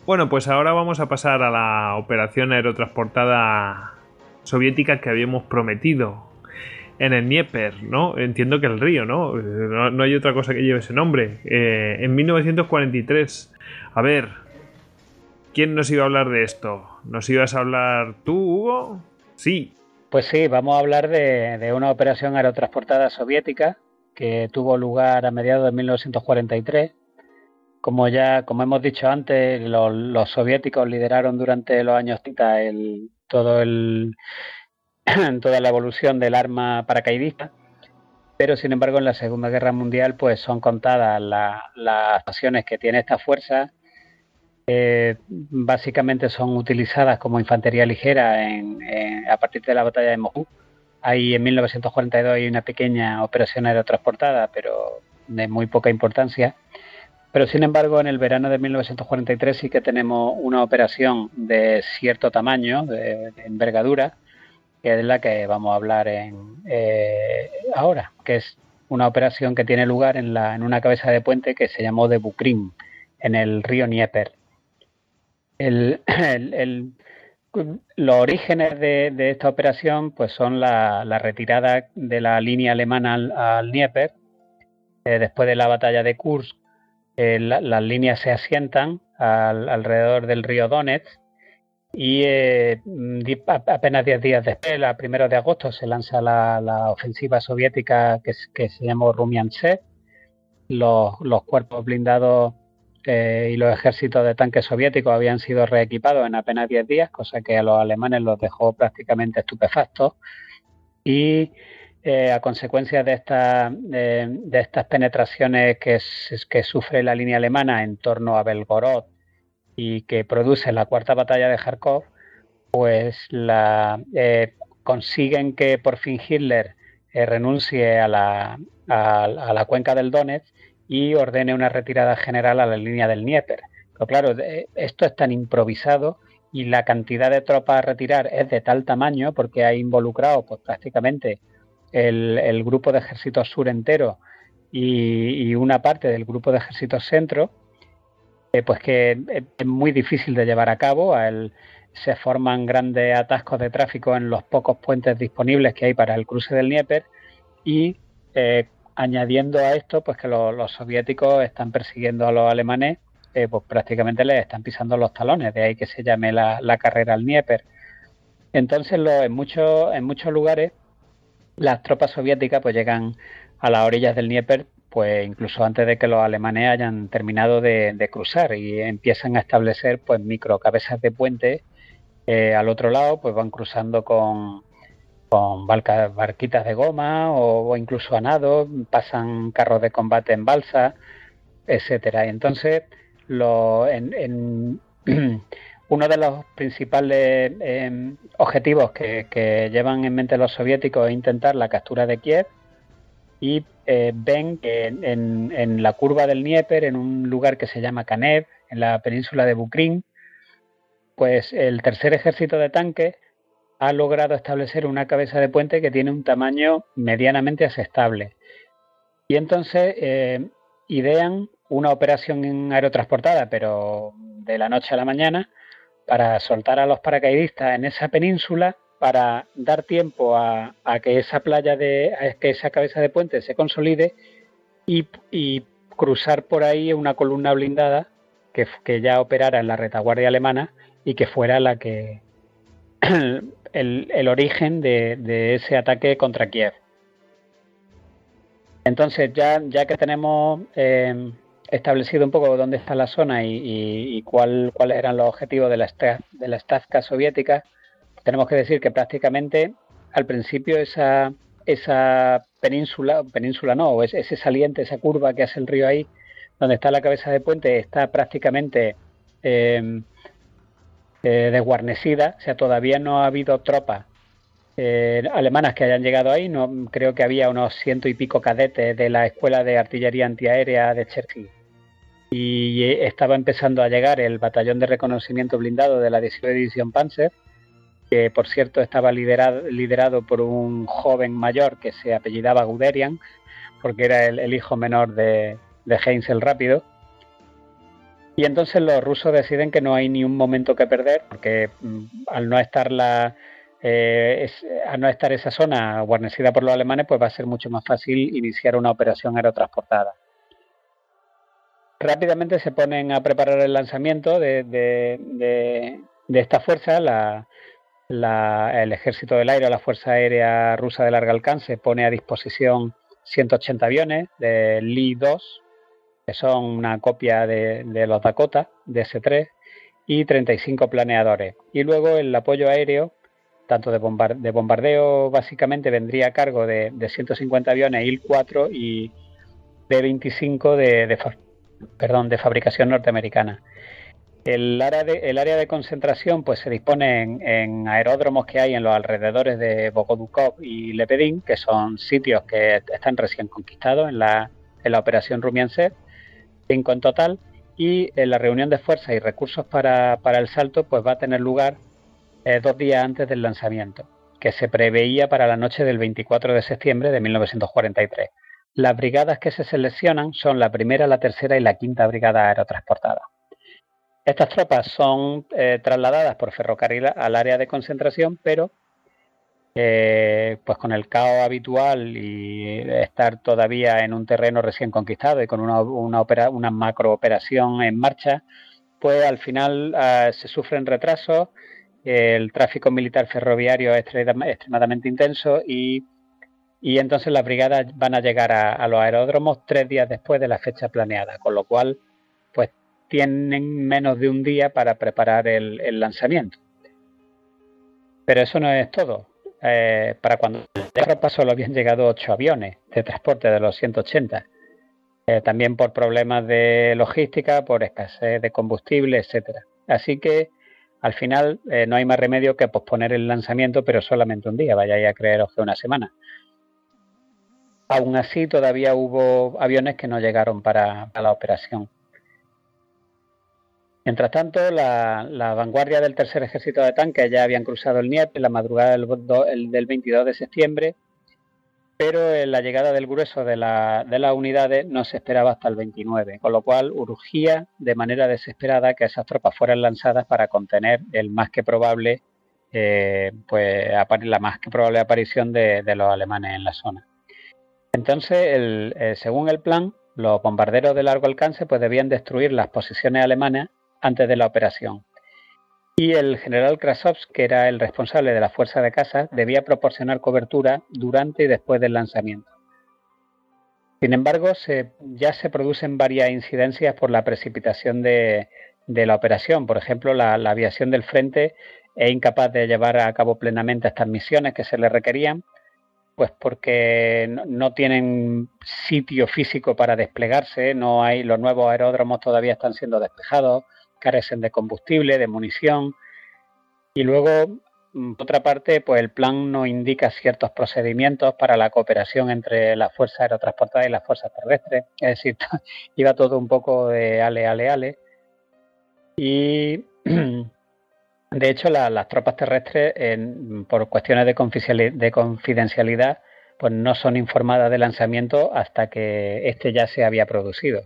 Speaker 1: Bueno, pues ahora vamos a pasar a la operación aerotransportada soviética que habíamos prometido en el Dnieper, ¿no? Entiendo que el río, ¿no? No, hay otra cosa que lleve ese nombre. Eh, en 1943. A ver, ¿quién nos iba a hablar de esto? ¿Nos ibas a hablar tú, Hugo? Sí,
Speaker 4: pues sí, vamos a hablar de, una operación aerotransportada soviética que tuvo lugar a mediados de 1943. Como ya, como hemos dicho antes, los, soviéticos lideraron durante los años Tita toda la evolución del arma paracaidista, pero sin embargo en la Segunda Guerra Mundial pues son contadas las acciones que tiene esta fuerza eh, básicamente son utilizadas como infantería ligera a partir de la batalla de Moscú. Ahí en 1942 hay una pequeña operación aerotransportada, pero de muy poca importancia. Pero sin embargo, en el verano de 1943 sí que tenemos una operación de cierto tamaño, de, envergadura, que es la que vamos a hablar eh, ahora, que es una operación que tiene lugar en, una cabeza de puente que se llamó de Bukrim, en el río Dnieper. Los orígenes de, esta operación pues son la, retirada de la línea alemana al, Dnieper. Eh, después de la batalla de Kursk, eh, las líneas se asientan alrededor del río Donetsk y eh, apenas 10 días después, a primeros de agosto, se lanza la, ofensiva soviética que, se llamó Rumiantsev. Los, los cuerpos blindados y los ejércitos de tanques soviéticos habían sido reequipados en apenas 10 días, cosa que a los alemanes los dejó prácticamente estupefactos. Y eh, a consecuencia de, de estas penetraciones que, sufre la línea alemana en torno a Belgorod y que produce la cuarta batalla de Kharkov, pues la, eh, consiguen que por fin Hitler eh, renuncie a la, a la cuenca del Donetsk y ordene una retirada general a la línea del Dnieper. Pero claro, esto es tan improvisado y la cantidad de tropas a retirar es de tal tamaño porque ha involucrado pues, prácticamente el, grupo de ejércitos sur entero y, una parte del grupo de ejércitos centro, eh, pues que es muy difícil de llevar a cabo. se forman grandes atascos de tráfico en los pocos puentes disponibles que hay para el cruce del Dnieper y eh, añadiendo a esto pues que los, soviéticos están persiguiendo a los alemanes, eh, pues prácticamente les están pisando los talones, de ahí que se llame la, carrera al Dnieper. Entonces en, muchos, en muchos lugares las tropas soviéticas pues llegan a las orillas del Dnieper pues incluso antes de que los alemanes hayan terminado de, cruzar y empiezan a establecer pues micro cabezas de puente eh, al otro lado pues van cruzando con, con barquitas de goma o, incluso a nado, pasan carros de combate en balsa, etcétera. entonces, lo, en, uno de los principales em, objetivos que, llevan en mente los soviéticos es intentar la captura de Kiev y eh, ven que en, en, la curva del Dnieper, en un lugar que se llama Kanev, en la península de Bukrin, pues el tercer ejército de tanques ha logrado establecer una cabeza de puente que tiene un tamaño medianamente aceptable. Y entonces eh, idean una operación aerotransportada, pero de la noche a la mañana, para soltar a los paracaidistas en esa península para dar tiempo a, que esa playa de, a que esa cabeza de puente se consolide y, cruzar por ahí una columna blindada que, que, ya operara en la retaguardia alemana y que fuera la que el, origen de, ese ataque contra Kiev. Entonces, ya, ya que tenemos eh, establecido un poco dónde está la zona y, cuál, cuáles eran los objetivos de la, de la Stavka soviética, tenemos que decir que prácticamente al principio esa, esa península, península no, ese saliente, esa curva que hace el río ahí, donde está la cabeza de puente, está prácticamente eh, eh, desguarnecida, o sea, todavía no ha habido tropas eh, alemanas que hayan llegado ahí, no creo que había unos ciento y pico cadetes de la Escuela de Artillería Antiaérea de Cherky y estaba empezando a llegar el batallón de reconocimiento blindado de la 19 División Panzer, que por cierto estaba liderado, liderado por un joven mayor que se apellidaba Guderian, porque era el, hijo menor de, de Heinz el Rápido. Y entonces los rusos deciden que no hay ni un momento que perder, porque mm, al no estar la, eh, al no estar esa zona guarnecida por los alemanes, pues va a ser mucho más fácil iniciar una operación aerotransportada. Rápidamente se ponen a preparar el lanzamiento de, esta fuerza. el ejército del aire la Fuerza Aérea Rusa de largo alcance pone a disposición 180 aviones de Li-2, que son una copia de, los Dakota DS-3 y 35 planeadores. Y luego el apoyo aéreo, tanto de, bombar de bombardeo básicamente, vendría a cargo de, 150 aviones IL-4 y de 25 de, de fabricación norteamericana. El área de, el área de concentración pues, se dispone en, aeródromos que hay en los alrededores de Bogodukov y Lepedín, que son sitios que están recién conquistados en la, en la operación rumianse 5 en total y eh, la reunión de fuerzas y recursos para, para, el salto pues va a tener lugar eh, dos días antes del lanzamiento, que se preveía para la noche del 24 de septiembre de 1943. Las brigadas que se seleccionan son la primera, la tercera y la quinta brigada aerotransportada. Estas tropas son eh, trasladadas por ferrocarril al área de concentración, pero eh, pues con el caos habitual y estar todavía en un terreno recién conquistado y con una, una, una macro operación en marcha, pues al final ah, se sufren retrasos, el tráfico militar ferroviario es extremadamente intenso y y entonces las brigadas van a llegar a, los aeródromos tres días después de la fecha planeada, con lo cual pues tienen menos de un día para preparar el, lanzamiento. Pero eso no es todo. Eh, para cuando Europa solo habían llegado ocho aviones de transporte de los 180, eh, también por problemas de logística, por escasez de combustible, etcétera. Así que al final eh, no hay más remedio que posponer el lanzamiento, pero solamente un día, vayáis a creeros que una semana. Aún así, todavía hubo aviones que no llegaron para, la operación. Mientras tanto, la, vanguardia del tercer ejército de tanques ya habían cruzado el Niepe en la madrugada del, 22 de septiembre, pero la llegada del grueso de, las unidades no se esperaba hasta el 29, con lo cual urgía de manera desesperada que esas tropas fueran lanzadas para contener el más que probable, eh, pues, la más que probable aparición de los alemanes en la zona. Entonces, eh, según el plan, los bombarderos de largo alcance pues, debían destruir las posiciones alemanas antes de la operación. Y el general Krasovsk, que era el responsable de la fuerza de caza, debía proporcionar cobertura durante y después del lanzamiento. Sin embargo, ya se producen varias incidencias por la precipitación de, la operación. Por ejemplo, la, la, aviación del frente es incapaz de llevar a cabo plenamente estas misiones que se le requerían pues porque no tienen sitio físico para desplegarse, no hay los nuevos aeródromos todavía están siendo despejados, carecen de combustible, de munición y luego mm, por otra parte, pues el plan no indica ciertos procedimientos para la cooperación entre las fuerzas aerotransportadas y las fuerzas terrestres, es decir, iba todo un poco de ale, ale, ale. Y De hecho, las tropas terrestres, por cuestiones de confidencialidad, pues no son informadas del lanzamiento hasta que este ya se había producido.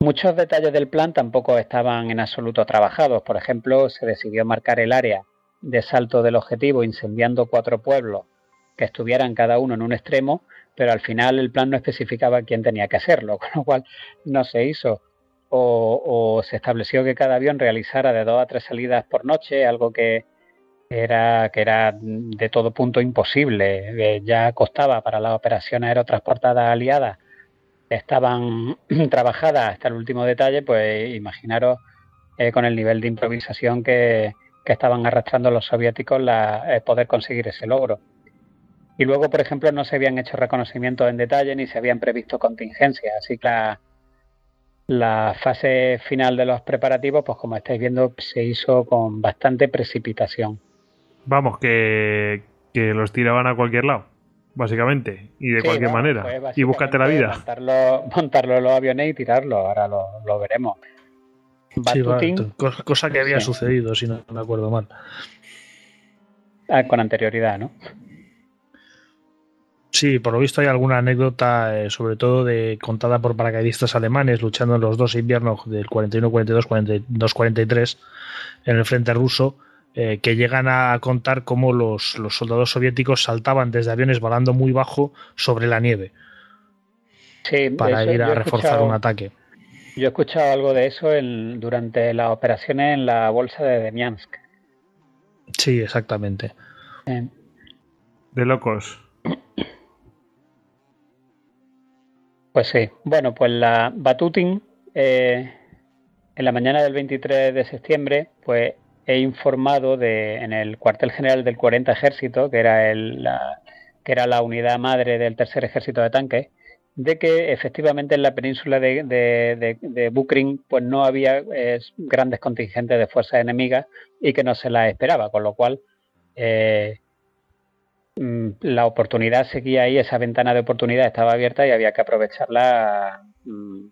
Speaker 4: Muchos detalles del plan tampoco estaban en absoluto trabajados. Por ejemplo, se decidió marcar el área de salto del objetivo incendiando cuatro pueblos que estuvieran cada uno en un extremo, pero al final el plan no especificaba quién tenía que hacerlo, con lo cual no se hizo o, se estableció que cada avión realizara de dos a tres salidas por noche, algo que era, que era de todo punto imposible. ya costaba para las operaciones aerotransportadas aliadas estaban trabajadas hasta el último detalle, pues imaginaros eh, con el nivel de improvisación que, estaban arrastrando los soviéticos la, poder conseguir ese logro. Y luego, por ejemplo, no se habían hecho reconocimientos en detalle ni se habían previsto contingencias, así que la, la fase final de los preparativos, pues como estáis viendo, se hizo con bastante precipitación.
Speaker 1: Vamos, que, los tiraban a cualquier lado, básicamente, y de cualquier manera. y búscate la vida.
Speaker 4: Montarlo, montarlo en los aviones y tirarlo, ahora lo, veremos.
Speaker 3: cosa que había sucedido, si no me acuerdo mal.
Speaker 4: Ah, con anterioridad, ¿no?
Speaker 3: Sí, por lo visto hay alguna anécdota, eh, sobre todo de contada por paracaidistas alemanes luchando en los dos inviernos del 41, 42, 42, 43 en el frente ruso, eh, que llegan a contar cómo los, soldados soviéticos saltaban desde aviones volando muy bajo sobre la nieve para ir a reforzar un ataque.
Speaker 4: Yo he escuchado algo de eso durante las operaciones en la bolsa de Demiansk.
Speaker 3: Sí, exactamente.
Speaker 1: De locos.
Speaker 4: Pues sí. Bueno, pues la Batutin, eh, en la mañana del 23 de septiembre, pues he informado de, en el cuartel general del 40 Ejército, que era, el, la, unidad madre del tercer ejército de tanques, de que efectivamente en la península de, de, Bukrin pues no había eh, grandes contingentes de fuerzas enemigas y que no se las esperaba, con lo cual eh, Mm, la oportunidad seguía ahí, esa ventana de oportunidad estaba abierta y había que aprovecharla mm,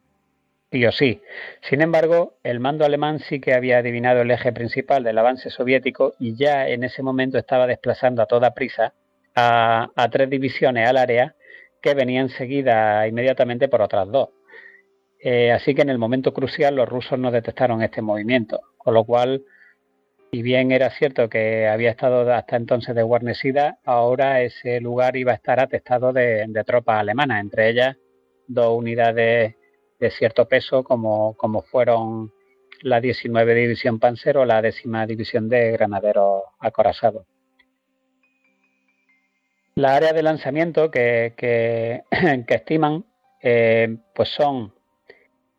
Speaker 4: o sí. Sin embargo, el mando alemán sí que había adivinado el eje principal del avance soviético y ya en ese momento estaba desplazando a toda prisa a, tres divisiones al área que venían seguidas inmediatamente por otras dos. Eh, así que en el momento crucial los rusos no detectaron este movimiento, con lo cual y bien era cierto que había estado hasta entonces desguarnecida, ahora ese lugar iba a estar atestado de, tropas alemanas, entre ellas dos unidades de cierto peso como, como fueron la 19 División Panzer o la décima División de Granaderos Acorazados. La área de lanzamiento que, que, estiman eh, pues son,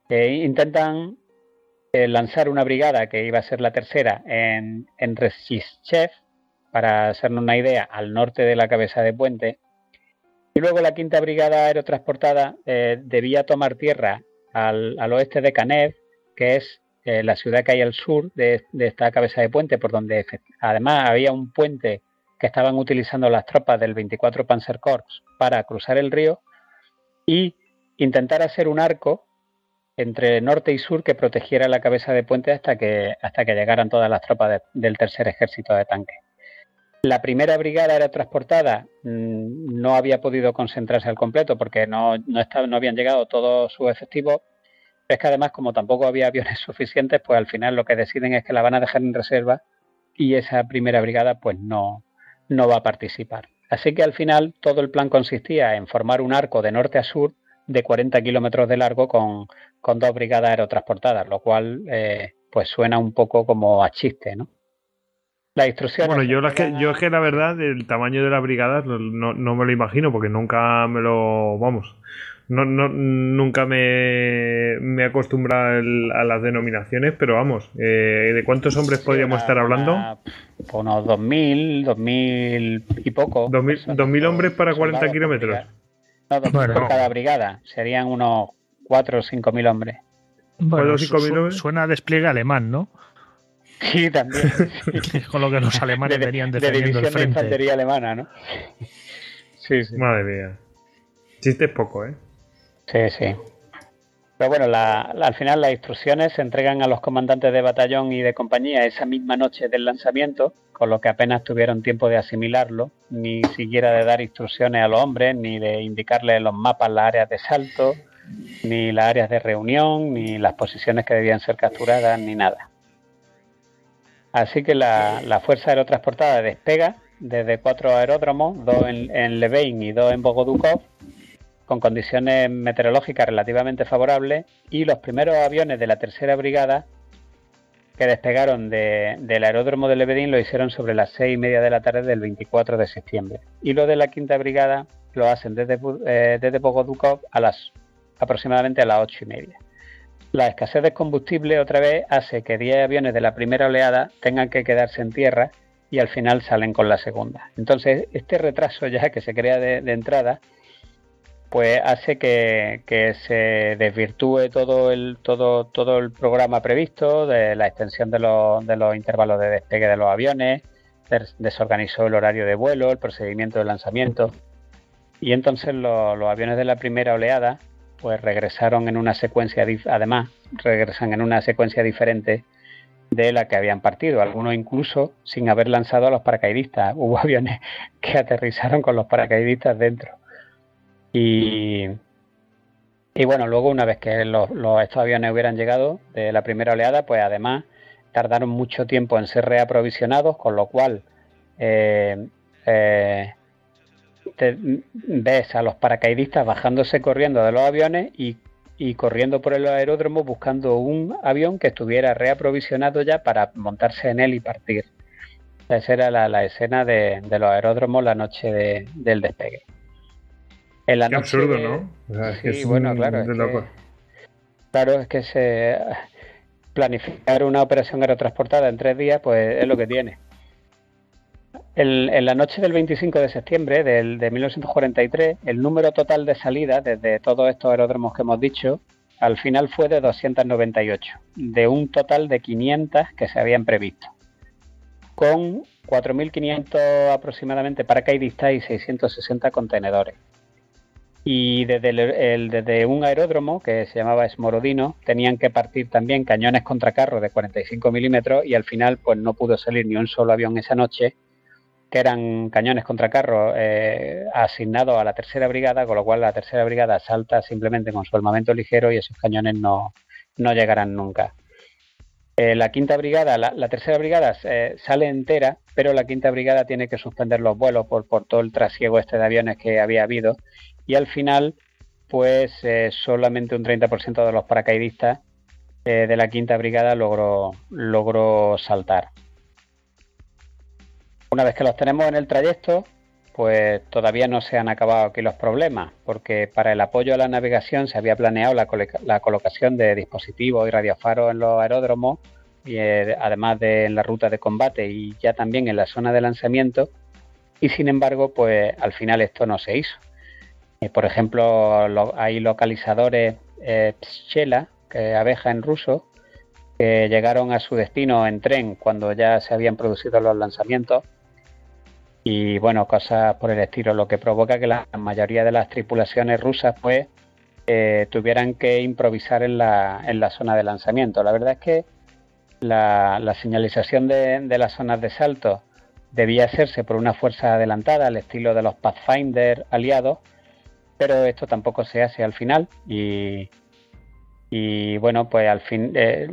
Speaker 4: eh, intentan eh, lanzar una brigada que iba a ser la tercera en, en para hacernos una idea, al norte de la cabeza de puente. Y luego la quinta brigada aerotransportada debía tomar tierra al, oeste de Canev, que es eh, la ciudad que hay al sur de, esta cabeza de puente, por donde además había un puente que estaban utilizando las tropas del 24 Panzer Corps para cruzar el río y intentar hacer un arco entre norte y sur que protegiera la cabeza de puente hasta que, hasta que llegaran todas las tropas del tercer ejército de tanques. La primera brigada era transportada, mm, no había podido concentrarse al completo porque no, no, no habían llegado todos sus efectivos. Es que además, como tampoco había aviones suficientes, pues al final lo que deciden es que la van a dejar en reserva y esa primera brigada pues no, no va a participar. Así que al final todo el plan consistía en formar un arco de norte a sur de 40 kilómetros de largo con, con, dos brigadas aerotransportadas, lo cual eh, pues suena un poco como a chiste, ¿no?
Speaker 1: La instrucción. Bueno, yo, que, yo es que la verdad, el tamaño de las brigadas no, no, me lo imagino, porque nunca me lo. Vamos. No, no, nunca me, me he acostumbrado a las denominaciones, pero vamos, eh, ¿de cuántos hombres podríamos estar hablando?
Speaker 4: unos 2.000, 2.000 y poco.
Speaker 1: 2.000 hombres para 40 kilómetros
Speaker 4: por cada brigada. Serían unos 4 o 5 mil hombres.
Speaker 3: Bueno, suena a despliegue alemán, ¿no?
Speaker 4: Sí, también.
Speaker 3: Con lo que los alemanes venían defendiendo de el frente.
Speaker 4: De infantería alemana, ¿no?
Speaker 1: Sí, sí. Madre mía. Chiste es poco, ¿eh?
Speaker 4: Sí, sí. Pero bueno, al final las instrucciones se entregan a los comandantes de batallón y de compañía esa misma noche del lanzamiento, con lo que apenas tuvieron tiempo de asimilarlo, ni siquiera de dar instrucciones a los hombres, ni de indicarles los mapas las áreas de salto, ni las áreas de reunión, ni las posiciones que debían ser capturadas, ni nada. Así que la, fuerza aerotransportada despega desde cuatro aeródromos, dos en, en Levein y dos en Bogodukov, con condiciones meteorológicas relativamente favorables y los primeros aviones de la tercera brigada que despegaron del aeródromo de Lebedín lo hicieron sobre las seis y media de la tarde del 24 de septiembre y los de la quinta brigada lo hacen desde, eh, desde a las aproximadamente a las ocho y media. La escasez de combustible otra vez hace que 10 aviones de la primera oleada tengan que quedarse en tierra y al final salen con la segunda. Entonces, este retraso ya que se crea de, entrada, pues hace que, se desvirtúe todo el, todo, todo el programa previsto, de la extensión de los, de los intervalos de despegue de los aviones, desorganizó el horario de vuelo, el procedimiento de lanzamiento. Y entonces los, aviones de la primera oleada, pues regresaron en una secuencia, además, regresan en una secuencia diferente de la que habían partido, algunos incluso sin haber lanzado a los paracaidistas. Hubo aviones que aterrizaron con los paracaidistas dentro. Y, y bueno, luego una vez que los, estos aviones hubieran llegado de la primera oleada, pues además tardaron mucho tiempo en ser reaprovisionados, con lo cual eh, eh, ves a los paracaidistas bajándose corriendo de los aviones y y corriendo por el aeródromo buscando un avión que estuviera reaprovisionado ya para montarse en él y partir. Esa era la, escena de, los aeródromos la noche del despegue.
Speaker 1: En la Qué absurdo, ¿no?
Speaker 4: sí, bueno, claro. Es que, claro, es que se planificar una operación aerotransportada en tres días, pues es lo que tiene en la noche del 25 de septiembre del, de 1943, el número total de salidas desde todos estos aeródromos que hemos dicho, al final fue de 298, de un total de 500 que se habían previsto, con 4.500 aproximadamente paracaidistas y 660 contenedores. Y desde, un aeródromo que se llamaba Esmorodino tenían que partir también cañones contra carro de 45 milímetros y al final pues no pudo salir ni un solo avión esa noche que eran cañones contra carro eh, asignados a la tercera brigada, con lo cual la tercera brigada salta simplemente con su armamento ligero y esos cañones no, llegarán nunca. Eh, la quinta brigada, la, tercera brigada eh, sale entera, pero la quinta brigada tiene que suspender los vuelos por, por todo el trasiego este de aviones que había habido y al final, pues solamente un 30% de los paracaidistas de la quinta brigada logró, logró saltar. Una vez que los tenemos en el trayecto, pues todavía no se han acabado aquí los problemas, porque para el apoyo a la navegación se había planeado la, colocación de dispositivos y radiofaros en los aeródromos, y, eh, además de en la ruta de combate y ya también en la zona de lanzamiento, y sin embargo, pues al final esto no se hizo. Eh, por ejemplo, hay localizadores eh, Pschela, que abeja en ruso, que llegaron a su destino en tren cuando ya se habían producido los lanzamientos y bueno, cosas por el estilo, lo que provoca que la mayoría de las tripulaciones rusas pues eh, tuvieran que improvisar en la, en la zona de lanzamiento. La verdad es que la, señalización de, de, las zonas de salto debía hacerse por una fuerza adelantada al estilo de los Pathfinder aliados, pero esto tampoco se hace al final y, y bueno, pues al fin eh,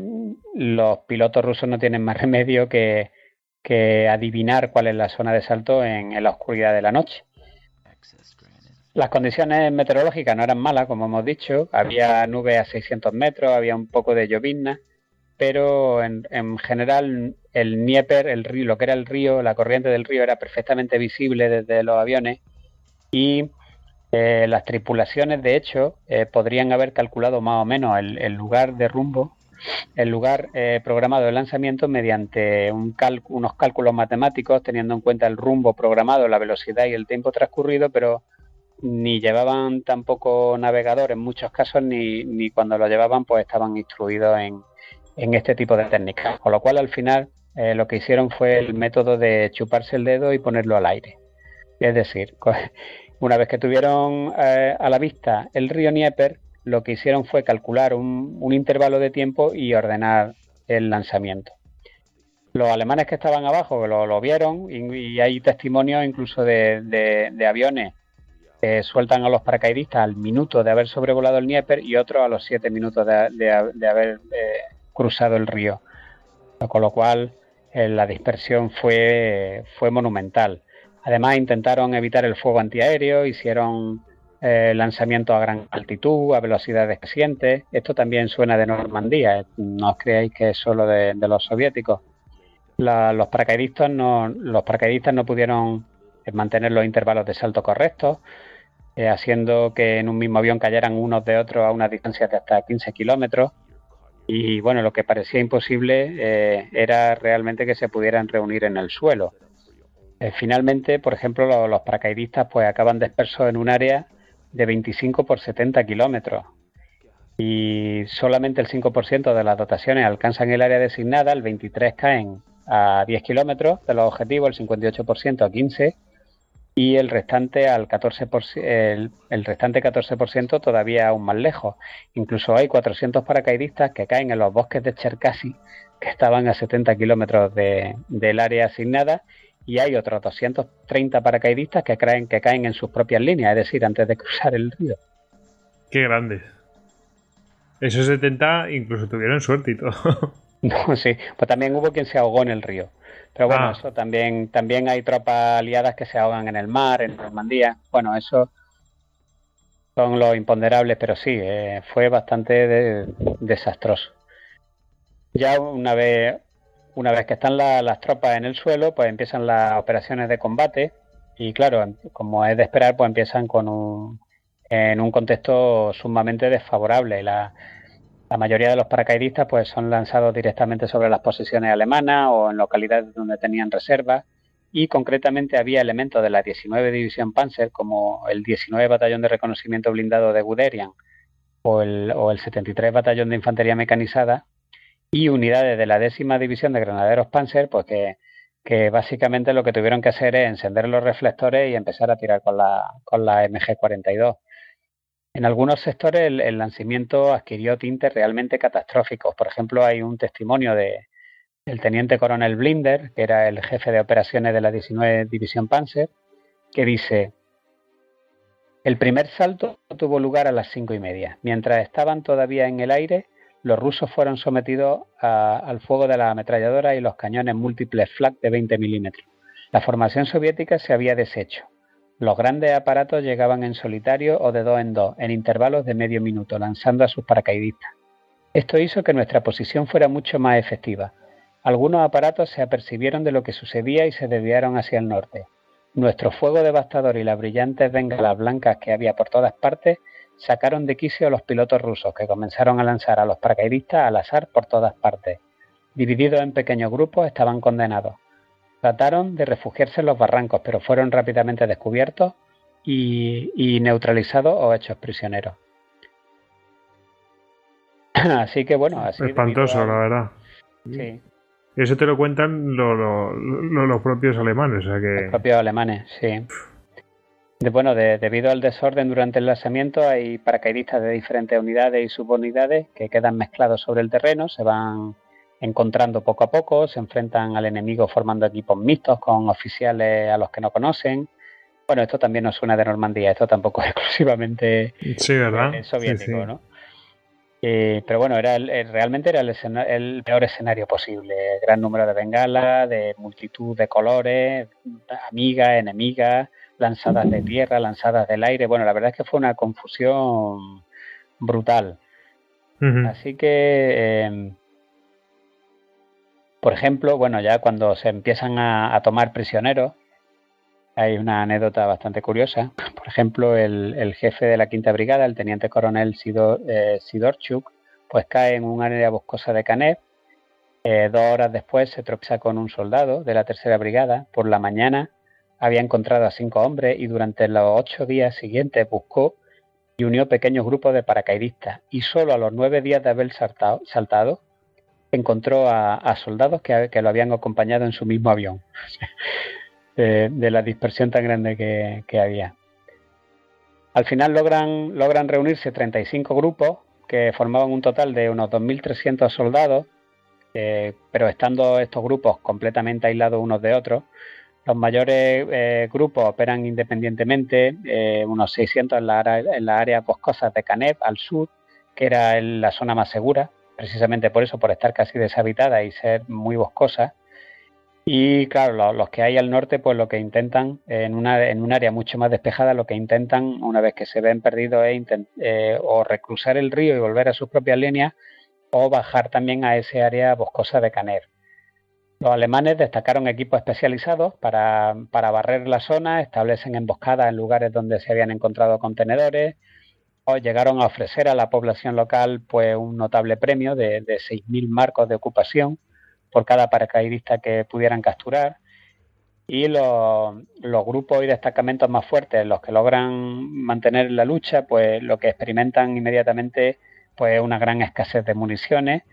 Speaker 4: los pilotos rusos no tienen más remedio que que adivinar cuál es la zona de salto en, la oscuridad de la noche. Las condiciones meteorológicas no eran malas, como hemos dicho. Había nubes a 600 metros, había un poco de llovizna, pero en, general el Nieper, el río, lo que era el río, la corriente del río era perfectamente visible desde los aviones y eh, las tripulaciones, de hecho, eh, podrían haber calculado más o menos el lugar de rumbo el lugar eh, programado de lanzamiento mediante unos cálculos matemáticos teniendo en cuenta el rumbo programado, la velocidad y el tiempo transcurrido, pero ni llevaban tampoco navegador en muchos casos ni, cuando lo llevaban pues estaban instruidos en, este tipo de técnicas. Con lo cual al final eh, lo que hicieron fue el método de chuparse el dedo y ponerlo al aire. Es decir, una vez que tuvieron eh, a la vista el río Nieper, lo que hicieron fue calcular un, intervalo de tiempo y ordenar el lanzamiento. Los alemanes que estaban abajo lo, vieron y, hay testimonios incluso de, aviones que sueltan a los paracaidistas al minuto de haber sobrevolado el Dnieper y otros a los siete minutos de, haber eh, cruzado el río. Con lo cual eh, la dispersión fue, fue monumental. Además intentaron evitar el fuego antiaéreo, hicieron eh, lanzamientos a gran altitud, a velocidades crecientes. Esto también suena de Normandía, eh, no os creáis que es solo de, los soviéticos. los, paracaidistas no, los paracaidistas no pudieron eh, mantener los intervalos de salto correctos. eh, haciendo que en un mismo avión cayeran unos de otros a unas distancias de hasta 15 kilómetros. Y bueno, lo que parecía imposible era realmente que se pudieran reunir en el suelo. Finalmente, por ejemplo, los, paracaidistas pues acaban dispersos en un área de 25 por 70 kilómetros y solamente el 5% de las dotaciones alcanzan el área designada, el 23 caen a 10 kilómetros de los objetivos, el 58% a 15 y el restante al 14%, el, el restante 14% todavía aún más lejos. Incluso hay 400 paracaidistas que caen en los bosques de Cherkasy, que estaban a 70 kilómetros de, del área asignada, y hay otros 230 paracaidistas que caen, que caen en sus propias líneas, es decir, antes de cruzar el río.
Speaker 1: Qué grandes. Esos 70 incluso tuvieron suerte y todo.
Speaker 4: no, sí, pues también hubo quien se ahogó en el río. Pero bueno, ah. eso también, también hay tropas aliadas que se ahogan en el mar, en Normandía. Bueno, eso son los imponderables, pero sí, eh, fue bastante desastroso. Ya una vez, una vez que están las tropas en el suelo, pues empiezan las operaciones de combate y claro, como es de esperar, pues empiezan con un, en un contexto sumamente desfavorable. La, mayoría de los paracaidistas pues son lanzados directamente sobre las posiciones alemanas o en localidades donde tenían reservas y concretamente había elementos de la 19 División Panzer como el 19 Batallón de Reconocimiento Blindado de Guderian o el, o el 73 Batallón de Infantería Mecanizada y unidades de la décima División de Granaderos Panzer pues que, básicamente lo que tuvieron que hacer es encender los reflectores y empezar a tirar con la, con la MG-42. En algunos sectores el, lanzamiento adquirió tintes realmente catastróficos. Por ejemplo, hay un testimonio de, del teniente coronel Blinder, que era el jefe de operaciones de la 19 División Panzer, que dice, el primer salto tuvo lugar a las cinco y media. Mientras estaban todavía en el aire, los rusos fueron sometidos al fuego de la ametralladora y los cañones múltiples flak de 20 milímetros. La formación soviética se había deshecho. Los grandes aparatos llegaban en solitario o de dos en dos, en intervalos de medio minuto, lanzando a sus paracaidistas. Esto hizo que nuestra posición fuera mucho más efectiva. Algunos aparatos se apercibieron de lo que sucedía y se desviaron hacia el norte. Nuestro fuego devastador y las brillantes bengalas blancas que había por todas partes sacaron de quicio a los pilotos rusos, que comenzaron a lanzar a los paracaidistas al azar por todas partes. Divididos en pequeños grupos, estaban condenados. Trataron de refugiarse en los barrancos, pero fueron rápidamente descubiertos y, neutralizados o hechos prisioneros. así que bueno, así
Speaker 1: espantoso, la verdad. Sí. Eso te lo cuentan los propios alemanes, o que...
Speaker 4: Los propios alemanes, sí. De, bueno, debido al desorden durante el lanzamiento, hay paracaidistas de diferentes unidades y subunidades que quedan mezclados sobre el terreno, se van encontrando poco a poco, se enfrentan al enemigo formando equipos mixtos con oficiales a los que no conocen. Bueno, esto también nos suena de Normandía, esto tampoco es exclusivamente
Speaker 1: sí, ¿verdad?
Speaker 4: Eh, soviético, ¿no? Eh, pero bueno, era realmente era el, peor escenario posible. Gran número de bengalas, de multitud de colores, amigas, enemigas, lanzadas de tierra, lanzadas del aire. Bueno, la verdad es que fue una confusión brutal. Así que em, por ejemplo, bueno, ya cuando se empiezan a, tomar prisioneros, hay una anécdota bastante curiosa. Por ejemplo, el, jefe de la quinta brigada, el teniente coronel Sidor, eh, Sidorchuk, pues cae en un área boscosa de Canet. Eh, dos horas después se tropieza con un soldado de la tercera brigada. Por la mañana había encontrado a cinco hombres y durante los ocho días siguientes buscó y unió pequeños grupos de paracaidistas. Y solo a los nueve días de haber saltado, encontró a, soldados que, lo habían acompañado en su mismo avión, de, la dispersión tan grande que, había. Al final logran, logran reunirse 35 grupos que formaban un total de unos 2.300 soldados, eh, pero estando estos grupos completamente aislados unos de otros, los mayores eh, grupos operan independientemente, eh, unos 600 en la, en la área boscosa de Canet, al sur, que era la zona más segura, precisamente por eso, por estar casi deshabitada y ser muy boscosa. Y claro, los, que hay al norte, pues lo que intentan, en, una, en un área mucho más despejada, lo que intentan, una vez que se ven perdidos, es eh, o recruzar el río y volver a sus propias líneas, o bajar también a ese área boscosa de Caner. Los alemanes destacaron equipos especializados para, barrer la zona, establecen emboscadas en lugares donde se habían encontrado contenedores, o llegaron a ofrecer a la población local pues, un notable premio de, de 6.000 marcos de ocupación por cada paracaidista que pudieran capturar. Y los, grupos y destacamentos más fuertes, los que logran mantener la lucha, pues lo que experimentan inmediatamente pues una gran escasez de municiones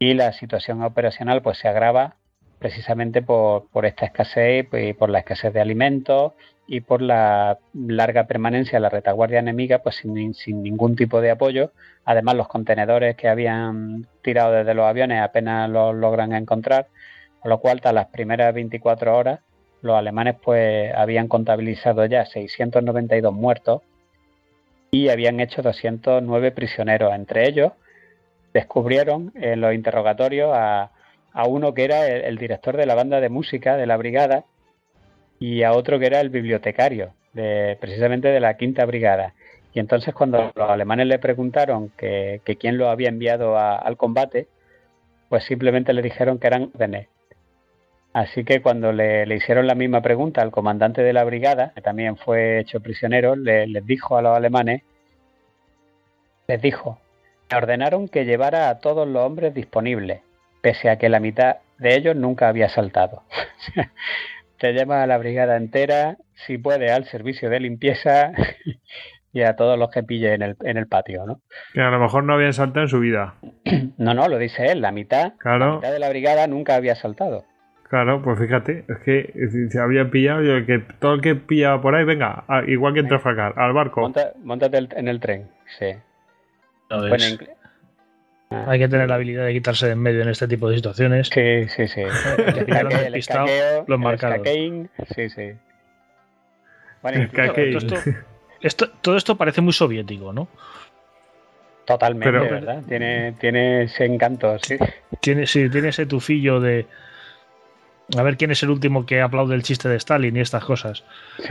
Speaker 4: y la situación operacional pues se agrava precisamente por, esta escasez y por la escasez de alimentos y por la larga permanencia de la retaguardia enemiga pues sin, sin ningún tipo de apoyo. Además los contenedores que habían tirado desde los aviones apenas los logran encontrar, con lo cual tras las primeras 24 horas los alemanes pues habían contabilizado ya 692 muertos y habían hecho 209 prisioneros. Entre ellos descubrieron en los interrogatorios a, uno que era el, director de la banda de música de la brigada y a otro que era el bibliotecario de, precisamente de la quinta brigada. Y entonces cuando los alemanes le preguntaron que, quién lo había enviado al combate, pues simplemente le dijeron que eran órdenes Así que cuando le, hicieron la misma pregunta al comandante de la brigada, que también fue hecho prisionero, le, les dijo a los alemanes, les dijo, me ordenaron que llevara a todos los hombres disponibles, pese a que la mitad de ellos nunca había saltado. Te llama a la brigada entera, si puede, al servicio de limpieza y a todos los que pille en el, en el patio, ¿no?
Speaker 1: Que a lo mejor no habían saltado en su vida.
Speaker 4: No, no, lo dice él, la mitad, la mitad de la brigada nunca había saltado.
Speaker 1: Claro, pues fíjate, es que se había pillado, yo, que todo el que pillaba por ahí, venga, igual que en Trafalgar, al barco.
Speaker 4: Monta, montate en el tren, sí.
Speaker 3: Hay que tener la habilidad de quitarse de en medio en este tipo de situaciones.
Speaker 4: Sí, sí, sí. el, escaqueo, los marcados. sí, sí.
Speaker 3: Bueno, todo, esto, todo esto parece muy soviético, ¿no?
Speaker 4: Totalmente, ¿verdad? Tiene, tiene ese encanto, sí.
Speaker 3: Tiene, sí, tiene ese tufillo de, a ver quién es el último que aplaude el chiste de Stalin y estas cosas.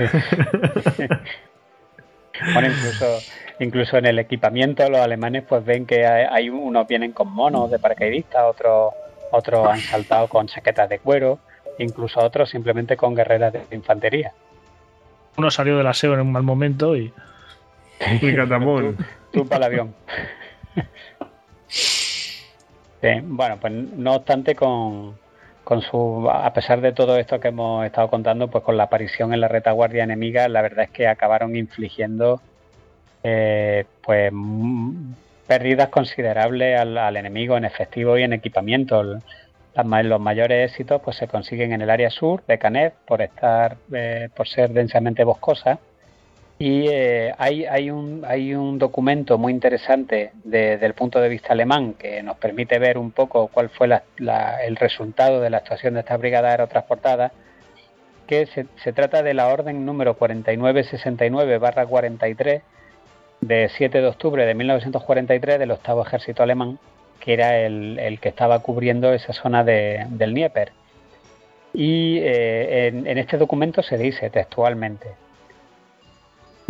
Speaker 4: bueno, incluso, incluso en el equipamiento los alemanes pues ven que hay, unos vienen con monos de paracaidistas, otros otros han saltado con chaquetas de cuero, incluso otros simplemente con guerreras de infantería.
Speaker 3: Uno salió del aseo en un mal momento y...
Speaker 1: y
Speaker 4: tú, tú para el avión. bueno, pues no obstante con, con su, a pesar de todo esto que hemos estado contando, pues con la aparición en la retaguardia enemiga, la verdad es que acabaron infligiendo eh, pues pérdidas considerables al, enemigo en efectivo y en equipamiento. los mayores éxitos pues se consiguen en el área sur de Canet por estar, eh, por ser densamente boscosa y eh, hay, hay, un, hay un documento muy interesante desde el punto de vista alemán que nos permite ver un poco cuál fue el resultado de la actuación de esta brigada aerotransportada, que se, se trata de la orden número 4969-43 de 7 de octubre de 1943 del octavo ejército alemán, que era el, que estaba cubriendo esa zona de, del Dnieper. Y eh, en este documento se dice textualmente,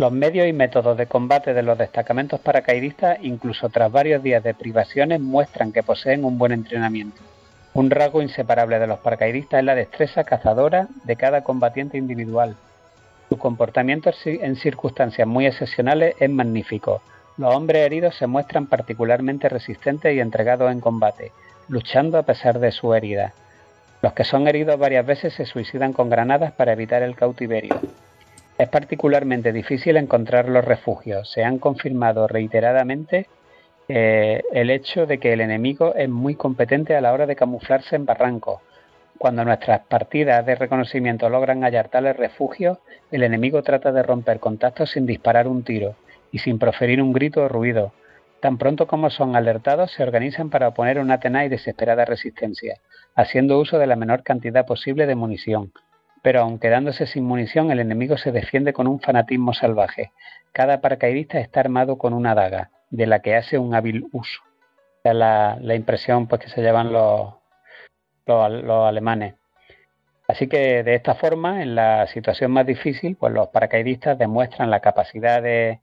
Speaker 4: los medios y métodos de combate de los destacamentos paracaidistas, incluso tras varios días de privaciones, muestran que poseen un buen entrenamiento. Un rasgo inseparable de los paracaidistas es la destreza cazadora de cada combatiente individual. Su comportamiento en circunstancias muy excepcionales es magnífico. Los hombres heridos se muestran particularmente resistentes y entregados en combate, luchando a pesar de su herida. Los que son heridos varias veces se suicidan con granadas para evitar el cautiverio. Es particularmente difícil encontrar los refugios. Se han confirmado reiteradamente eh, el hecho de que el enemigo es muy competente a la hora de camuflarse en barrancos. Cuando nuestras partidas de reconocimiento logran hallar tales refugios, el enemigo trata de romper contactos sin disparar un tiro y sin proferir un grito o ruido. Tan pronto como son alertados, se organizan para oponer una tenaz y desesperada resistencia, haciendo uso de la menor cantidad posible de munición, pero aun quedándose sin munición, el enemigo se defiende con un fanatismo salvaje. Cada paracaidista está armado con una daga, de la que hace un hábil uso. Es la, impresión pues, que se llevan los, los, alemanes. Así que de esta forma, en la situación más difícil, pues los paracaidistas demuestran la capacidad de,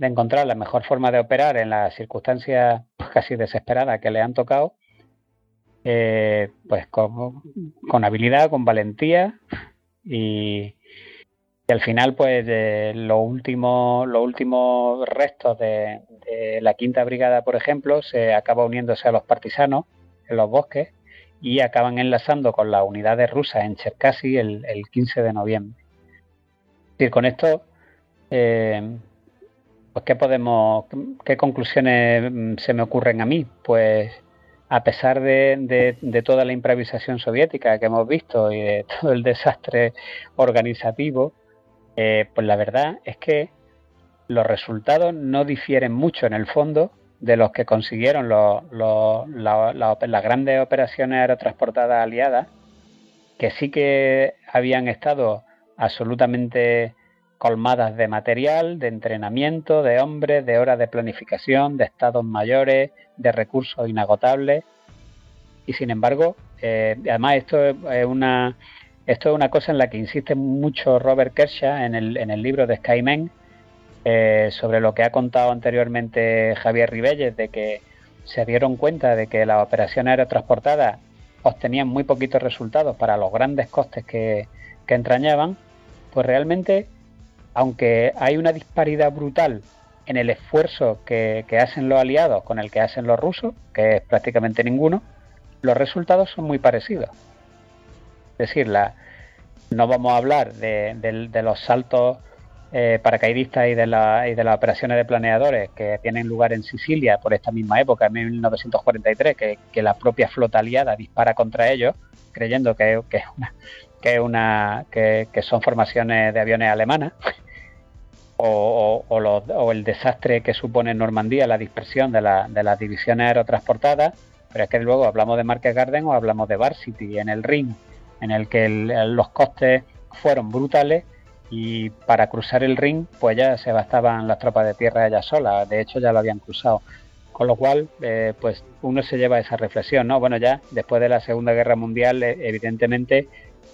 Speaker 4: encontrar la mejor forma de operar en las circunstancias pues, casi desesperadas que le han tocado eh, pues con, habilidad, con valentía y, y al final pues los últimos los últimos restos de, la quinta brigada por ejemplo se acaba uniéndose a los partisanos en los bosques y acaban enlazando con las unidades rusas en Cherkasy el, 15 de noviembre. Es con esto, eh, pues ¿qué podemos, qué conclusiones mm, se me ocurren a mí? Pues a pesar de, de, toda la improvisación soviética que hemos visto y de todo el desastre organizativo, eh, pues la verdad es que los resultados no difieren mucho en el fondo de los que consiguieron las grandes operaciones aerotransportadas aliadas, que sí que habían estado absolutamente colmadas de material, de entrenamiento, de hombres, de horas de planificación, de estados mayores, de recursos inagotables. Y sin embargo, eh, además esto es una esto es una cosa en la que insiste mucho Robert Kershaw en el, en el libro de Skymen, eh, sobre lo que ha contado anteriormente Javier Ribelles, de que se dieron cuenta de que las operaciones aerotransportadas obtenían muy poquitos resultados para los grandes costes que, entrañaban, pues realmente, aunque hay una disparidad brutal en el esfuerzo que, que, hacen los aliados con el que hacen los rusos, que es prácticamente ninguno, los resultados son muy parecidos. Es decir, no vamos a hablar de, los saltos eh, paracaidistas y de, y de las operaciones de planeadores que tienen lugar en Sicilia por esta misma época, en 1943, que, la propia flota aliada dispara contra ellos, creyendo que, es una, que, son formaciones de aviones alemanas. O, el desastre que supone en Normandía la dispersión de, de las divisiones aerotransportadas, pero es que luego hablamos de Market Garden o hablamos de Varsity en el Ring en el que los costes fueron brutales y para cruzar el ring pues ya se bastaban las tropas de tierra ellas solas, de hecho ya lo habían cruzado. Con lo cual, eh, pues uno se lleva esa reflexión, ¿no? Bueno, ya después de la Segunda Guerra Mundial, eh, evidentemente,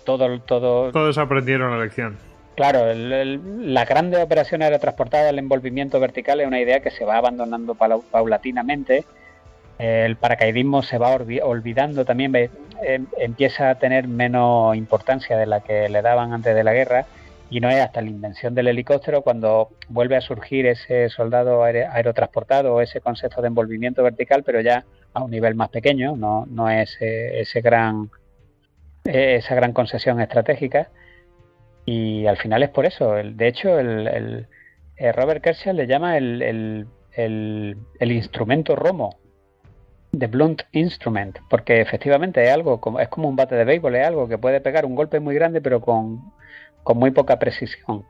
Speaker 4: todo, todo...
Speaker 1: Todos aprendieron la lección.
Speaker 4: Claro, las grandes operaciones aerotransportadas, el envolvimiento vertical es una idea que se va abandonando paulatinamente el paracaidismo se va olvidando también, em, empieza a tener menos importancia de la que le daban antes de la guerra y no es hasta la invención del helicóptero cuando vuelve a surgir ese soldado aerotransportado o ese concepto de envolvimiento vertical, pero ya a un nivel más pequeño, no, no es eh, ese gran, eh, esa gran concesión estratégica. Y al final es por eso. de hecho, el, eh, Robert Kershaw le llama el, el instrumento Romo de blunt instrument, porque efectivamente es algo como, es como un bate de béisbol, es algo que puede pegar un golpe muy grande pero con, muy poca precisión.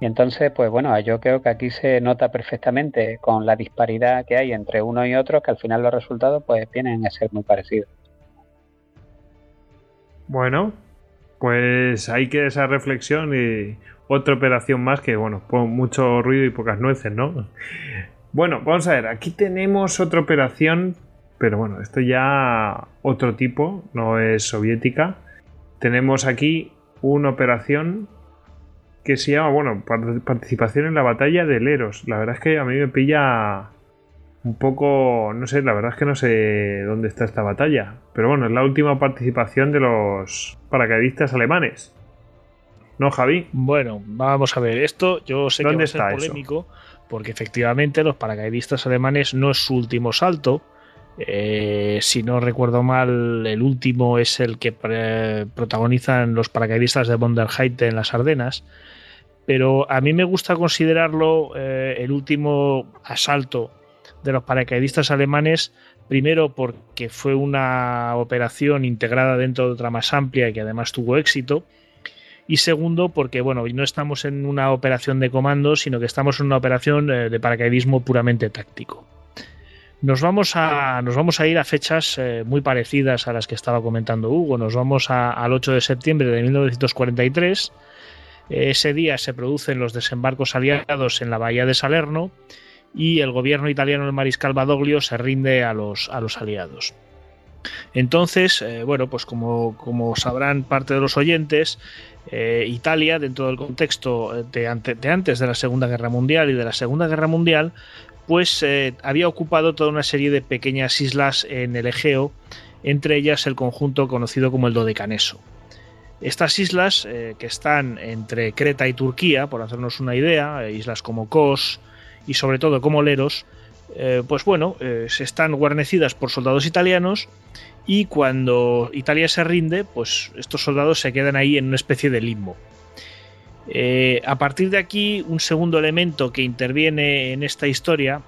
Speaker 4: Y entonces, pues bueno, yo creo que aquí se nota perfectamente con la disparidad que hay entre uno y otro, que al final los resultados pues vienen a ser muy parecidos.
Speaker 1: Bueno, pues hay que esa reflexión y otra operación más que, bueno, pon mucho ruido y pocas nueces, ¿no? Bueno, vamos a ver, aquí tenemos otra operación pero bueno, esto ya otro tipo, no es soviética. Tenemos aquí una operación que se llama, bueno, participación en la batalla de Leros. La verdad es que a mí me pilla un poco, no sé, la verdad es que no sé dónde está esta batalla. Pero bueno, es la última participación de los paracaidistas alemanes. ¿No, Javi?
Speaker 3: Bueno, vamos a ver, esto yo sé que va a ser polémico, porque efectivamente los paracaidistas alemanes no es su último salto, eh, si no recuerdo mal, el último es el que protagonizan los paracaidistas de Bonderheide en las Ardenas. Pero a mí me gusta considerarlo eh, el último asalto de los paracaidistas alemanes, primero porque fue una operación integrada dentro de otra más amplia y que además tuvo éxito. Y segundo, porque bueno, no estamos en una operación de comando, sino que estamos en una operación eh, de paracaidismo puramente táctico. Nos vamos a, nos vamos a ir a fechas eh, muy parecidas a las que estaba comentando Hugo. Nos vamos al 8 de septiembre de 1943. Ese día se producen los desembarcos aliados en la bahía de Salerno y el gobierno italiano del mariscal Badoglio se rinde a los, a los aliados. Entonces, eh, bueno, pues como, como, sabrán parte de los oyentes, eh, Italia, dentro del contexto de, de, antes de la Segunda Guerra Mundial y de la Segunda Guerra Mundial, pues había ocupado toda una serie de pequeñas islas en el Egeo entre ellas el conjunto conocido como el Dodecaneso. Estas islas, eh, que están entre Creta y Turquía, por hacernos una idea, eh, islas como Kos y sobre todo como Leros, eh, pues bueno, están guarnecidas por soldados italianos y cuando Italia se rinde, pues estos soldados se quedan ahí en una especie de limbo. A partir de aquí, un segundo elemento que interviene en esta historia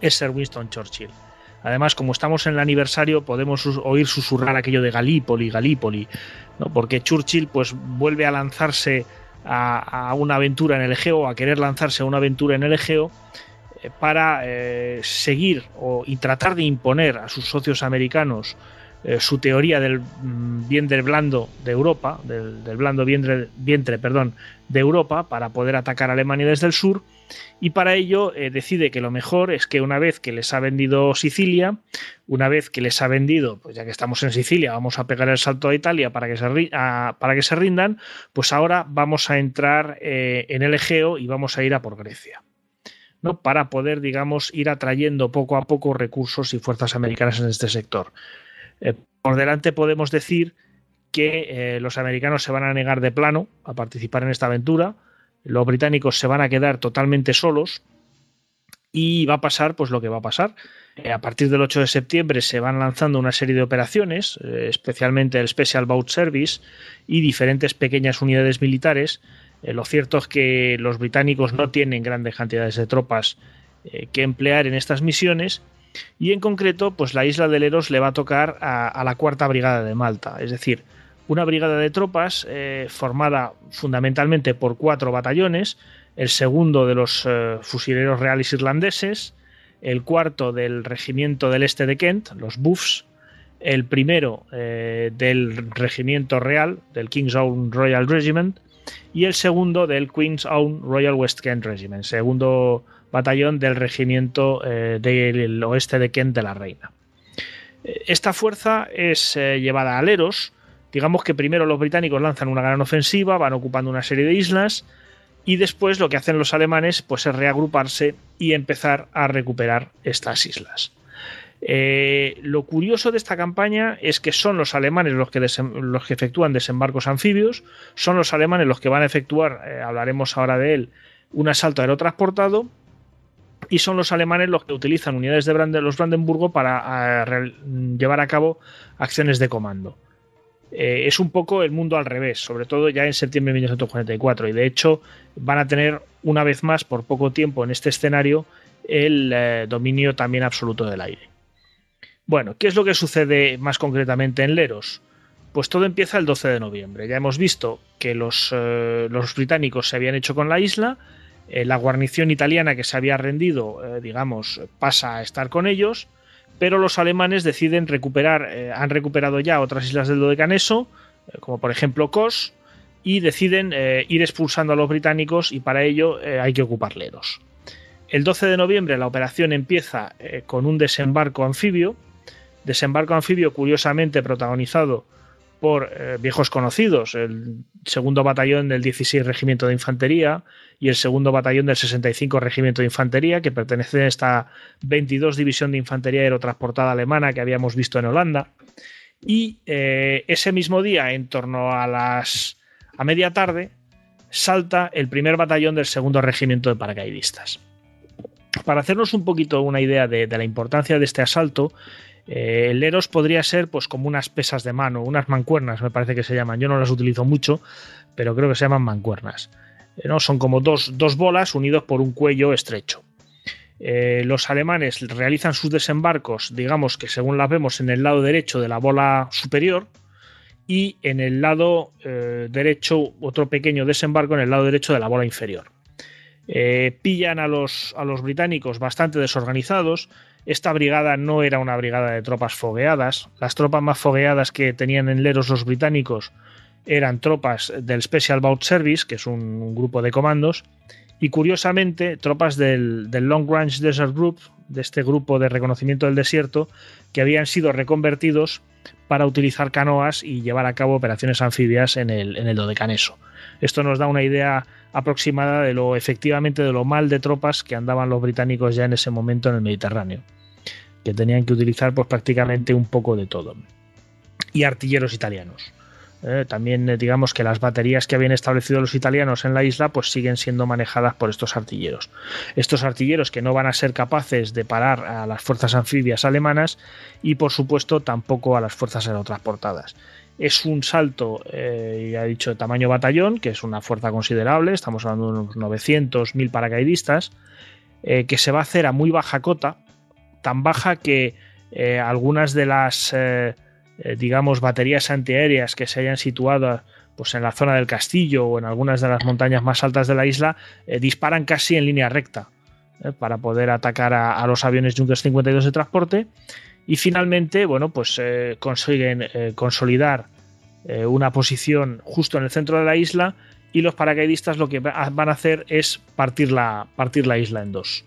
Speaker 3: es Sir Winston Churchill. Además, como estamos en el aniversario, podemos oír susurrar aquello de Galípoli, Galípoli, ¿no? porque Churchill pues, vuelve a lanzarse a, una aventura en el Egeo, a querer lanzarse a una aventura en el Egeo, eh, para eh, seguir o, y tratar de imponer a sus socios americanos eh, su teoría del mm, vientre blando de Europa, del, blando vientre, vientre perdón, de Europa, para poder atacar a Alemania desde el sur y para ello eh, decide que lo mejor es que una vez que les ha vendido Sicilia, una vez que les ha vendido, pues ya que estamos en Sicilia, vamos a pegar el salto a Italia para que se, para que se rindan, pues ahora vamos a entrar eh, en el Egeo y vamos a ir a por Grecia. ¿no? Para poder, digamos, ir atrayendo poco a poco recursos y fuerzas americanas en este sector. Eh, por delante podemos decir que los americanos se van a negar de plano a participar en esta aventura los británicos se van a quedar totalmente solos y va a pasar pues lo que va a pasar. Eh, a partir del 8 de septiembre se van lanzando una serie de operaciones, eh, especialmente el Special Boat Service y diferentes pequeñas unidades militares. Eh, lo cierto es que los británicos no tienen grandes cantidades de tropas que emplear en estas misiones y en concreto pues la isla de Leros le va a tocar a la cuarta brigada de Malta, es decir, una brigada de tropas eh, formada fundamentalmente por cuatro batallones, el segundo de los eh, fusileros reales irlandeses, el cuarto del regimiento del este de Kent, los Buffs, el primero eh, del regimiento real, del King's Own Royal Regiment, y el segundo del Queen's Own Royal West Kent Regiment, segundo batallón del regimiento del oeste de Kent de la Reina. Esta fuerza es llevada a Leros, Digamos que primero los británicos lanzan una gran ofensiva, van ocupando una serie de islas y después lo que hacen los alemanes pues, es reagruparse y empezar a recuperar estas islas. Eh, lo curioso de esta campaña es que son los alemanes los que, los que, efectúan desembarcos anfibios, son los alemanes los que van a efectuar, eh, hablaremos ahora de él, un asalto aerotransportado, y son los alemanes los que utilizan unidades de los Brandenburgo para llevar a cabo acciones de comando. Eh, es un poco el mundo al revés, sobre todo ya en septiembre de 1944. Y de hecho van a tener una vez más, por poco tiempo en este escenario, el eh, dominio también absoluto del aire. Bueno, ¿qué es lo que sucede más concretamente en Leros? Pues todo empieza el 12 de noviembre. Ya hemos visto que eh, los británicos se habían hecho con la isla, la guarnición italiana que se había rendido, digamos, pasa a estar con ellos, pero los alemanes deciden recuperar, eh, han recuperado ya otras islas del Dodecaneso, eh, como por ejemplo Kos, y deciden eh, ir expulsando a los británicos y para ello hay que ocupar Leros. El 12 de noviembre la operación empieza con un desembarco anfibio, desembarco anfibio curiosamente protagonizado por viejos conocidos, el segundo batallón del 16 Regimiento de Infantería, y el segundo batallón del 65 Regimiento de Infantería, que pertenece a esta 22 División de Infantería Aerotransportada Alemana que habíamos visto en Holanda. Y eh, ese mismo día, en torno a las a media tarde, salta el primer batallón del segundo Regimiento de Paracaidistas. Para hacernos un poquito una idea de, la importancia de este asalto, eh, el Eros podría ser pues como unas pesas de mano, unas mancuernas, me parece que se llaman. Yo no las utilizo mucho, pero creo que se llaman mancuernas. ¿no? Son como dos, bolas unidos por un cuello estrecho. Eh, los alemanes realizan sus desembarcos, digamos que según las vemos, en el lado derecho de la bola superior y en el lado eh, derecho otro pequeño desembarco en el lado derecho de la bola inferior. Eh, pillan a los, a los británicos bastante desorganizados. Esta brigada no era una brigada de tropas fogueadas. Las tropas más fogueadas que tenían en Leros los británicos eran tropas del Special Boat Service, que es un, grupo de comandos, y curiosamente tropas del, Long Range Desert Group, de este grupo de reconocimiento del desierto, que habían sido reconvertidos para utilizar canoas y llevar a cabo operaciones anfibias en el, en el Dodecaneso. Esto nos da una idea aproximada de lo efectivamente de lo mal de tropas que andaban los británicos ya en ese momento en el Mediterráneo. que tenían que utilizar pues prácticamente un poco de todo. Y artilleros italianos. Eh, también eh, digamos que las baterías que habían establecido los italianos en la isla pues siguen siendo manejadas por estos artilleros. Estos artilleros que no van a ser capaces de parar a las fuerzas anfibias alemanas y por supuesto tampoco a las fuerzas aerotransportadas. Es un salto, eh, ya he dicho, de tamaño batallón, que es una fuerza considerable, estamos hablando de unos 900, 1000 paracaidistas, que se va a hacer a muy baja cota, tan baja que algunas de las eh, digamos, baterías antiaéreas que se hayan situado pues, en la zona del castillo o en algunas de las montañas más altas de la isla, eh, disparan casi en línea recta eh, para poder atacar a, los aviones Junkers 52 de transporte. Y finalmente, bueno, pues consiguen consolidar una posición justo en el centro de la isla y los paracaidistas lo que van a hacer es partir la, partir la isla en dos.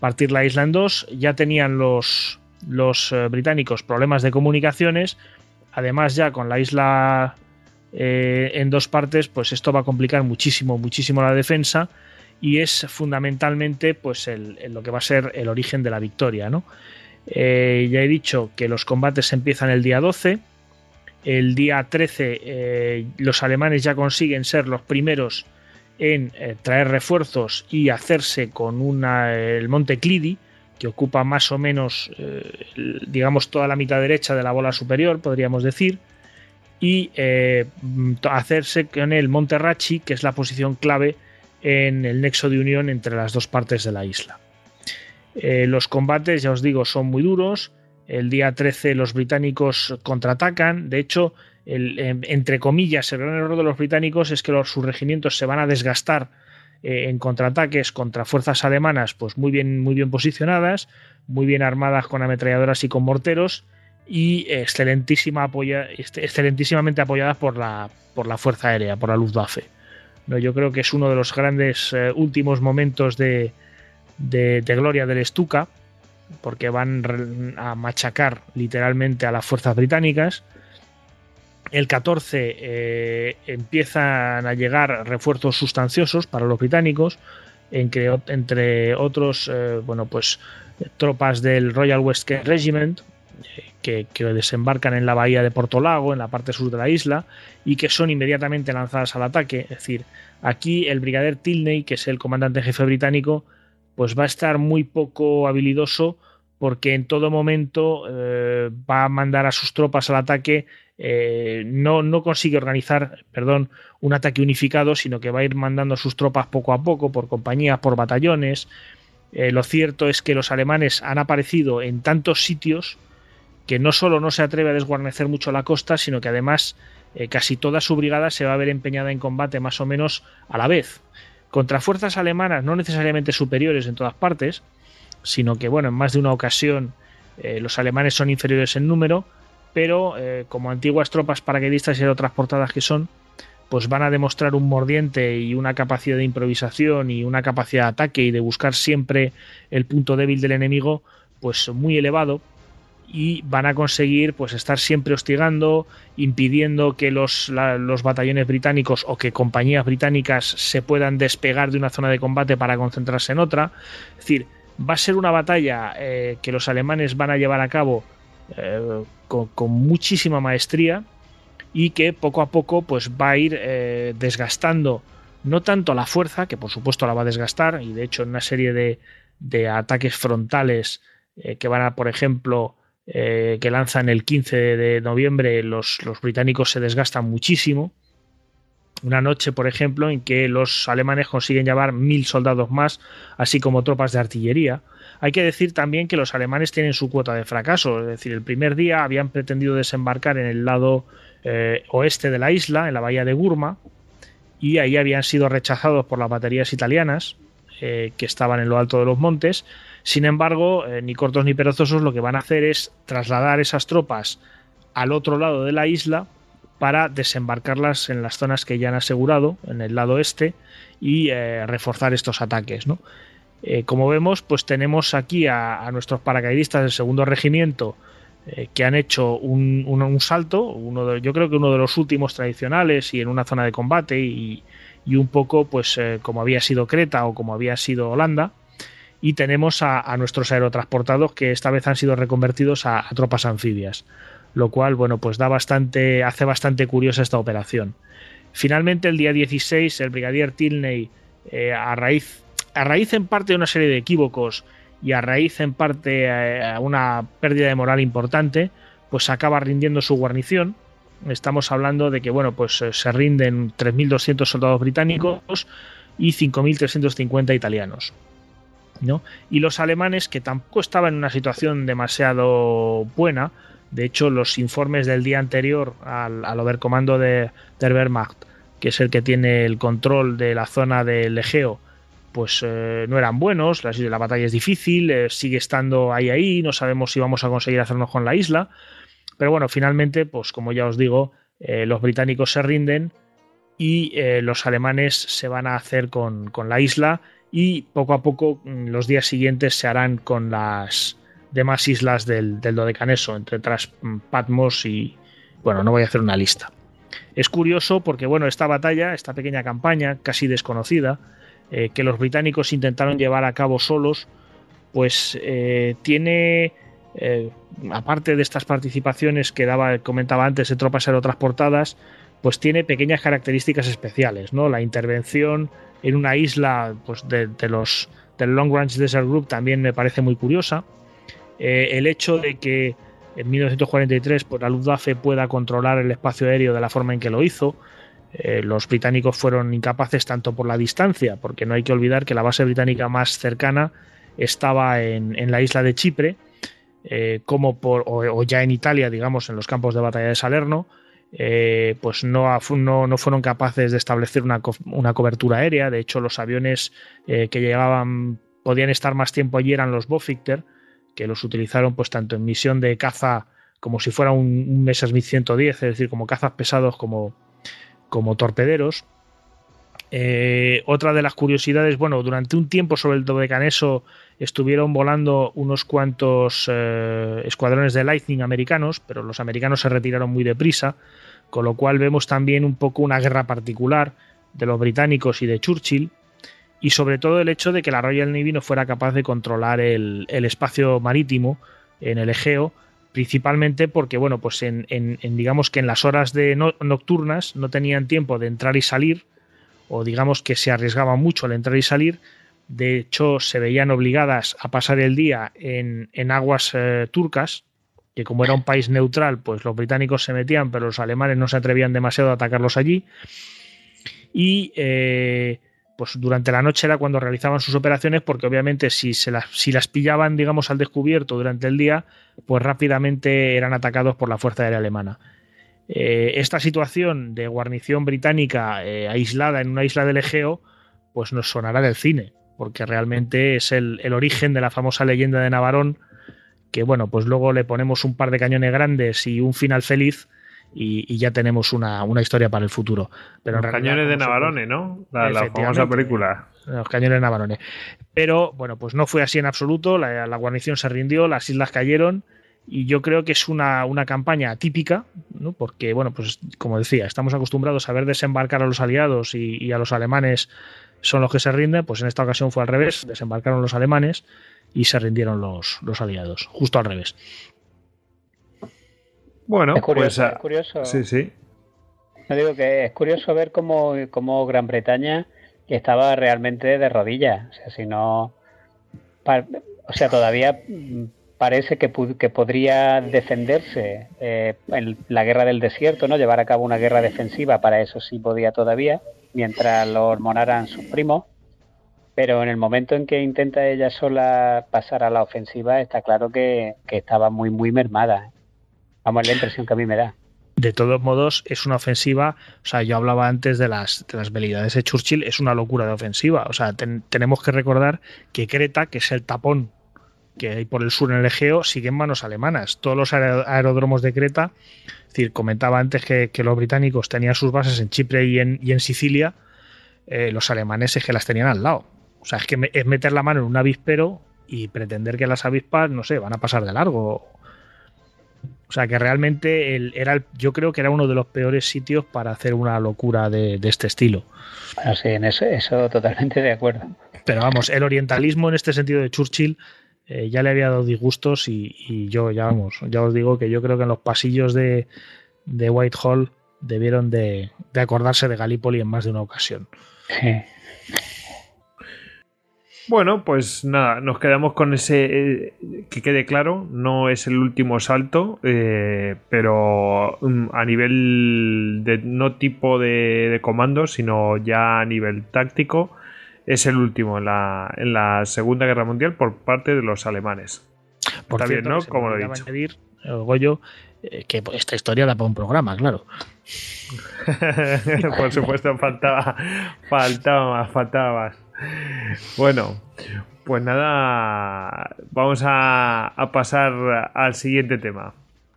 Speaker 3: Partir la isla en dos, ya tenían los, los eh, británicos problemas de comunicaciones. Además, ya con la isla eh, en dos partes, pues esto va a complicar muchísimo, muchísimo la defensa. Y es fundamentalmente pues lo que va a ser el origen de la victoria. ¿no? Eh, ya he dicho que los combates empiezan el día 12. El día 13 los alemanes ya consiguen ser los primeros en traer refuerzos y hacerse con una, el monte Clidi, que ocupa más o menos, eh, digamos, toda la mitad derecha de la bola superior, podríamos decir, y eh, hacerse con el Monterrachi, que es la posición clave en el nexo de unión entre las dos partes de la isla. Eh, los combates, ya os digo, son muy duros. El día 13 los británicos contraatacan. De hecho, em, entre comillas, el gran error de los británicos es que los, sus regimientos se van a desgastar eh, en contraataques contra fuerzas alemanas pues muy bien, muy bien posicionadas, muy bien armadas con ametralladoras y con morteros y excelentísima apoya, este, excelentísimamente apoyadas por la, por la Fuerza Aérea, por la Luftwaffe. ¿No? Yo creo que es uno de los grandes eh, últimos momentos de, de, de, gloria del Stuka, porque van a machacar literalmente a las fuerzas británicas el 14 eh, empiezan a llegar refuerzos sustanciosos para los británicos, entre, otros, eh, bueno, pues tropas del Royal West Regiment, eh, que, desembarcan en la bahía de Portolago, en la parte sur de la isla, y que son inmediatamente lanzadas al ataque. Es decir, aquí el brigadier Tilney, que es el comandante jefe británico, pues va a estar muy poco habilidoso porque en todo momento va a mandar a sus tropas al ataque eh, no, no, consigue organizar perdón, un ataque unificado, sino que va a ir mandando sus tropas poco a poco, por compañías, por batallones. Eh, lo cierto es que los alemanes han aparecido en tantos sitios que no solo no se atreve a desguarnecer mucho la costa, sino que además eh, casi toda su brigada se va a ver empeñada en combate más o menos a la vez. Contra fuerzas alemanas no necesariamente superiores en todas partes, sino que bueno, en más de una ocasión los alemanes son inferiores en número, pero eh, como antiguas tropas paracaidistas y aerotransportadas que son, pues van a demostrar un mordiente y una capacidad de improvisación y una capacidad de ataque y de buscar siempre el punto débil del enemigo, pues muy elevado y van a conseguir pues estar siempre hostigando, impidiendo que los, batallones británicos o que compañías británicas se puedan despegar de una zona de combate para concentrarse en otra. Es decir, va a ser una batalla eh, que los alemanes van a llevar a cabo eh, con, muchísima maestría y que poco a poco pues va a ir eh, desgastando no tanto la fuerza, que por supuesto la va a desgastar, y de hecho en una serie de, ataques frontales eh, que van a, por ejemplo, que lanzan el 15 de noviembre, los, los británicos se desgastan muchísimo. Una noche, por ejemplo, en que los alemanes consiguen llevar mil soldados más, así como tropas de artillería. Hay que decir también que los alemanes tienen su cuota de fracaso, es decir, el primer día habían pretendido desembarcar en el lado eh, oeste de la isla, en la bahía de Gurma, y ahí habían sido rechazados por las baterías italianas eh, que estaban en lo alto de los montes. Sin embargo, eh, ni cortos ni perezosos lo que van a hacer es trasladar esas tropas al otro lado de la isla para desembarcarlas en las zonas que ya han asegurado, en el lado este, y reforzar estos ataques. ¿no? Eh, como vemos, pues tenemos aquí a, nuestros paracaidistas del segundo regimiento eh, que han hecho un, salto, yo creo que uno de los últimos tradicionales y en una zona de combate y, un poco pues eh, como había sido Creta o como había sido Holanda y tenemos a, nuestros aerotransportados que esta vez han sido reconvertidos a, tropas anfibias, lo cual, bueno, pues da bastante, hace bastante curiosa esta operación. Finalmente, el día 16, el brigadier Tilney, a, raíz, a raíz en parte de una serie de equívocos y a raíz en parte eh, a una pérdida de moral importante, pues acaba rindiendo su guarnición. Estamos hablando de que, bueno, pues eh, se rinden 3.200 soldados británicos y 5.350 italianos. Y los alemanes, que tampoco estaban en una situación demasiado buena, de hecho, los informes del día anterior al, al Oberkommando de der Wehrmacht, que es el que tiene el control de la zona del Egeo, pues eh, no eran buenos, la, batalla es difícil, eh, sigue estando ahí ahí, no sabemos si vamos a conseguir hacernos con la isla, pero bueno, finalmente, pues como ya os digo, eh, los británicos se rinden y los alemanes se van a hacer con, con la isla y poco a poco mm, los días siguientes se harán con las demás islas del, del Dodecaneso, entre otras mm, Patmos y... Bueno, no voy a hacer una lista. Es curioso porque, bueno, esta batalla, esta pequeña campaña, casi desconocida, eh, que los británicos intentaron llevar a cabo solos, pues eh, tiene, eh, aparte de estas participaciones que daba, comentaba antes, de tropas aerotransportadas, pues tiene pequeñas características especiales, ¿no? La intervención en una isla pues, de, los del Long Range Desert Group también me parece muy curiosa. El hecho de que en 1943 pues, la Luftwaffe pueda controlar el espacio aéreo de la forma en que lo hizo. Eh, los británicos fueron incapaces tanto por la distancia, porque no hay que olvidar que la base británica más cercana estaba en, la isla de Chipre, eh, como por, o, ya en Italia, digamos, en los campos de batalla de Salerno, eh, pues no, no, fueron capaces de establecer una, cobertura aérea. De hecho, los aviones que llegaban podían estar más tiempo allí eran los Boficter, que los utilizaron pues tanto en misión de caza como si fuera un, un Messerschmitt 110, es decir, como cazas pesados como, como torpederos. Eh, otra de las curiosidades, bueno, durante un tiempo sobre el Dodecaneso estuvieron volando unos cuantos escuadrones de Lightning americanos, pero los americanos se retiraron muy deprisa con lo cual vemos también un poco una guerra particular de los británicos y de Churchill, y sobre todo el hecho de que la Royal Navy no fuera capaz de controlar el, espacio marítimo en el Egeo, principalmente porque, bueno, pues en, digamos que en las horas de nocturnas no tenían tiempo de entrar y salir, o digamos que se arriesgaban mucho al entrar y salir, de hecho se veían obligadas a pasar el día en, aguas eh, turcas, que como era un país neutral, pues los británicos se metían, pero los alemanes no se atrevían demasiado a atacarlos allí. Y eh, pues durante la noche era cuando realizaban sus operaciones, porque obviamente si, se las, si las pillaban, digamos, al descubierto durante el día, pues rápidamente eran atacados por la Fuerza Aérea Alemana. Eh, esta situación de guarnición británica eh, aislada en una isla del Egeo, pues nos sonará del cine, porque realmente es el, el origen de la famosa leyenda de Navarón, que bueno, pues luego le ponemos un par de cañones grandes y un final feliz y, ya tenemos una, historia para el futuro. Pero
Speaker 1: los cañones de Navarone, ¿no? La, famosa película.
Speaker 3: Los cañones de Navarone. Pero bueno, pues no fue así en absoluto. La, guarnición se rindió, las islas cayeron. Y yo creo que es una, campaña típica, ¿no? porque, bueno, pues como decía, estamos acostumbrados a ver desembarcar a los aliados y, y a los alemanes son los que se rinden, pues en esta ocasión fue al revés, desembarcaron los alemanes y se rindieron los, los aliados, justo al revés.
Speaker 1: Bueno,
Speaker 4: es curioso, pues, es curioso.
Speaker 1: Sí, sí.
Speaker 4: No digo que es curioso ver cómo, cómo Gran Bretaña estaba realmente de rodillas. O sea, si no. O sea, todavía parece que, que podría defenderse eh, en la guerra del desierto, ¿no? Llevar a cabo una guerra defensiva, para eso sí podía todavía, mientras lo hormonaran sus primos. Pero en el momento en que intenta ella sola pasar a la ofensiva, está claro que, estaba muy, muy mermada. Vamos, la impresión que a mí me da.
Speaker 3: De todos modos, es una ofensiva. O sea, yo hablaba antes de las, de las de Churchill, es una locura de ofensiva. O sea, tenemos que recordar que Creta, que es el tapón que hay por el sur en el Egeo, sigue en manos alemanas. Todos los aeródromos de Creta, es decir, comentaba antes que, los británicos tenían sus bases en Chipre y en, y en Sicilia, eh, los alemanes es que las tenían al lado. O sea, es que es meter la mano en un avispero y pretender que las avispas, no sé, van a pasar de largo. O sea, que realmente era yo creo que era uno de los peores sitios para hacer una locura de, este estilo.
Speaker 4: Bueno, sí, en eso, eso totalmente de acuerdo.
Speaker 3: Pero vamos, el orientalismo en este sentido de Churchill eh, ya le había dado disgustos y, yo ya vamos, ya os digo que yo creo que en los pasillos de, de Whitehall debieron de, acordarse de Gallipoli en más de una ocasión.
Speaker 1: Bueno, pues nada, nos quedamos con ese, eh, que quede claro, no es el último salto, eh, pero mm, a nivel de no tipo de, de comando, sino ya a nivel táctico, es el último en la, en la Segunda Guerra Mundial por parte de los alemanes.
Speaker 3: Por Está bien, ¿no? Como lo he dicho. Añadir, Goyo, eh, que esta historia da para un programa, claro.
Speaker 1: por supuesto, faltaba, faltaba más, faltaba más. Bueno, pues nada, vamos a, pasar al siguiente tema.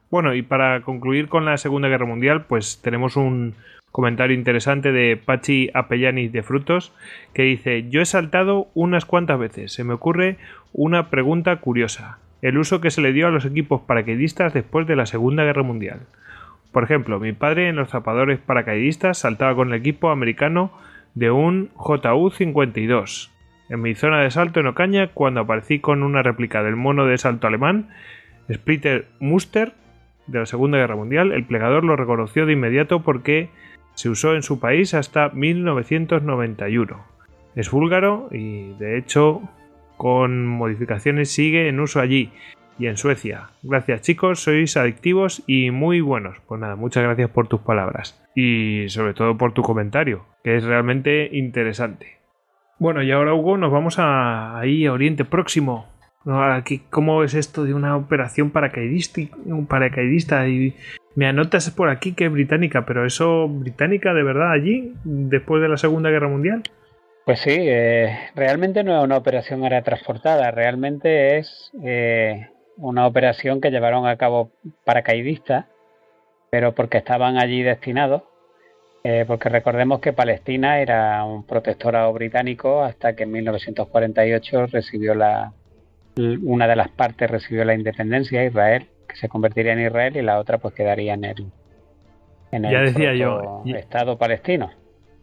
Speaker 1: Bueno, y para concluir con la Segunda Guerra Mundial, pues tenemos un, comentario interesante de Pachi Apellani de Frutos, que dice, yo he saltado unas cuantas veces, se me ocurre una pregunta curiosa, el uso que se le dio a los equipos paracaidistas después de la Segunda Guerra Mundial. Por ejemplo, mi padre en los zapadores paracaidistas saltaba con el equipo americano de un JU-52. En mi zona de salto en Ocaña, cuando aparecí con una réplica del mono de salto alemán, Splitter Muster, de la Segunda Guerra Mundial, el plegador lo reconoció de inmediato porque se usó en su país hasta 1991. Es búlgaro y de hecho con modificaciones sigue en uso allí y en Suecia. Gracias chicos, sois adictivos y muy buenos. Pues nada, muchas gracias por tus palabras y sobre todo por tu comentario, que es realmente interesante. Bueno, y ahora Hugo, nos vamos a ahí a Oriente Próximo. ¿Cómo es esto de una operación paracaidista, paracaidista y me anotas por aquí que es británica, pero ¿eso británica de verdad allí, después de la Segunda Guerra Mundial?
Speaker 4: Pues sí, eh, realmente no es una operación aérea transportada, realmente es eh, una operación que llevaron a cabo paracaidistas, pero porque estaban allí destinados, eh, porque recordemos que Palestina era un protectorado británico hasta que en 1948 recibió la, una de las partes recibió la independencia, Israel, que se convertiría en Israel y la otra pues quedaría en el,
Speaker 1: en el ya decía yo,
Speaker 4: Estado palestino.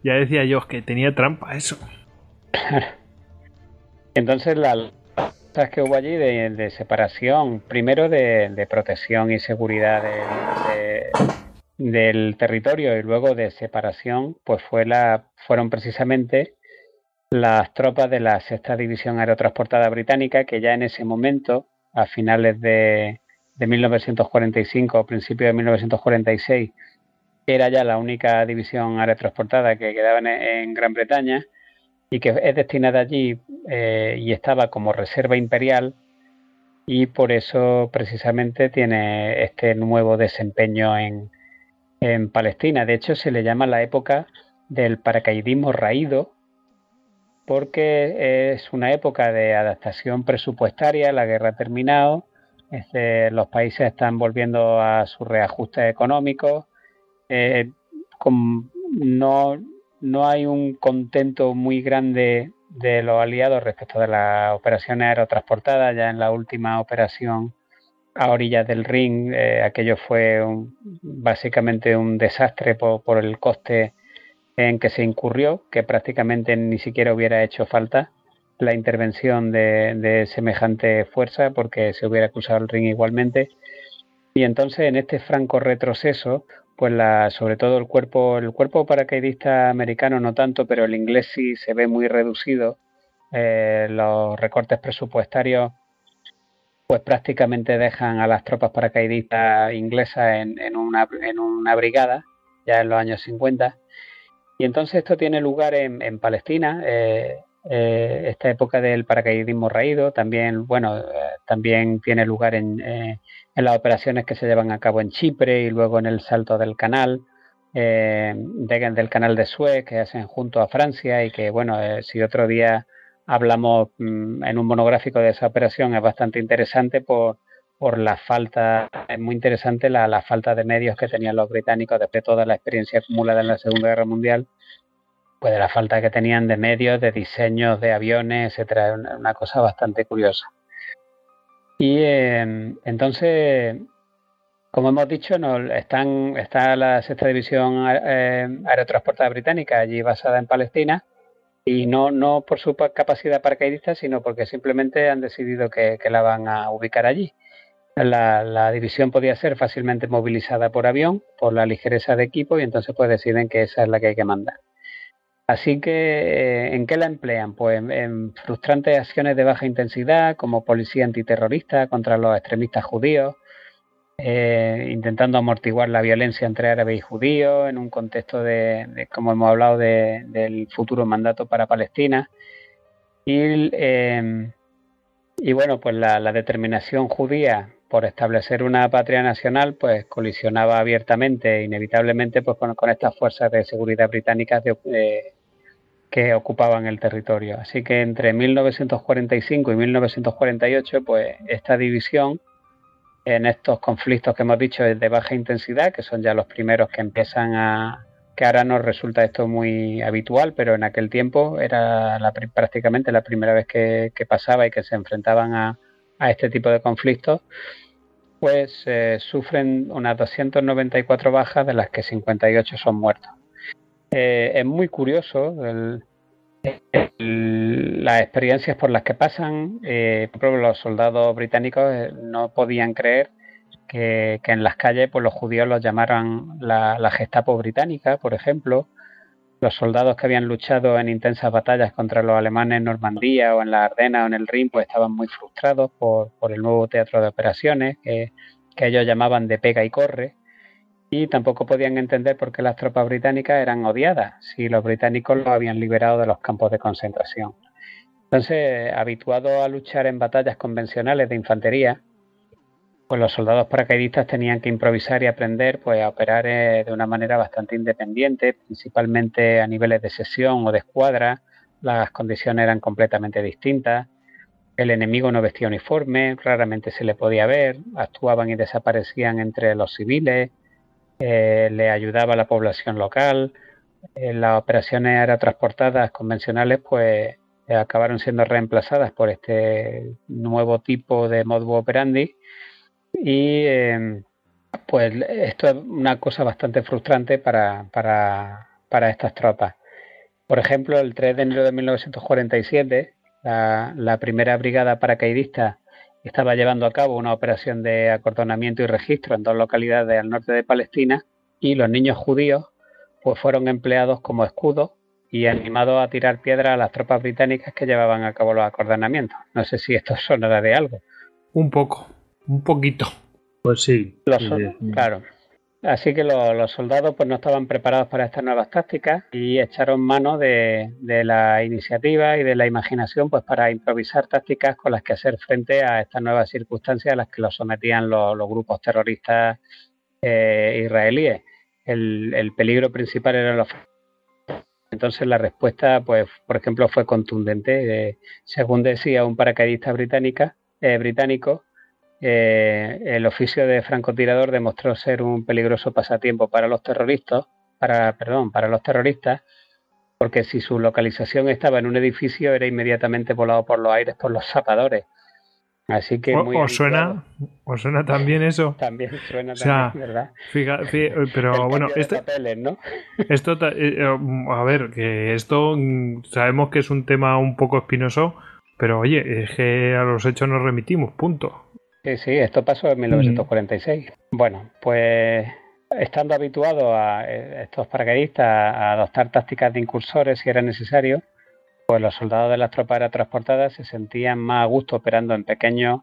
Speaker 1: Ya decía yo que tenía trampa eso.
Speaker 4: Entonces las que hubo allí de, separación, primero de, protección y seguridad del territorio y luego de separación, pues fue la, fueron precisamente las tropas de la sexta división aerotransportada británica que ya en ese momento, a finales de, de 1945 o principios de 1946 era ya la única división aerotransportada que quedaba en, Gran Bretaña y que es destinada allí eh, y estaba como reserva imperial y por eso precisamente tiene este nuevo desempeño en, en Palestina. De hecho, se le llama la época del paracaidismo raído porque es una época de adaptación presupuestaria, la guerra ha terminado este, los países están volviendo a sus reajustes económicos. Eh, no, no hay un contento muy grande de los aliados respecto de las operaciones aerotransportadas. Ya en la última operación a orillas del ring, eh, aquello fue básicamente un desastre por, el coste en que se incurrió, que prácticamente ni siquiera hubiera hecho falta la intervención de, semejante fuerza porque se hubiera acusado el ring igualmente. Y entonces en este franco retroceso, pues la, sobre todo el cuerpo, el cuerpo paracaidista americano no tanto, pero el inglés sí se ve muy reducido. Eh, los recortes presupuestarios pues prácticamente dejan a las tropas paracaidistas inglesas en, una, en una brigada, ya en los años 50. Y entonces esto tiene lugar en, en Palestina. Eh, eh, esta época del paracaidismo raído también, bueno, también tiene lugar en, en, las operaciones que se llevan a cabo en Chipre y luego en el salto del canal, del canal de Suez que hacen junto a Francia y que, bueno, si otro día hablamos mm, en un monográfico de esa operación es bastante interesante por, por la falta, es muy interesante la, falta de medios que tenían los británicos después de toda la experiencia acumulada en la Segunda Guerra Mundial pues de la falta que tenían de medios, de diseños de aviones, etcétera, una cosa bastante curiosa. Y em, entonces, como hemos dicho, no, están, está la sexta división eh, aerotransportada británica allí basada en Palestina Y no, por su capacidad paracaidista, sino porque simplemente han decidido que, la van a ubicar allí. La, división podía ser fácilmente movilizada por avión, por la ligereza de equipo, y entonces pues deciden que esa es la que hay que mandar. Así que, eh, ¿en qué la emplean? Pues en, frustrantes acciones de baja intensidad, como policía antiterrorista contra los extremistas judíos, eh, intentando amortiguar la violencia entre árabes y judíos en un contexto de, como hemos hablado, del futuro mandato para Palestina. Y, em, y bueno, pues la, determinación judía por establecer una patria nacional, pues colisionaba abiertamente, inevitablemente, pues con, estas fuerzas de seguridad británicas que ocupaban el territorio. Así que entre 1945 y 1948, pues esta división en estos conflictos que hemos dicho de baja intensidad, que son ya los primeros que empiezan a que ahora nos resulta esto muy habitual, pero en aquel tiempo era prácticamente la primera vez que, pasaba y que se enfrentaban a, este tipo de conflictos, pues eh, sufren unas 294 bajas, de las que 58 son muertos. Eh, es muy curioso las experiencias por las que pasan. Eh, por ejemplo, los soldados británicos eh, no podían creer que, en las calles pues, los judíos los llamaran la, Gestapo británica, por ejemplo. Los soldados que habían luchado en intensas batallas contra los alemanes en Normandía o en la Ardenas o en el Rin pues estaban muy frustrados por, el nuevo teatro de operaciones que ellos llamaban de pega y corre y tampoco podían entender por qué las tropas británicas eran odiadas si los británicos los habían liberado de los campos de concentración. Entonces, habituados a luchar en batallas convencionales de infantería, pues los soldados paracaidistas tenían que improvisar y aprender pues, a operar eh, de una manera bastante independiente, principalmente a niveles de sesión o de escuadra. Las condiciones eran completamente distintas. El enemigo no vestía uniforme, raramente se le podía ver, actuaban y desaparecían entre los civiles, eh, le ayudaba a la población local. Eh, las operaciones aerotransportadas convencionales pues eh, acabaron siendo reemplazadas por este nuevo tipo de modus operandi y em, pues esto es una cosa bastante frustrante para, para, para, estas tropas. Por ejemplo, el 3 de enero de 1947, la, la primera brigada paracaidista estaba llevando a cabo una operación de acordonamiento y registro en dos localidades al norte de Palestina y los niños judíos pues fueron empleados como escudos y animados a tirar piedras a las tropas británicas que llevaban a cabo los acordonamientos. No sé si esto sonará de algo.
Speaker 1: Un poco, un poquito.
Speaker 3: Pues sí.
Speaker 4: Claro. Así que los, soldados pues no estaban preparados para estas nuevas tácticas y echaron mano de, la iniciativa y de la imaginación pues para improvisar tácticas con las que hacer frente a estas nuevas circunstancias a las que los sometían los, grupos terroristas eh, israelíes. El, peligro principal era los entonces la respuesta, pues, por ejemplo, fue contundente. Eh, según decía un paracaidista británica, eh, británico, eh, el oficio de francotirador demostró ser un peligroso pasatiempo para los terroristas, para, perdón, para los terroristas, porque si su localización estaba en un edificio era inmediatamente volado por los aires por los zapadores. Así que
Speaker 1: o, suena, o suena también eso.
Speaker 4: También suena también, ¿verdad?
Speaker 1: pero bueno, este, esto, eh, a ver, que esto mm, sabemos que es un tema un poco espinoso, pero oye, es que a los hechos nos remitimos, punto.
Speaker 4: Sí, sí, esto pasó en 1946. Bueno, pues estando habituado a eh, estos paracaidistas a adoptar tácticas de incursores si era necesario, pues los soldados de las tropas aerotransportadas se sentían más a gusto operando en pequeños,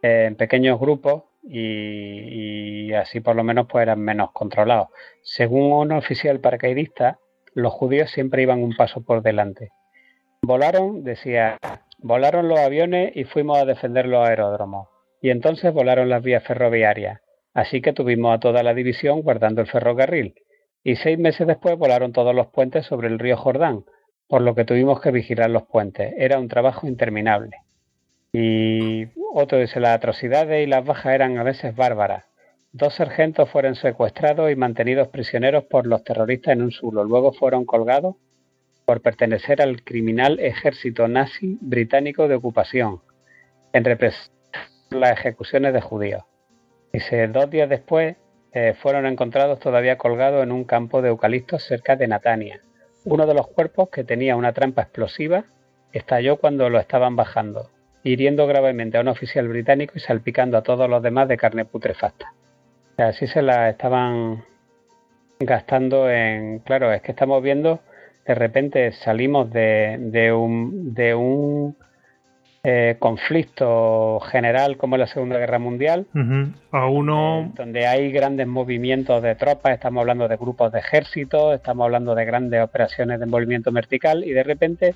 Speaker 4: en pequeños grupos y, así por lo menos pues eran menos controlados. Según un oficial paracaidista, los judíos siempre iban un paso por delante. Volaron, decía, volaron los aviones y fuimos a defender los aeródromos y entonces volaron las vías ferroviarias, así que tuvimos a toda la división guardando el ferrocarril, y seis meses después volaron todos los puentes sobre el río Jordán, por lo que tuvimos que vigilar los puentes. Era un trabajo interminable. Y otro dice, las atrocidades y las bajas eran a veces bárbaras. Dos sargentos fueron secuestrados y mantenidos prisioneros por los terroristas en un sulo. Luego fueron colgados por pertenecer al criminal ejército nazi británico de ocupación, en represión las ejecuciones de judíos. Dice, dos días después eh, fueron encontrados todavía colgados en un campo de eucaliptos cerca de Natania. uno de los cuerpos que tenía una trampa explosiva estalló cuando lo estaban bajando, hiriendo gravemente a un oficial británico y salpicando a todos los demás de carne putrefacta. así se la estaban gastando en... Claro, es que estamos viendo, de repente salimos de, de un, de un eh, conflicto general como la Segunda Guerra Mundial,
Speaker 1: a uno...
Speaker 4: Eh, donde hay grandes movimientos de tropas, estamos hablando de grupos de ejércitos, estamos hablando de grandes operaciones de movimiento vertical y de repente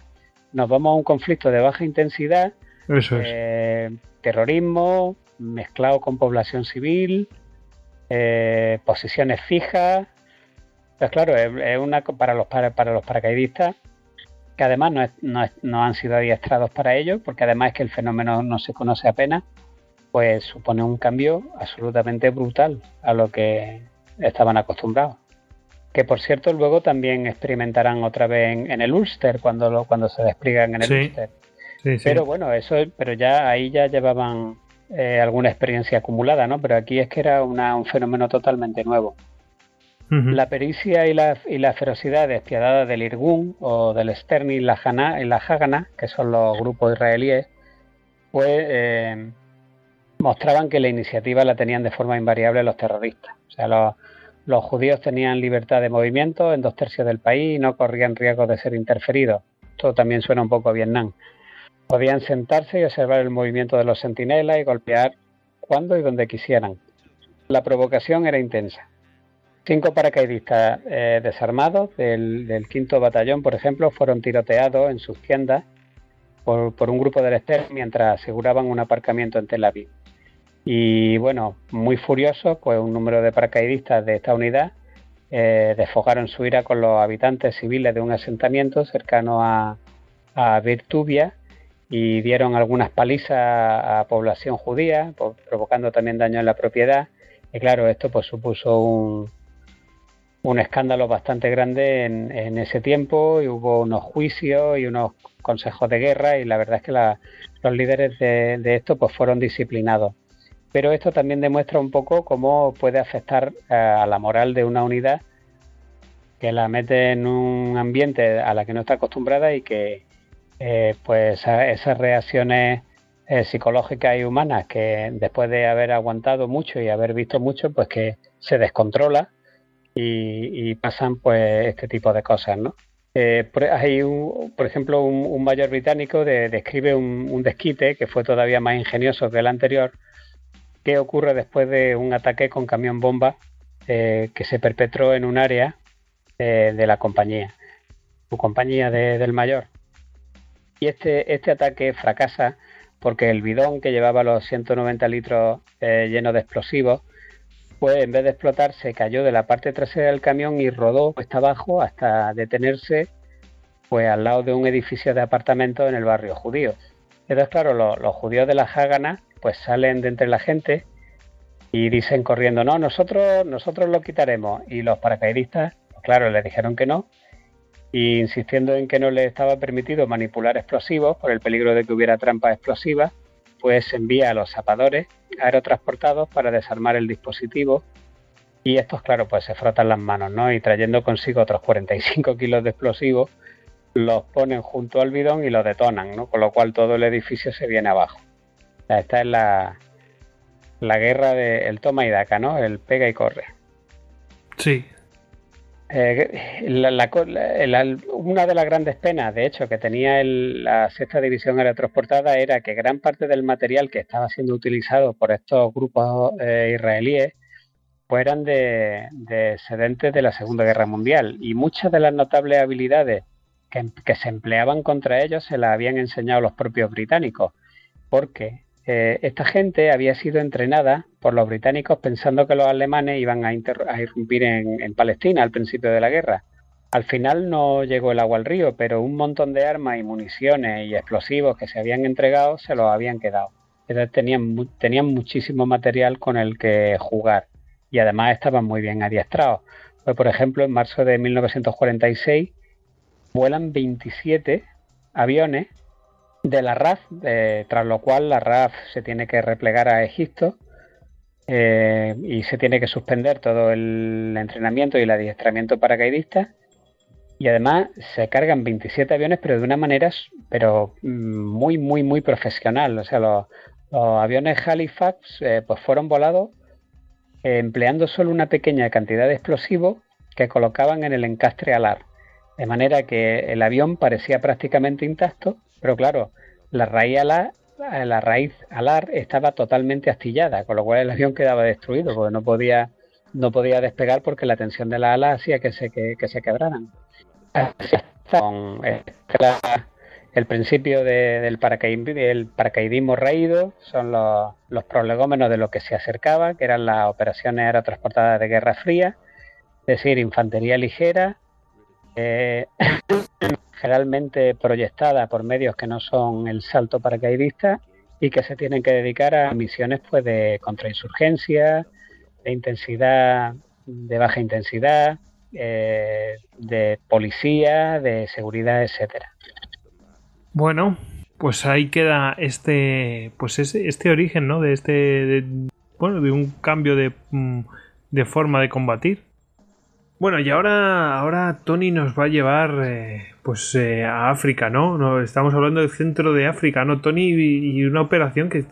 Speaker 4: nos vamos a un conflicto de baja intensidad,
Speaker 1: eh,
Speaker 4: terrorismo mezclado con población civil, posiciones fijas. Pues claro, es, una para los para los paracaidistas que además no, han sido adiestrados para ello, porque además es que el fenómeno no se conoce apenas, pues supone un cambio absolutamente brutal a lo que estaban acostumbrados. Que por cierto luego también experimentarán otra vez en, el Ulster cuando, cuando se despliegan en el Ulster. Pero bueno, eso, pero ya ahí ya llevaban eh, alguna experiencia acumulada, ¿no? Pero aquí es que era un fenómeno totalmente nuevo. La pericia y la, ferocidad despiadada del Irgun o del Sterni y la, y la Hagana, que son los grupos israelíes, pues eh, mostraban que la iniciativa la tenían de forma invariable los terroristas. O sea, los, los judíos tenían libertad de movimiento en dos tercios del país y no corrían riesgo de ser interferidos. Esto también suena un poco a Vietnam. Podían sentarse y observar el movimiento de los centinelas y golpear cuando y donde quisieran. La provocación era intensa. Cinco paracaidistas eh, desarmados del, quinto batallón, por ejemplo, fueron tiroteados en sus tiendas por, un grupo del Ester mientras aseguraban un aparcamiento en Tel Aviv. Y bueno, muy furiosos, pues un número de paracaidistas de esta unidad eh, desfogaron su ira con los habitantes civiles de un asentamiento cercano a, a Virtubia y dieron algunas palizas a población judía, provocando también daño en la propiedad. Y claro, esto pues supuso un, un escándalo bastante grande en, ese tiempo y hubo unos juicios y unos consejos de guerra y la verdad es que los líderes de, esto pues fueron disciplinados. Pero esto también demuestra un poco cómo puede afectar eh, a la moral de una unidad que la mete en un ambiente a la que no está acostumbrada y que eh, pues esas reacciones eh, psicológicas y humanas que después de haber aguantado mucho y haber visto mucho pues que se descontrola y, pasan pues este tipo de cosas, ¿no? Eh, hay, un, por ejemplo, un, mayor británico describe un, desquite que fue todavía más ingenioso que el anterior, que ocurre después de un ataque con camión bomba eh, que se perpetró en un área eh, de la compañía, su compañía del mayor. Y este, este ataque fracasa porque el bidón que llevaba los 190 litros llenos de explosivos pues en vez de explotar se cayó de la parte trasera del camión y rodó hasta abajo hasta detenerse pues al lado de un edificio de apartamentos en el barrio judío. Entonces, claro, los, judíos de la Hágana pues salen de entre la gente y dicen corriendo, no, nosotros, nosotros lo quitaremos. Y los paracaidistas, pues claro, le dijeron que no, y insistiendo en que no les estaba permitido manipular explosivos por el peligro de que hubiera trampas explosivas, pues envía a los zapadores aerotransportados para desarmar el dispositivo y estos, claro, pues se frotan las manos, ¿no? Y trayendo consigo otros 45 kilos de explosivos, los ponen junto al bidón y lo detonan, ¿no? Con lo cual todo el edificio se viene abajo. esta es la, la guerra del toma y daca, ¿no? El pega y corre.
Speaker 1: Sí,
Speaker 4: eh, una de las grandes penas, de hecho, que tenía la sexta división aerotransportada era que gran parte del material que estaba siendo utilizado por estos grupos eh, israelíes pues eran de, de, de la Segunda Guerra Mundial. Y muchas de las notables habilidades que, que se empleaban contra ellos se las habían enseñado los propios británicos, porque eh, esta gente había sido entrenada por los británicos pensando que los alemanes iban a, irrumpir en, Palestina al principio de la guerra. Al final no llegó el agua al río, pero un montón de armas y municiones y explosivos que se habían entregado se los habían quedado. Entonces tenían, tenían muchísimo material con el que jugar y además estaban muy bien adiestrados. Pues, por ejemplo, en marzo de 1946 vuelan 27 aviones de la RAF, tras lo cual la RAF se tiene que replegar a Egipto eh, y se tiene que suspender todo el entrenamiento y el adiestramiento paracaidista. y además se cargan 27 aviones, pero de una manera pero mm, muy, muy, muy profesional. O sea, los, aviones Halifax eh, pues fueron volados eh, empleando solo una pequeña cantidad de explosivos que colocaban en el encastre alar. De manera que el avión parecía prácticamente intacto, pero claro, la raíz alar, la raíz alar estaba totalmente astillada, con lo cual el avión quedaba destruido porque no podía, no podía despegar porque la tensión de la ala hacía que se, que se quebraran. Con el principio del, paracaidismo raído, son los, los prolegómenos de lo que se acercaba, que eran las operaciones aerotransportadas de Guerra Fría, es decir, infantería ligera, eh, generalmente proyectada por medios que no son el salto paracaidista y que se tienen que dedicar a misiones pues de contrainsurgencia, de intensidad, de baja intensidad, eh, de policía, de seguridad, etcétera.
Speaker 1: Bueno, pues ahí queda este, pues ese, este origen, ¿no? De este, bueno, de un cambio de, mm, de, forma de combatir. Bueno, y ahora, ahora Tony nos va a llevar, eh, pues, eh, a África, ¿no? ¿no? Estamos hablando del centro de África, ¿no, Tony? Y, una operación que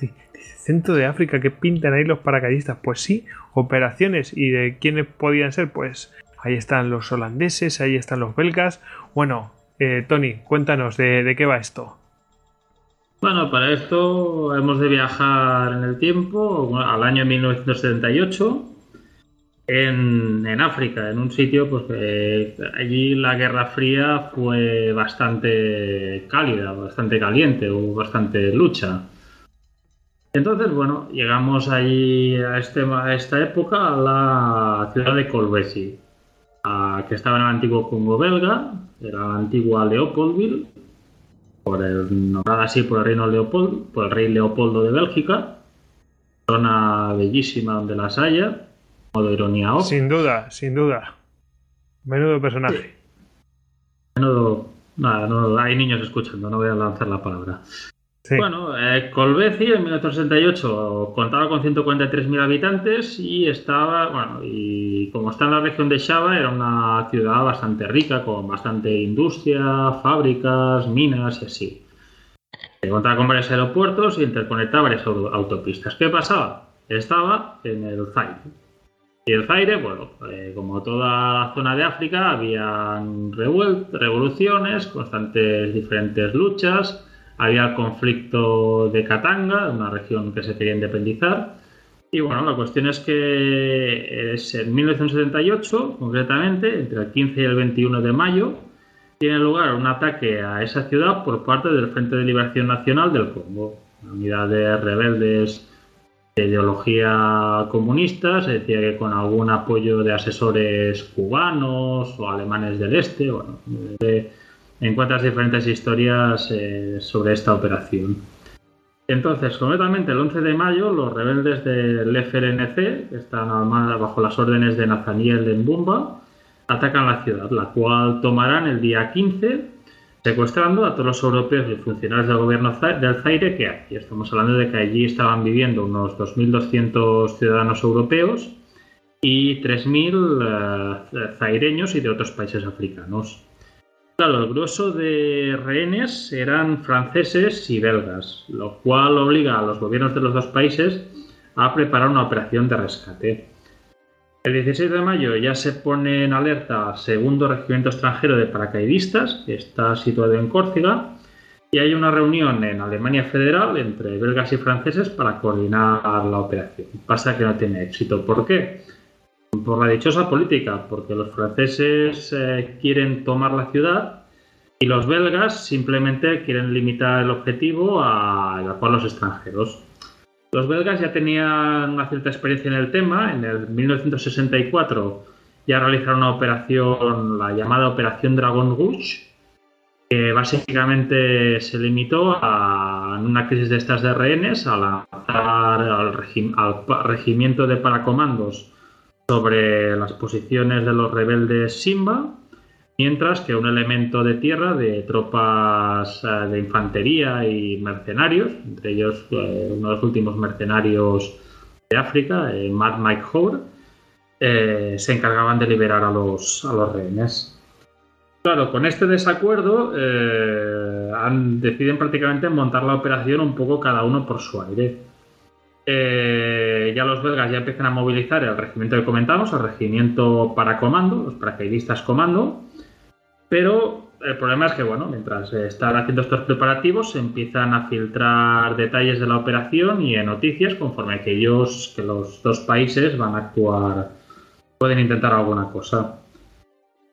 Speaker 1: centro de África, que pintan ahí los paracaidistas. Pues sí, operaciones. ¿Y de quiénes podían ser? Pues Ahí están los holandeses, ahí están los belgas. Bueno, eh, Tony, cuéntanos de, qué va esto.
Speaker 2: Bueno, para esto hemos de viajar en el tiempo al año 1978 en, África, en un sitio pues que allí la Guerra Fría fue bastante cálida, bastante caliente, hubo bastante lucha. Entonces, bueno, llegamos allí a, este, a esta época a la ciudad de Colbesi que estaba en el antiguo Congo belga, era la antigua Leopoldville, por el, nombrada así por el reino Leopold, por el rey Leopoldo de Bélgica, zona bellísima donde las haya, modo ironía
Speaker 1: Sin duda, sin duda. Menudo personaje.
Speaker 2: Menudo. Nada, no, hay niños escuchando, no voy a lanzar la palabra. Bueno, eh, Colbeci en 1968 contaba con 143.000 habitantes y estaba, bueno, y como está en la región de Shaba, era una ciudad bastante rica, con bastante industria, fábricas, minas y así. Contaba con varios aeropuertos y interconectaba varias autopistas. ¿Qué pasaba? Estaba en el Zaire. Y el Zaire, bueno, eh, como toda la zona de África, habían revoluciones, constantes diferentes luchas había el conflicto de Katanga, una región que se quería independizar. Y bueno, la cuestión es que es en 1978, concretamente, entre el 15 y el 21 de mayo, tiene lugar un ataque a esa ciudad por parte del Frente de Liberación Nacional del Congo, una unidad de rebeldes de ideología comunista, se decía que con algún apoyo de asesores cubanos o alemanes del este, bueno, de, encuentras diferentes historias eh, sobre esta operación. Entonces, concretamente el 11 de mayo, los rebeldes del FLNC, que están bajo las órdenes de Nathaniel de Mbumba, atacan la ciudad, la cual tomarán el día 15, secuestrando a todos los europeos y funcionarios del gobierno del Zaire que hay. Estamos hablando de que allí estaban viviendo unos 2.200 ciudadanos europeos y 3.000 eh, zaireños y de otros países africanos. Claro, el grueso de rehenes eran franceses y belgas, lo cual obliga a los gobiernos de los dos países a preparar una operación de rescate. El 16 de mayo ya se pone en alerta segundo regimiento extranjero de paracaidistas, que está situado en Córcega, y hay una reunión en Alemania Federal entre belgas y franceses para coordinar la operación. Pasa que no tiene éxito. ¿Por qué? por la dichosa política, porque los franceses eh, quieren tomar la ciudad y los belgas simplemente quieren limitar el objetivo a evacuar los extranjeros. Los belgas ya tenían una cierta experiencia en el tema. En el 1964 ya realizaron una operación, la llamada Operación Dragon Rouge, que básicamente se limitó a una crisis de estas de rehenes a lanzar al, al regimiento de paracomandos sobre las posiciones de los rebeldes Simba, mientras que un elemento de tierra de tropas eh, de infantería y mercenarios, entre ellos eh, uno de los últimos mercenarios de África, eh, Mad Mike Hoare, se encargaban de liberar a los, a los rehenes. Claro, con este desacuerdo eh, deciden prácticamente montar la operación un poco cada uno por su aire. Eh, ya los belgas ya empiezan a movilizar el regimiento que comentamos, el regimiento para comando, los paracaidistas comando, pero el problema es que, bueno, mientras están haciendo estos preparativos, se empiezan a filtrar detalles de la operación y noticias conforme que ellos, que los dos países van a actuar, pueden intentar alguna cosa.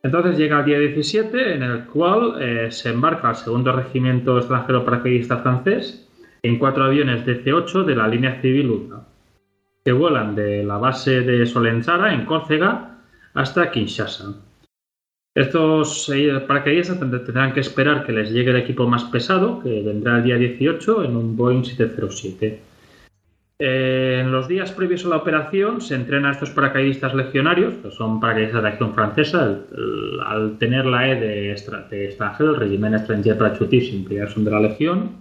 Speaker 2: Entonces llega el día 17, en el cual eh, se embarca el segundo regimiento extranjero paracaidista francés en cuatro aviones DC-8 de la línea civil 1, que vuelan de la base de Solenzara, en Córcega, hasta Kinshasa. Estos eh, paracaidistas tendrán que esperar que les llegue el equipo más pesado, que vendrá el día 18 en un Boeing 707. Eh, en los días previos a la operación se entrena a estos paracaidistas legionarios, que son paracaidistas de acción francesa, al, tener la E de, extranjero, el régimen Étranger Parachutiste, ya son de la Legión.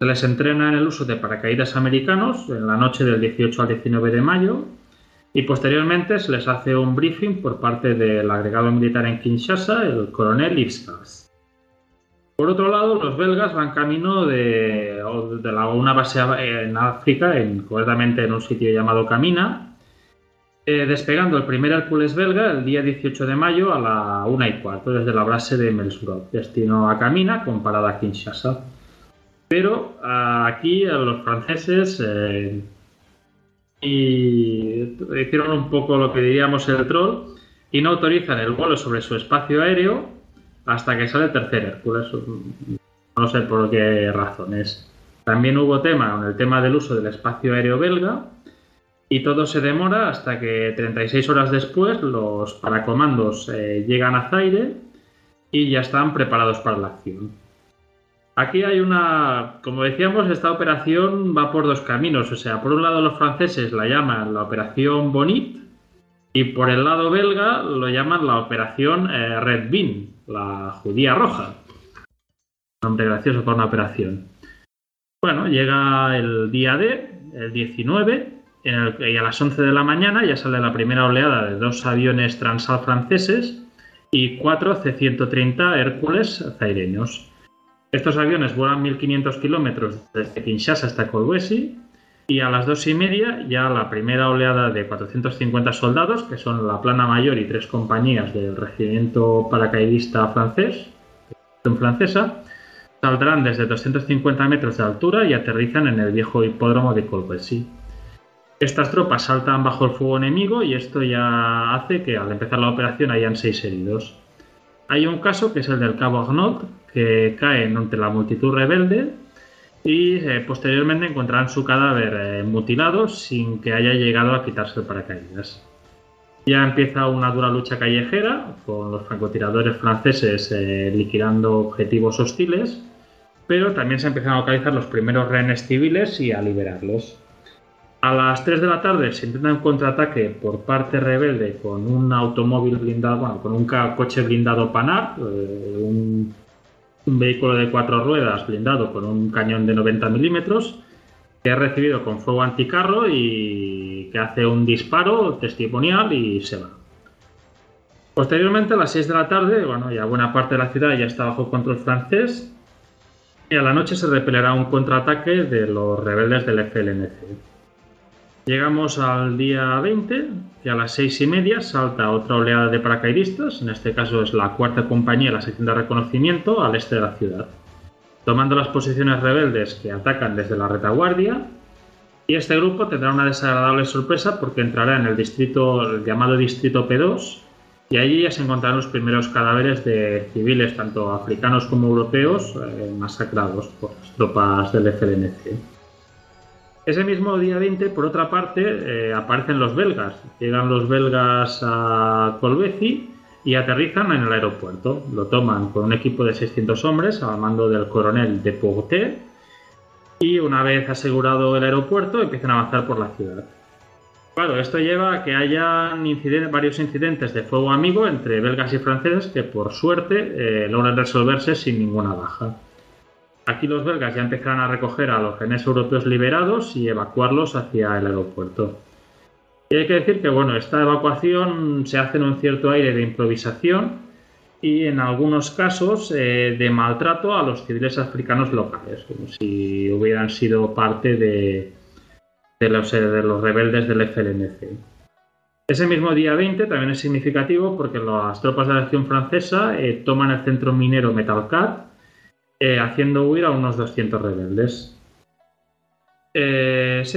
Speaker 2: Se les entrena en el uso de paracaídas americanos en la noche del 18 al 19 de mayo y posteriormente se les hace un briefing por parte del agregado militar en Kinshasa, el coronel Ipskas. Por otro lado, los belgas van camino de, una base en África, en, concretamente en un sitio llamado Camina, eh, despegando el primer Hércules belga el día 18 de mayo a la 1 y cuarto desde la base de Melsbrod, destino a Camina con parada a Kinshasa. Pero aquí los franceses eh, hicieron un poco lo que diríamos el troll y no autorizan el vuelo sobre su espacio aéreo hasta que sale tercer Hércules. No sé por qué razones. También hubo tema con el tema del uso del espacio aéreo belga y todo se demora hasta que 36 horas después los paracomandos eh, llegan a Zaire y ya están preparados para la acción. Aquí hay una, como decíamos, esta operación va por dos caminos. O sea, por un lado los franceses la llaman la operación Bonit y por el lado belga lo llaman la operación eh, Red Bean, la judía roja. Nombre gracioso para una operación. Bueno, llega el día D, el 19, y a las 11 de la mañana ya sale la primera oleada de dos aviones Transal franceses y cuatro C-130 Hércules zaireños. Estos aviones vuelan 1.500 kilómetros desde Kinshasa hasta Kolwezi y a las dos y media ya la primera oleada de 450 soldados, que son la plana mayor y tres compañías del regimiento paracaidista francés, francesa, saldrán desde 250 metros de altura y aterrizan en el viejo hipódromo de Colbessy. Estas tropas saltan bajo el fuego enemigo y esto ya hace que al empezar la operación hayan seis heridos. Hay un caso que es el del cabo Arnaud, que cae entre la multitud rebelde y eh, posteriormente encontrarán su cadáver eh, mutilado sin que haya llegado a quitarse el paracaídas. Ya empieza una dura lucha callejera con los francotiradores franceses eh, liquidando objetivos hostiles, pero también se empiezan a localizar los primeros rehenes civiles y a liberarlos. A las 3 de la tarde se intenta un contraataque por parte rebelde con un automóvil blindado, bueno, con un coche blindado Panar, un un vehículo de cuatro ruedas blindado con un cañón de 90 milímetros que ha recibido con fuego anticarro y que hace un disparo testimonial y se va. Posteriormente, a las 6 de la tarde, bueno, ya buena parte de la ciudad ya está bajo control francés y a la noche se repelerá un contraataque de los rebeldes del FLNC. Llegamos al día 20, que a las seis y media salta otra oleada de paracaidistas, en este caso es la cuarta compañía, la sección de reconocimiento, al este de la ciudad, tomando las posiciones rebeldes que atacan desde la retaguardia. Y este grupo tendrá una desagradable sorpresa porque entrará en el distrito llamado Distrito P2 y allí ya se encontrarán los primeros cadáveres de civiles, tanto africanos como europeos, eh, masacrados por las tropas del FLNC. Ese mismo día 20, por otra parte, eh, aparecen los belgas. Llegan los belgas a Colbeci y aterrizan en el aeropuerto. Lo toman con un equipo de 600 hombres al mando del coronel de Porté y una vez asegurado el aeropuerto empiezan a avanzar por la ciudad. Claro, esto lleva a que haya varios incidentes de fuego amigo entre belgas y franceses que por suerte eh, logran resolverse sin ninguna baja. Aquí los belgas ya empezarán a recoger a los genes europeos liberados y evacuarlos hacia el aeropuerto. Y hay que decir que bueno, esta evacuación se hace en un cierto aire de improvisación y en algunos casos eh, de maltrato a los civiles africanos locales, como si hubieran sido parte de, eh, los rebeldes del FLNC. Ese mismo día 20 también es significativo porque las tropas de la acción francesa eh, toman el centro minero Metalcat, haciendo huir a unos 200 rebeldes.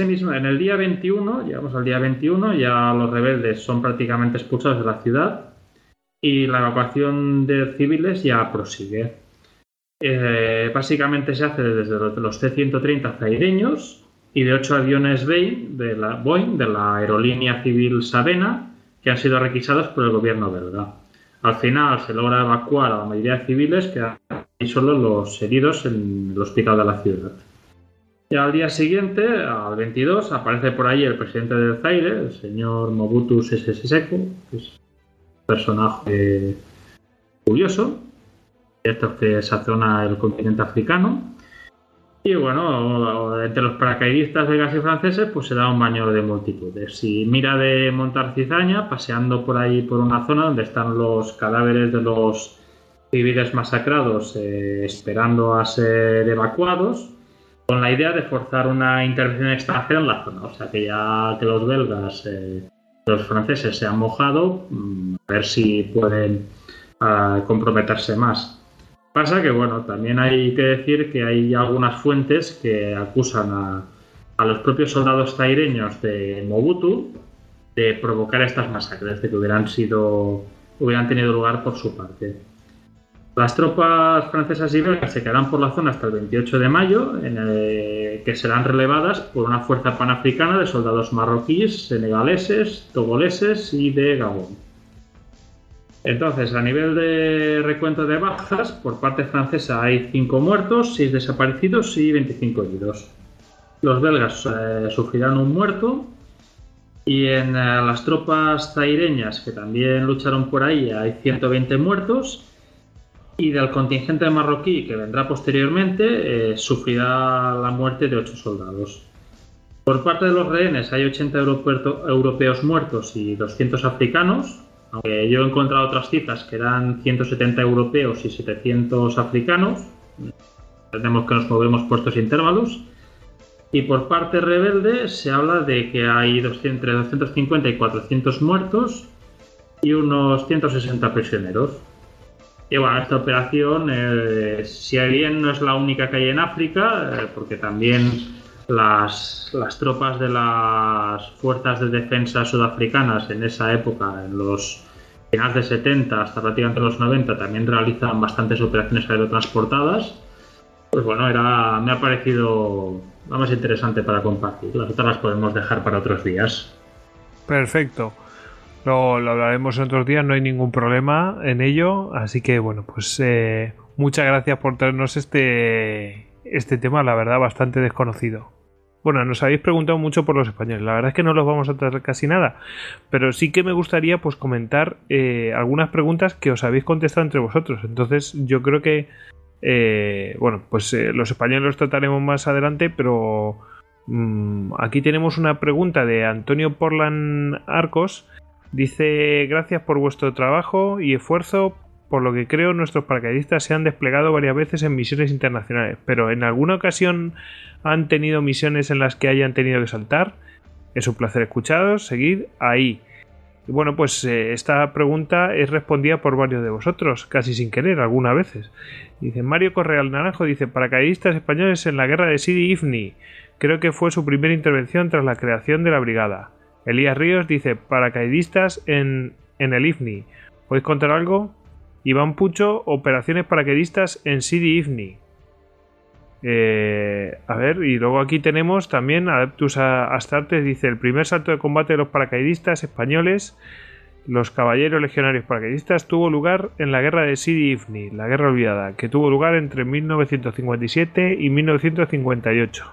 Speaker 2: mismo, en el día 21, llegamos al día 21, ya los rebeldes son prácticamente expulsados de la ciudad y la evacuación de civiles ya prosigue. Eh, básicamente se hace desde los C-130 zaireños y de ocho aviones Boeing de, la, Boeing de la aerolínea civil Sabena que han sido requisados por el gobierno belga. Al final se logra evacuar a la mayoría de civiles, quedan ahí solo los heridos en el hospital de la ciudad. Y al día siguiente, al 22, aparece por ahí el presidente del Zaire, el señor Mobutu Sese Seko, que es personaje curioso, esto que zona el continente africano. Y bueno, entre los paracaidistas belgas y franceses, pues se da un baño de multitudes. Y mira de montar cizaña, paseando por ahí por una zona donde están los cadáveres de los civiles masacrados, eh, esperando a ser evacuados, con la idea de forzar una intervención extranjera en la zona. O sea que ya que los belgas eh, los franceses se han mojado, mm, a ver si pueden ah, comprometerse más. Pasa que, bueno, también hay que decir que hay algunas fuentes que acusan a, los propios soldados zaireños de Mobutu de provocar estas masacres, de que hubieran sido, hubieran tenido lugar por su parte. Las tropas francesas y belgas se quedarán por la zona hasta el 28 de mayo, que serán relevadas por una fuerza panafricana de soldados marroquíes, senegaleses, togoleses y de Gabón. Entonces, a nivel de recuento de bajas, por parte francesa hay 5 muertos, 6 desaparecidos y 25 heridos. Los belgas eh, sufrirán un muerto y en eh, las tropas zaireñas que también lucharon por ahí hay 120 muertos y del contingente marroquí que vendrá posteriormente eh, sufrirá la muerte de ocho soldados. Por parte de los rehenes hay 80 europeos muertos y 200 africanos, aunque yo he encontrado otras cifras que eran 170 europeos y 700 africanos. Tenemos que nos movemos por estos intervalos. Y por parte rebelde se habla de que hay entre 250 y 400 muertos y unos 160 prisioneros. Y bueno, esta operación, eh, si bien no es la única que hay en África, eh, porque también las, tropas de las fuerzas de defensa sudafricanas en esa época, en los finales de 70 hasta prácticamente los 90, también realizan bastantes operaciones aerotransportadas. Pues bueno, era, me ha parecido lo más interesante para compartir. Las otras las podemos dejar para otros días.
Speaker 1: Perfecto. Lo, hablaremos en otros días, no hay ningún problema en ello. Así que bueno, pues eh, muchas gracias por traernos este, este tema, la verdad, bastante desconocido. Bueno, nos habéis preguntado mucho por los españoles. La verdad es que no los vamos a traer casi nada. Pero sí que me gustaría pues comentar eh, algunas preguntas que os habéis contestado entre vosotros. Entonces, yo creo que eh, bueno, pues los españoles los trataremos más adelante, pero mm, aquí tenemos una pregunta de Antonio Porlan Arcos Dice, gracias por vuestro trabajo y esfuerzo, por lo que creo nuestros paracaidistas se han desplegado varias veces en misiones internacionales, pero ¿en alguna ocasión han tenido misiones en las que hayan tenido que saltar? Es un placer escucharos, seguid ahí. Y bueno, pues eh, esta pregunta es respondida por varios de vosotros, casi sin querer, algunas veces. Dice Mario Correal Naranjo, dice, paracaidistas españoles en la guerra de Sidi Ifni. Creo que fue su primera intervención tras la creación de la brigada. Elías Ríos dice, paracaidistas en, en el IFNI. ¿Podéis contar algo? Iván Pucho, operaciones paracaidistas en Sidi IFNI. Eh, a ver, y luego aquí tenemos también Adeptus Astartes, dice, el primer salto de combate de los paracaidistas españoles, los caballeros legionarios paracaidistas, tuvo lugar en la guerra de Sidi Ifni, la guerra olvidada, que tuvo lugar entre 1957 y 1958.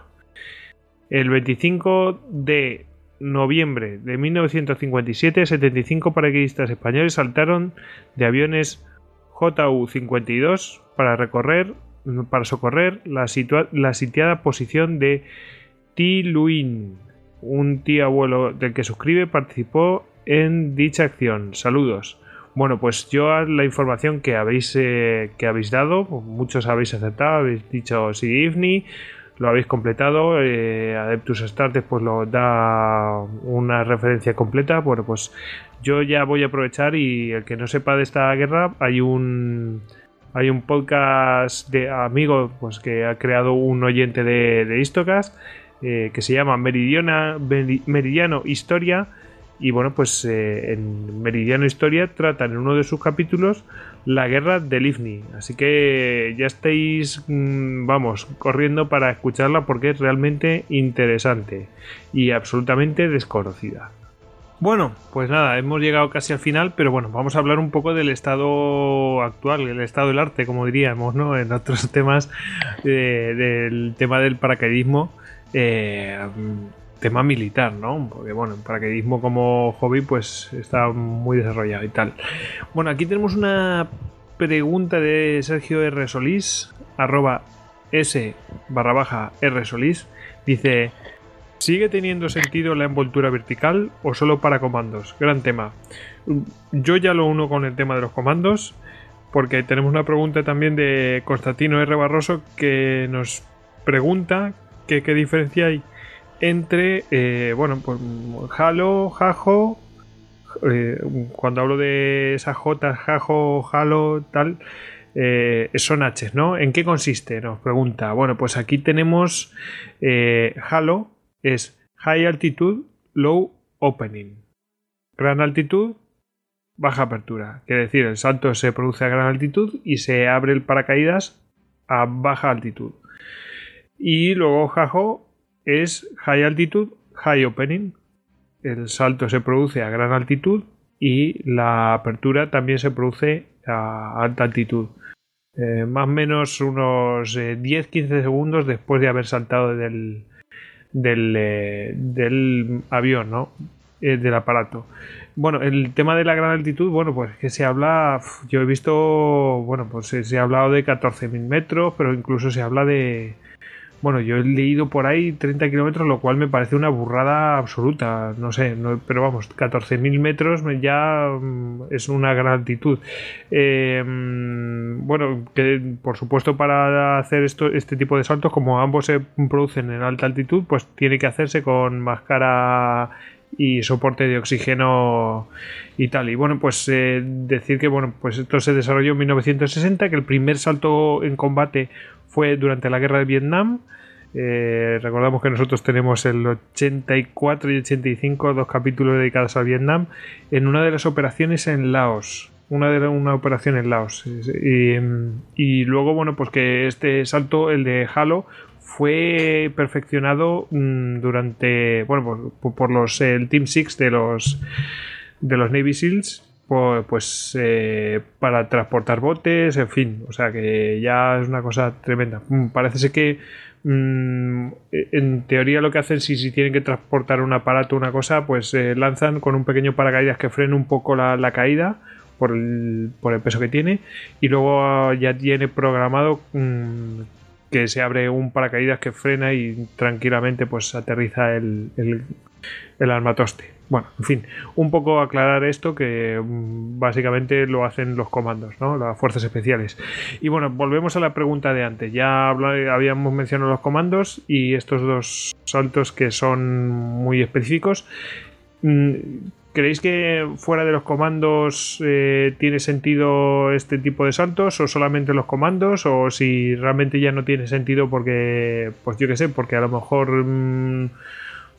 Speaker 1: El 25 de noviembre de 1957, 75 paracaidistas españoles saltaron de aviones JU-52 para recorrer para socorrer la, la sitiada posición de Tiluin. Un tío abuelo del que suscribe participó en dicha acción. Saludos. Bueno, pues yo la información que habéis, eh, que habéis dado, muchos habéis aceptado, habéis dicho sí, IFNI, lo habéis completado. Eh, Adeptus Astartes pues lo da una referencia completa. Bueno, pues yo ya voy a aprovechar y el que no sepa de esta guerra, hay un hay un podcast de amigo pues que ha creado un oyente de, de Istocast eh, que se llama Meridiana, Meridiano Historia. Y bueno, pues eh, en Meridiano Historia tratan en uno de sus capítulos la guerra del IFNI. Así que ya estáis, mm, vamos, corriendo para escucharla porque es realmente interesante y absolutamente desconocida. Bueno, pues nada, hemos llegado casi al final, pero bueno, vamos a hablar un poco del estado actual, el estado del arte, como diríamos, ¿no? En otros temas eh, del tema del paracaidismo eh, tema militar, ¿no? Porque bueno, el paracaidismo como hobby pues está muy desarrollado y tal. Bueno, aquí tenemos una pregunta de Sergio R. Solís, arroba S barra baja R Solís. Dice, ¿sigue teniendo sentido la envoltura vertical o solo para comandos? Gran tema. Yo ya lo uno con el tema de los comandos, porque tenemos una pregunta también de Constantino R. Barroso que nos pregunta qué diferencia hay entre, eh, bueno, pues Halo, Jajo, eh, cuando hablo de esas J, Jajo, Halo, tal, eh, son H, ¿no? ¿En qué consiste? Nos pregunta. Bueno, pues aquí tenemos Halo, es High Altitude, Low Opening. Gran altitud, baja apertura. Quiere decir, el salto se produce a gran altitud y se abre el paracaídas a baja altitud. Y luego Jajo es High Altitude, High Opening. El salto se produce a gran altitud y la apertura también se produce a alta altitud. Eh, más o menos unos 10-15 eh, segundos después de haber saltado del, eh, avión, ¿no? del aparato. Bueno, el tema de la gran altitud, bueno, pues que se habla, yo he visto, bueno, pues se ha hablado de 14.000 metros, pero incluso se habla de, bueno, yo he leído por ahí 30 kilómetros, lo cual me parece una burrada absoluta. No sé, pero vamos, 14.000 metros ya mm, es una gran altitud. Eh, mm, bueno, que por supuesto para hacer esto, este tipo de saltos, como ambos se producen en alta altitud, pues tiene que hacerse con máscara y soporte de oxígeno y tal. Y bueno, pues eh, decir que bueno, pues esto se desarrolló en 1960, que el primer salto en combate fue durante la guerra de Vietnam. Eh, recordamos que nosotros tenemos el 84 y 85, dos capítulos dedicados a Vietnam, en una de las operaciones en Laos. Una de una operación en Laos. Y, luego, bueno, pues que este salto, el de Halo, fue perfeccionado mm, durante, bueno, por, los, el Team Six de los, de los Navy SEALs pues eh, para transportar botes, en fin, o sea que ya es una cosa tremenda. Mm, parece ser que mm, en teoría lo que hacen si, si tienen que transportar un aparato una cosa, pues eh, lanzan con un pequeño paracaídas que frene un poco la, caída por el, por el, peso que tiene y luego ya tiene programado mm, que se abre un paracaídas que frena y tranquilamente pues aterriza el, el, el armatoste. Bueno, en fin, un poco aclarar esto que mm, básicamente lo hacen los comandos, ¿no? Las fuerzas especiales. Y bueno, volvemos a la pregunta de antes. Ya habíamos mencionado los comandos y estos dos saltos que son muy específicos. ¿Creéis que fuera de los comandos eh, tiene sentido este tipo de saltos o solamente los comandos o si realmente ya no tiene sentido porque, pues yo qué sé, porque a lo mejor... Mm,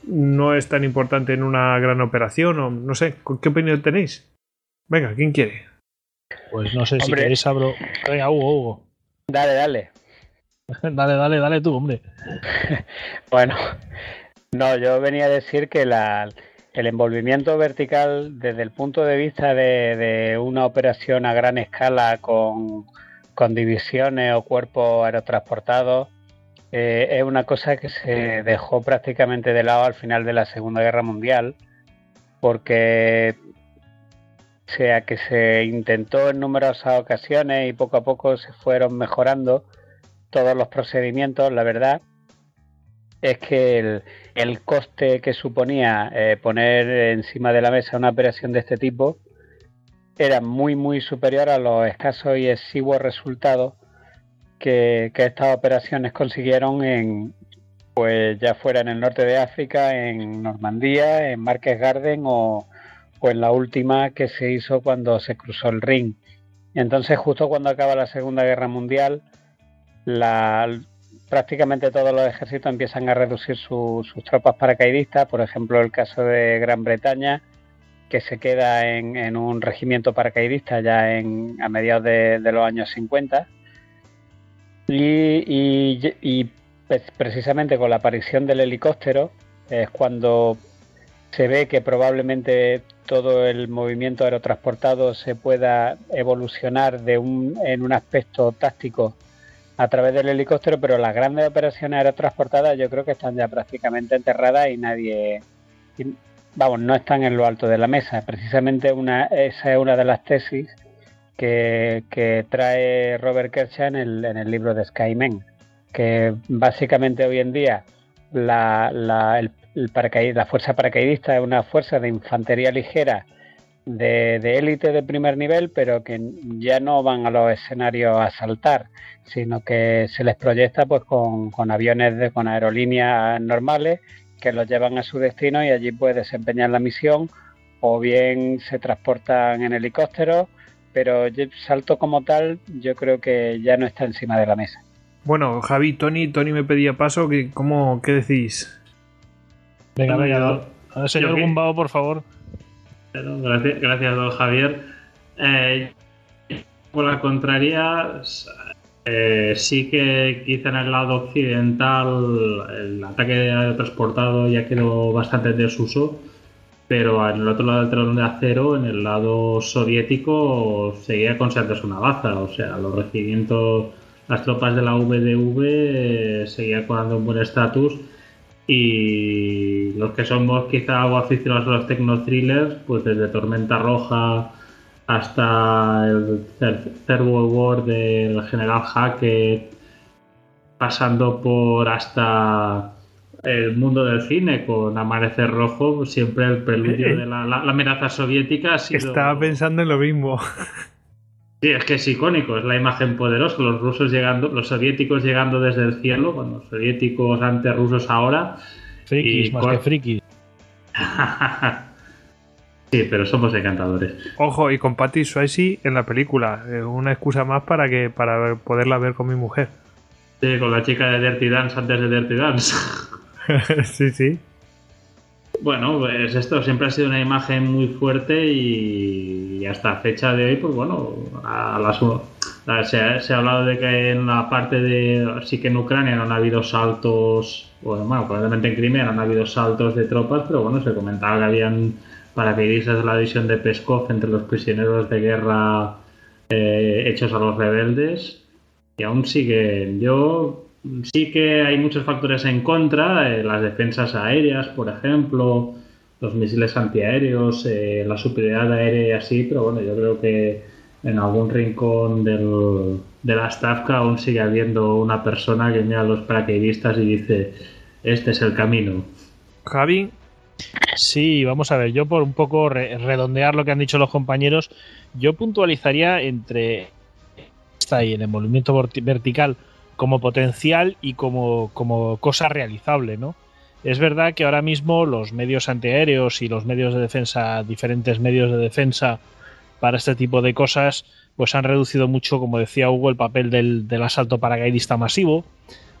Speaker 1: no es tan importante en una gran operación o no sé, ¿qué opinión tenéis? Venga, ¿quién quiere?
Speaker 3: Pues no sé si queréis abro. Venga, Hugo, Hugo.
Speaker 4: Dale, dale.
Speaker 3: dale, dale, dale tú, hombre.
Speaker 4: bueno, no, yo venía a decir que la, el envolvimiento vertical desde el punto de vista de, una operación a gran escala con, con divisiones o cuerpos aerotransportados eh, es una cosa que se dejó prácticamente de lado al final de la Segunda Guerra Mundial, porque sea que se intentó en numerosas ocasiones y poco a poco se fueron mejorando todos los procedimientos, la verdad es que el, coste que suponía eh, poner encima de la mesa una operación de este tipo era muy, muy superior a los escasos y exiguos resultados que, estas operaciones consiguieron en, pues ya fuera en el norte de África, en Normandía, en Marques Garden o, o en la última que se hizo cuando se cruzó el Ring. Entonces, justo cuando acaba la Segunda Guerra Mundial, la, prácticamente todos los ejércitos empiezan a reducir sus tropas paracaidistas, por ejemplo el caso de Gran Bretaña, que se queda en, un regimiento paracaidista ya en, a mediados de, los años 50. Y, pues, precisamente con la aparición del helicóptero es cuando se ve que probablemente todo el movimiento aerotransportado se pueda evolucionar de un, en un aspecto táctico a través del helicóptero, pero las grandes operaciones aerotransportadas yo creo que están ya prácticamente enterradas y nadie, vamos, no están en lo alto de la mesa. Precisamente una, esa es una de las tesis que, trae Robert Kershaw en el, en el libro de Skymen, que básicamente hoy en día la, la, el, la fuerza paracaidista es una fuerza de infantería ligera de élite de, primer nivel, pero que ya no van a los escenarios a saltar, sino que se les proyecta pues con, aviones de, con aerolíneas normales que los llevan a su destino y allí puede desempeñar la misión o bien se transportan en helicópteros, pero salto como tal yo creo que ya no está encima de la mesa.
Speaker 1: Bueno, Javi, Tony, Tony me pedía paso, que, ¿cómo, ¿qué decís?
Speaker 3: Venga, venga, señor Gumbao, por favor.
Speaker 2: Gracias, gracias don Javier. Eh, por la contraria, eh, sí que quizá en el lado occidental el ataque transportado ya quedó bastante en desuso, pero en el otro lado del telón de acero, en el lado soviético, seguía conservándose una baza. O sea, los regimientos, las tropas de la VDV eh, seguían con un buen estatus y los que somos quizá algo aficionados a los tecno-thrillers, pues desde Tormenta Roja hasta el Third World War del General Hackett, pasando por hasta el mundo del cine con Amanecer Rojo, siempre el preludio eh, de la, amenaza soviética.
Speaker 1: Estaba pensando en lo mismo.
Speaker 2: Sí, es que es icónico, es la imagen poderosa, los rusos llegando, los soviéticos llegando desde el cielo, bueno, los soviéticos antes rusos ahora.
Speaker 3: Frikis, más que frikis.
Speaker 2: sí, pero somos encantadores.
Speaker 1: Ojo, y con Patty Swayze en la película, eh, una excusa más para que para poderla ver con mi mujer.
Speaker 2: Sí, con la chica de Dirty Dance antes de Dirty Dance.
Speaker 1: sí, sí.
Speaker 2: Bueno, pues esto siempre ha sido una imagen muy fuerte y hasta fecha de hoy, pues bueno, se, ha, hablado de que en la parte de, sí que en Ucrania no han habido saltos, bueno, probablemente en Crimea no han habido saltos de tropas, pero bueno, se comentaba que habían paracaidistas de la división de Peskov entre los prisioneros de guerra eh, hechos a los rebeldes y aún siguen. Yo sí que hay muchos factores en contra, eh, las defensas aéreas, por ejemplo, los misiles antiaéreos, eh, la superioridad aérea y así, pero bueno, yo creo que en algún rincón del, de la Stavka aún sigue habiendo una persona que mira a los paracaidistas y dice, este es el camino.
Speaker 1: Javi.
Speaker 3: Sí, vamos a ver, yo por un poco redondear lo que han dicho los compañeros, yo puntualizaría entre ahí en el movimiento vertical como potencial y como, como cosa realizable, ¿no? Es verdad que ahora mismo los medios antiaéreos y los medios de defensa, diferentes medios de defensa para este tipo de cosas, pues han reducido mucho, como decía Hugo, el papel del, asalto paracaidista masivo.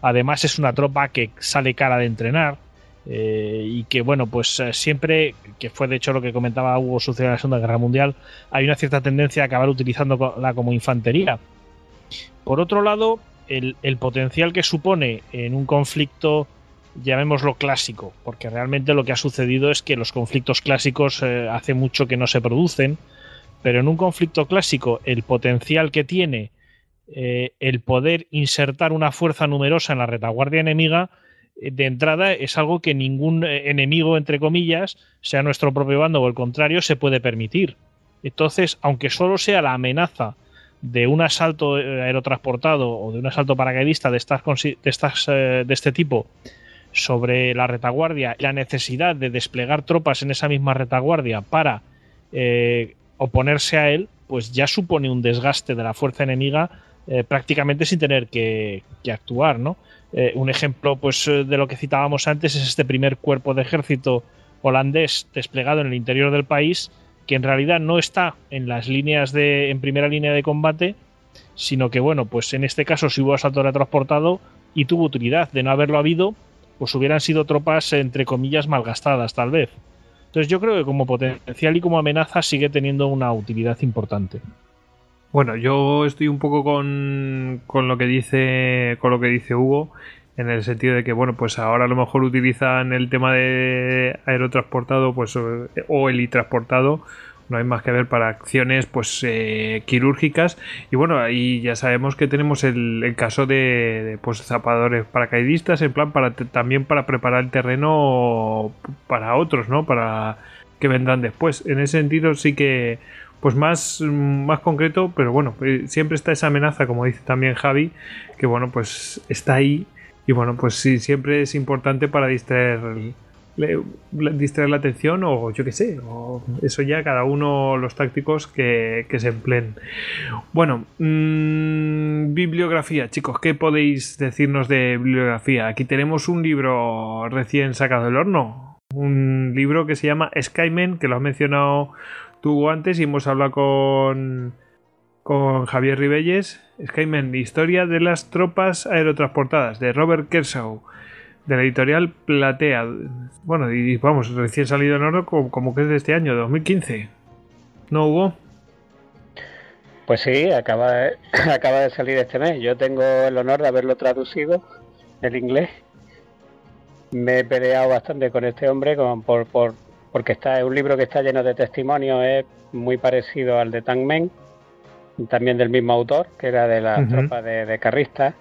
Speaker 3: Además es una tropa que sale cara de entrenar eh, y que, bueno, pues eh, siempre, que fue de hecho lo que comentaba Hugo sucedió en la Segunda Guerra Mundial, hay una cierta tendencia a acabar utilizándola como infantería. Por otro lado, el, potencial que supone en un conflicto, llamémoslo clásico, porque realmente lo que ha sucedido es que los conflictos clásicos eh, hace mucho que no se producen, pero en un conflicto clásico el potencial que tiene eh, el poder insertar una fuerza numerosa en la retaguardia enemiga, eh, de entrada es algo que ningún enemigo, entre comillas, sea nuestro propio bando o el contrario, se puede permitir. Entonces, aunque solo sea la amenaza de un asalto eh, aerotransportado o de un asalto paracaidista de, estas, de, eh, de este tipo sobre la retaguardia y la necesidad de desplegar tropas en esa misma retaguardia para eh, oponerse a él, pues ya supone un desgaste de la fuerza enemiga prácticamente sin tener que, actuar, ¿no? Un ejemplo pues, de lo que citábamos antes es este primer cuerpo de ejército holandés desplegado en el interior del país, que en realidad no está en las líneas de, en primera línea de combate, sino que bueno, pues en este caso si hubo asalto transportado y tuvo utilidad. De no haberlo habido, pues hubieran sido tropas entre comillas malgastadas, tal vez. Entonces yo creo que como potencial y como amenaza sigue teniendo una utilidad importante.
Speaker 1: Bueno, yo estoy un poco con, con lo que dice con lo que dice Hugo en el sentido de que bueno pues ahora a lo mejor utilizan el tema de aerotransportado pues o helitransportado no hay más que ver para acciones pues eh, quirúrgicas. Y bueno ahí ya sabemos que tenemos el, caso de, pues zapadores paracaidistas en plan para también para preparar el terreno para otros no para que vendrán después. En ese sentido sí que pues más, más concreto pero bueno eh, siempre está esa amenaza como dice también Javi que bueno pues está ahí y bueno pues sí siempre es importante para distraer distraer la atención o yo qué sé, o eso ya cada uno los tácticos que, se empleen. Bueno, mm, bibliografía, chicos, ¿qué podéis decirnos de bibliografía? Aquí tenemos un libro recién sacado del horno, un libro que se llama Skymen, que lo has mencionado tú antes y hemos hablado con, con Javier Ribelles. Skymen, Historia de las tropas aerotransportadas, de Robert Kershaw de la editorial Platea. Bueno, y vamos, recién salido en oro como, que es de este año, 2015. ¿No hubo?
Speaker 4: Pues sí, acaba de, salir este mes. Yo tengo el honor de haberlo traducido el inglés. Me he peleado bastante con este hombre por, por, porque está, es un libro que está lleno de testimonios, es muy parecido al de Tang Men, también del mismo autor, que era de la tropa de, de carristas.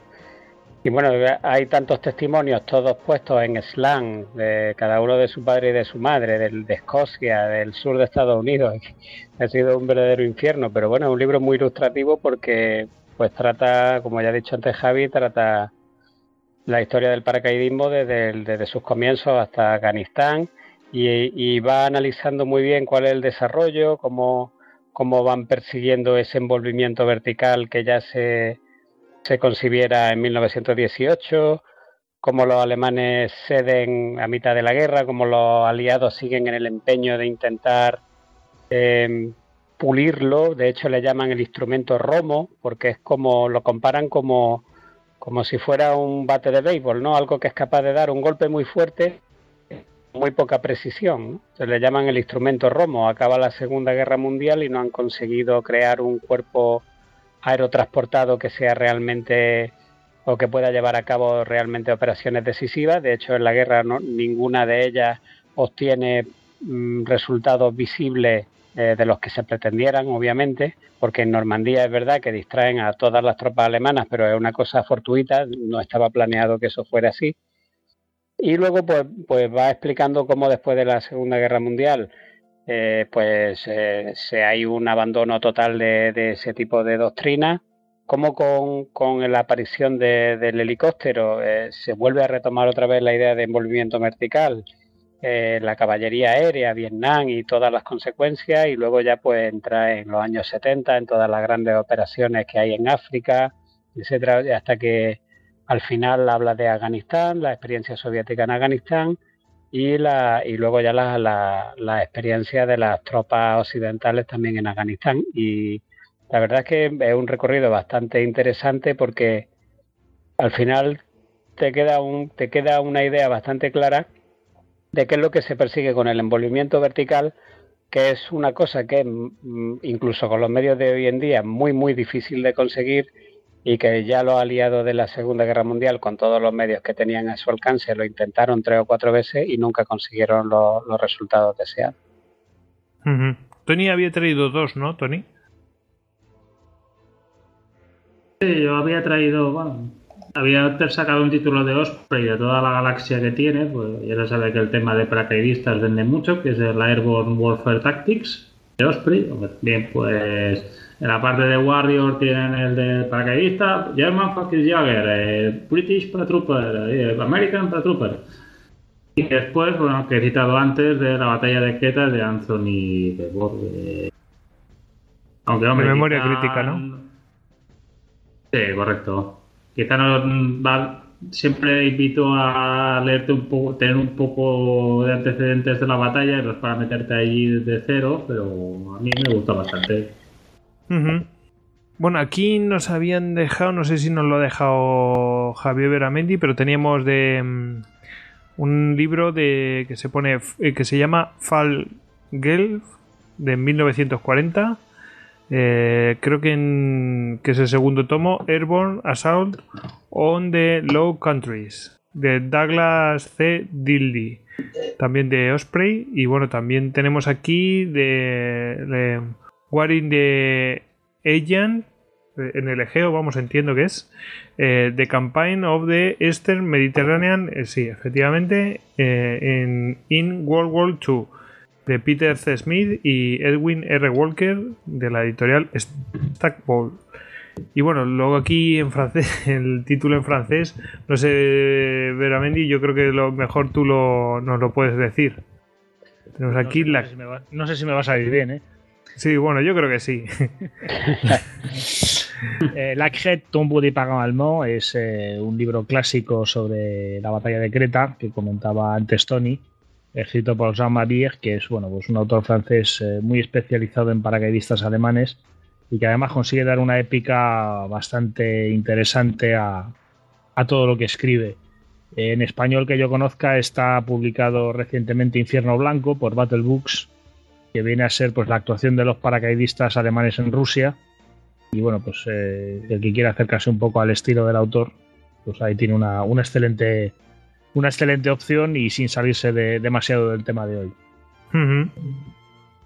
Speaker 4: Y bueno, hay tantos testimonios, todos puestos en slang, de cada uno de su padre y de su madre, del, de Escocia, del sur de Estados Unidos. Ha sido un verdadero infierno, pero bueno, es un libro muy ilustrativo porque pues trata, como ya ha dicho antes Javi, trata la historia del paracaidismo desde, sus comienzos hasta Afganistán. Y, va analizando muy bien cuál es el desarrollo, cómo, cómo van persiguiendo ese envolvimiento vertical que ya se se concibiera en 1918, cómo los alemanes ceden a mitad de la guerra, cómo los aliados siguen en el empeño de intentar em, pulirlo, de hecho le llaman el instrumento romo, porque es como lo comparan como, como si fuera un bate de béisbol, ¿no? Algo que es capaz de dar un golpe muy fuerte, muy poca precisión. Se le llaman el instrumento romo. Acaba la Segunda Guerra Mundial y no han conseguido crear un cuerpo aerotransportado que sea realmente o que pueda llevar a cabo realmente operaciones decisivas. De hecho, en la guerra ninguna de ellas obtiene mm, resultados visibles eh, de los que se pretendieran, obviamente, porque en Normandía es verdad que distraen a todas las tropas alemanas, pero es una cosa fortuita, no estaba planeado que eso fuera así. Y luego pues, pues va explicando cómo después de la Segunda Guerra Mundial eh, pues eh, se hay un abandono total de, ese tipo de doctrina. Como con, la aparición del helicóptero eh, se vuelve a retomar otra vez la idea de envolvimiento vertical, la caballería aérea, Vietnam y todas las consecuencias, y luego ya pues entra en los años 70 en todas las grandes operaciones que hay en África, etcétera, hasta que al final habla de Afganistán, la experiencia soviética en Afganistán, y, la, y luego ya la, la, experiencia de las tropas occidentales también en Afganistán. Y la verdad es que es un recorrido bastante interesante porque al final te queda, un, te queda una idea bastante clara de qué es lo que se persigue con el envolvimiento vertical, que es una cosa que mm, incluso con los medios de hoy en día muy, muy difícil de conseguir y que ya los aliados de la Segunda Guerra Mundial, con todos los medios que tenían a su alcance, lo intentaron tres o cuatro veces y nunca consiguieron los resultados deseados.
Speaker 1: Tony había traído dos, ¿no, Tony?
Speaker 2: Sí, yo había traído, bueno, había sacado un título de Osprey de toda la galaxia que tiene, pues ya se sabe que el tema de paracaidistas vende mucho, que es el Airborne Warfare Tactics de Osprey. Bien, pues en la parte de Warrior tienen el de paracaidista, German Fucking Jagger, eh, British Paratrooper, eh, American Paratrooper. Y después, bueno, que he citado antes de la batalla de Queta de Anthony de Aunque, hombre,
Speaker 1: de memoria
Speaker 2: quizá-
Speaker 1: crítica, ¿no?
Speaker 2: Sí, correcto. Quizá no va- siempre invito a leerte un poco, tener un poco de antecedentes de la batalla, no es para meterte ahí de cero, pero a mí me gustó bastante.
Speaker 1: Bueno, aquí nos habían dejado, no sé si nos lo ha dejado Javier Beramendi, pero teníamos de mm, un libro de que se pone eh, que se llama Fall Gelf de 1940. Eh, creo que, que es el segundo tomo, Airborne Assault on the Low Countries, de Douglas C. Dildy, también de Osprey. Y bueno, también tenemos aquí de War in the Aegean, eh, en el Egeo, vamos, entiendo que es. eh, The Campaign of the Eastern Mediterranean, eh, sí, efectivamente, eh, en In World War II, de Peter C. Smith y Edwin R. Walker, de la editorial Stackpole. Y bueno, luego aquí en francés, el título en francés, no sé, Veramendi, yo creo que lo mejor tú lo, nos lo puedes decir. Tenemos aquí
Speaker 3: no, sé,
Speaker 1: la...
Speaker 3: no sé si me va, no sé si me va a salir bien, ¿eh?
Speaker 1: Sí, bueno, yo creo que sí.
Speaker 3: Eh, La tombeau des parents allemands es eh, un libro clásico sobre la batalla de Creta que comentaba antes Tony, escrito por Jean Mabier, que es bueno, pues un autor francés eh, muy especializado en paracaidistas alemanes y que además consigue dar una épica bastante interesante a, a todo lo que escribe. En español que yo conozca está publicado recientemente Infierno Blanco por Battle Books, que viene a ser pues la actuación de los paracaidistas alemanes en Rusia. Y bueno, pues eh, el que quiera acercarse un poco al estilo del autor, pues ahí tiene una, una excelente una excelente opción y sin salirse de, demasiado del tema de hoy.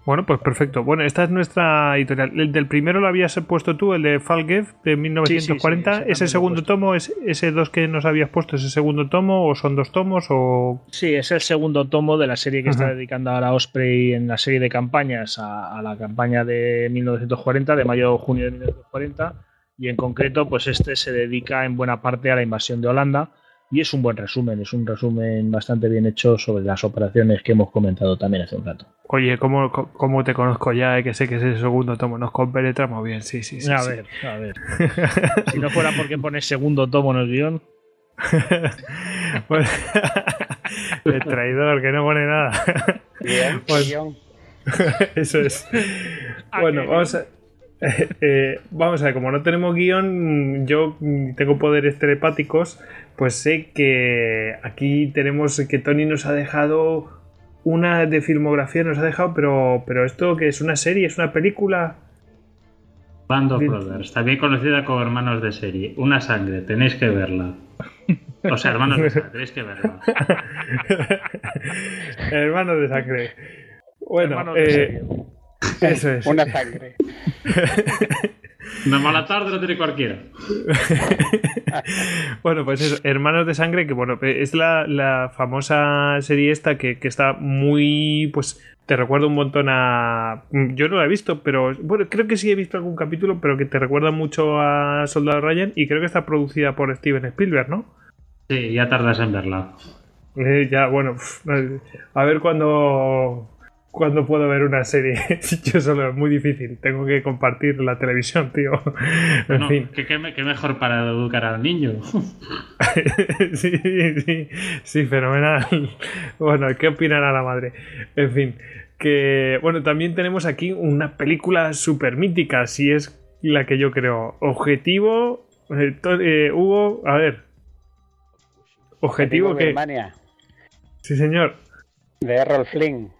Speaker 1: Bueno, pues perfecto. Bueno, esta es nuestra editorial. El del primero lo habías puesto tú, el de Falgev de 1940.
Speaker 3: ese también lo
Speaker 1: ¿Ese segundo tomo, es ese dos que nos habías puesto, ese segundo tomo o son dos tomos o...
Speaker 3: Sí, es el segundo tomo de la serie que está dedicando ahora Osprey en la serie de campañas a, a la campaña de 1940, de mayo-junio de 1940, y en concreto, pues este se dedica en buena parte a la invasión de Holanda, y es un buen resumen, es un resumen bastante bien hecho sobre las operaciones que hemos comentado también hace un rato.
Speaker 1: Oye, ¿cómo, cómo te conozco ya? eh? Que sé que es el segundo tomo. Nos compenetramos bien, sí, sí, sí.
Speaker 3: a
Speaker 1: sí.
Speaker 3: ver, a ver. si no fuera porque pones segundo tomo en el guion,
Speaker 1: Pues- el traidor que no pone nada.
Speaker 4: Guión,
Speaker 1: Pues-. Eso es.
Speaker 3: Ah,
Speaker 1: Bueno, vamos a, eh, vamos a ver, como no tenemos guion, yo tengo poderes telepáticos, pues sé que aquí tenemos que Tony nos ha dejado una de filmografía, nos ha dejado, pero, pero esto que es una serie, es una película.
Speaker 2: Band of
Speaker 1: Bien.
Speaker 2: Brothers, también conocida como Hermanos de Serie. Una sangre, tenéis que verla. O sea, Hermanos de Sangre, tenéis que verla.
Speaker 1: Hermano de sangre. Bueno,
Speaker 3: hermanos de
Speaker 1: eh,
Speaker 3: serie.
Speaker 1: Eso es.
Speaker 4: Una sangre.
Speaker 2: Una mala tarde no tiene cualquiera.
Speaker 1: Bueno, pues eso, Hermanos de Sangre, que bueno, es la, la famosa serie esta que, que está muy, pues, te recuerda un montón a... Yo no la he visto, pero bueno, creo que sí he visto algún capítulo, pero que te recuerda mucho a Soldado Ryan y creo que está producida por Steven Spielberg, ¿no?
Speaker 2: Sí, ya tardas en verla.
Speaker 1: Eh, ya, bueno, a ver cuándo cuándo puedo ver una serie. Yo solo es muy difícil, tengo que compartir la televisión, tío. En
Speaker 2: No,
Speaker 1: fin.
Speaker 2: ¿qué, qué me- qué mejor para educar al niño.
Speaker 1: sí, sí, sí, fenomenal. Bueno, ¿qué opinará la madre? En fin, que bueno, también tenemos aquí una película súper mítica, si es la que yo creo. Objetivo, eh, eh, Hugo, a ver. Objetivo
Speaker 4: de
Speaker 1: que... Sí, señor.
Speaker 4: de Errol Flynn.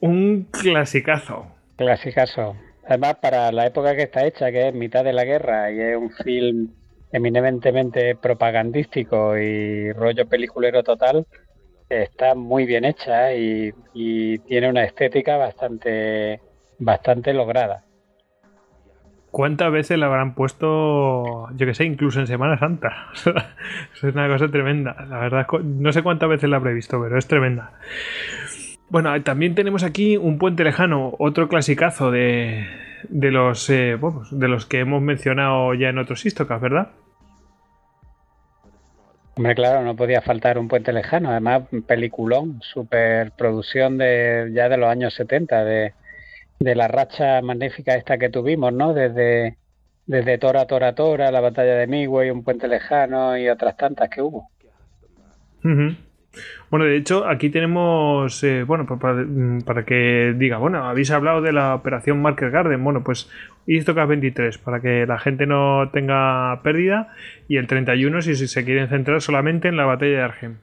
Speaker 1: Un clasicazo.
Speaker 4: Clasicazo. Además, para la época que está hecha, que es mitad de la guerra y es un film eminentemente propagandístico y rollo peliculero total, está muy bien hecha y, y tiene una estética bastante, bastante lograda.
Speaker 1: ¿Cuántas veces la habrán puesto, yo que sé, incluso en Semana Santa? es una cosa tremenda. La verdad, no sé cuántas veces la habré visto, pero es tremenda. Bueno, también tenemos aquí un puente lejano, otro clasicazo de, de los eh, de los que hemos mencionado ya en otros histocas, ¿verdad?
Speaker 4: Hombre, claro, no podía faltar un puente lejano. Además, peliculón, superproducción de ya de los años 70 de, de la racha magnífica esta que tuvimos, ¿no? Desde, desde Tora, Tora, Tora, la batalla de Midway, un puente lejano y otras tantas que hubo.
Speaker 1: Bueno, de hecho, aquí tenemos, eh, bueno, mm, para, que diga, bueno, habéis hablado de la operación Market Garden, bueno, pues Istocas 23, para que la gente no tenga pérdida, y el 31 si, se quieren centrar solamente en la batalla de Argem.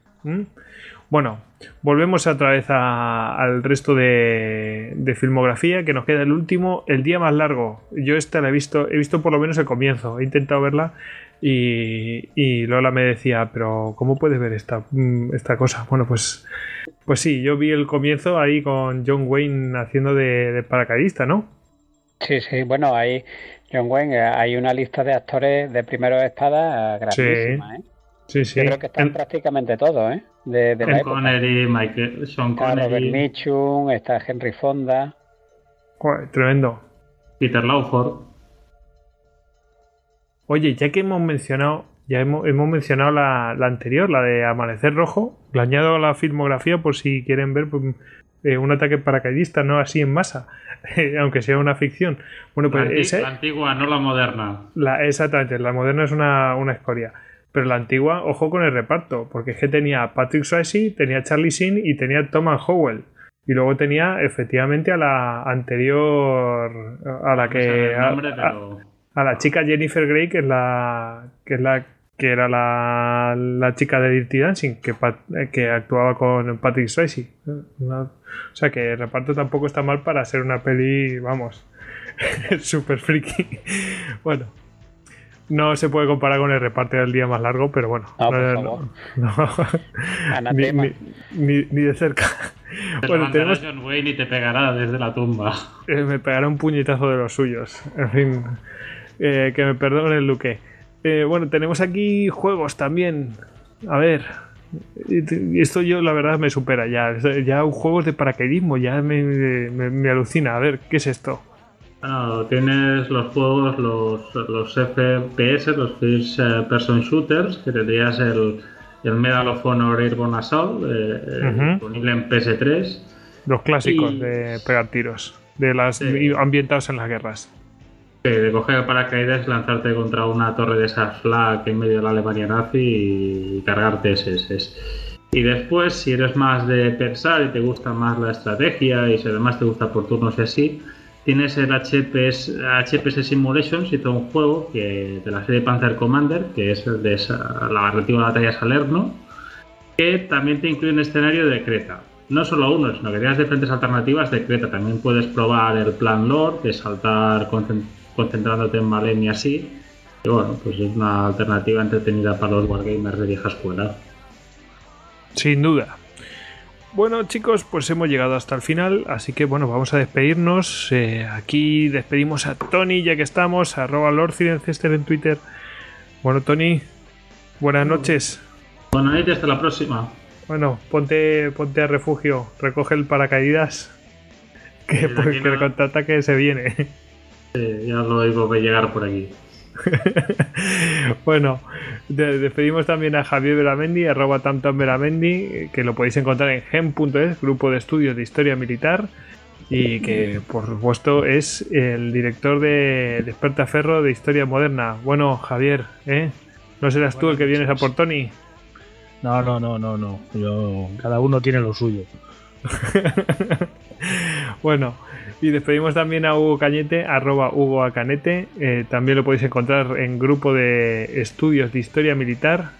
Speaker 1: Bueno, volvemos otra vez al resto de, filmografía, que nos queda el último, el día más largo. Yo esta la he visto, he visto por lo menos el comienzo, he intentado verla y, Lola me decía, pero ¿cómo puedes ver esta, mm, esta cosa? Bueno, pues, pues sí, yo vi el comienzo ahí con John Wayne haciendo de, paracaidista, ¿no?
Speaker 4: Sí, sí, bueno, ahí John Wayne, eh, hay una lista de actores de primero de espada grandísima, ¿eh? Sí, sí. Yo creo que están prácticamente todos, ¿eh? De, de
Speaker 2: la Connery, Michael, Sean Connery.
Speaker 4: Robert Mitchum, está Henry Fonda.
Speaker 1: tremendo.
Speaker 2: Peter Lawford.
Speaker 1: Oye, ya que hemos mencionado, ya hemos, mencionado la, anterior, la de Amanecer Rojo, le añado a la filmografía por si quieren ver pues, eh, un ataque paracaidista, no así en masa, aunque sea una ficción. Bueno, pues
Speaker 2: la, antigua, no la moderna.
Speaker 1: La, exactamente, la moderna es una, escoria. Pero la antigua, ojo con el reparto, porque es que tenía Patrick Swayze, tenía Charlie Sheen y tenía Thomas Howell. Y luego tenía efectivamente a la anterior, a la que a la chica Jennifer Grey, que es la que es la que era la, la chica de Dirty Dancing, que, que actuaba con Patrick Swayze. o sea que el reparto tampoco está mal para ser una peli, vamos, super friki. bueno, no se puede comparar con el reparto del día más largo, pero bueno.
Speaker 4: No,
Speaker 1: ni, ni, de cerca.
Speaker 2: bueno, tenemos... John Wayne y te pegará desde la tumba.
Speaker 1: Eh, me pegará un puñetazo de los suyos. En fin. Eh, que me perdone el Luque. Eh, bueno, tenemos aquí juegos también. A ver. Esto yo la verdad me supera ya. Ya juegos de paracaidismo ya me, me, alucina. A ver, ¿qué es esto?
Speaker 2: Bueno, tienes los juegos, los, los FPS, los First Person Shooters, que tendrías el, el Medal of Honor Airborne Assault, eh, disponible en PS3.
Speaker 1: Los clásicos de pegar tiros, de las ambientados en las guerras
Speaker 2: de coger paracaídas, lanzarte contra una torre de esas flag en medio de la Alemania nazi y cargarte SS. Y después, si eres más de pensar y te gusta más la estrategia y si además te gusta por turnos y así, tienes el HPS, HPS Simulations todo un juego que, de la serie Panzer Commander, que es de esa, la relativa batalla Salerno, que también te incluye un escenario de Creta. No solo uno, sino que tienes diferentes alternativas de Creta. También puedes probar el plan Lord, de saltar concentrándote en Malen y así. Y bueno, pues es una alternativa entretenida para los wargamers de vieja escuela.
Speaker 1: Sin duda. Bueno chicos, pues hemos llegado hasta el final, así que bueno, vamos a despedirnos. Eh, aquí despedimos a Tony ya que estamos, arroba LordCidencester en Twitter. Bueno Tony, buenas noches.
Speaker 2: Buenas noches, hasta la próxima.
Speaker 1: Bueno, ponte, ponte a refugio, recoge el paracaídas, que, el contraataque se viene.
Speaker 2: Ya lo digo que llegar por aquí.
Speaker 1: bueno, despedimos también a Javier Veramendi, arroba Tantan que lo podéis encontrar en gen.es, grupo de estudios de historia militar, y que por supuesto es el director de Desperta Ferro de Historia Moderna. Bueno, Javier, ¿eh? ¿No serás tú el que vienes a por Tony?
Speaker 3: No, no, no, no, no. Yo, cada uno tiene lo suyo.
Speaker 1: bueno, y despedimos también a Hugo Cañete, arroba Hugo Acanete. Eh, también lo podéis encontrar en grupo de estudios de historia militar,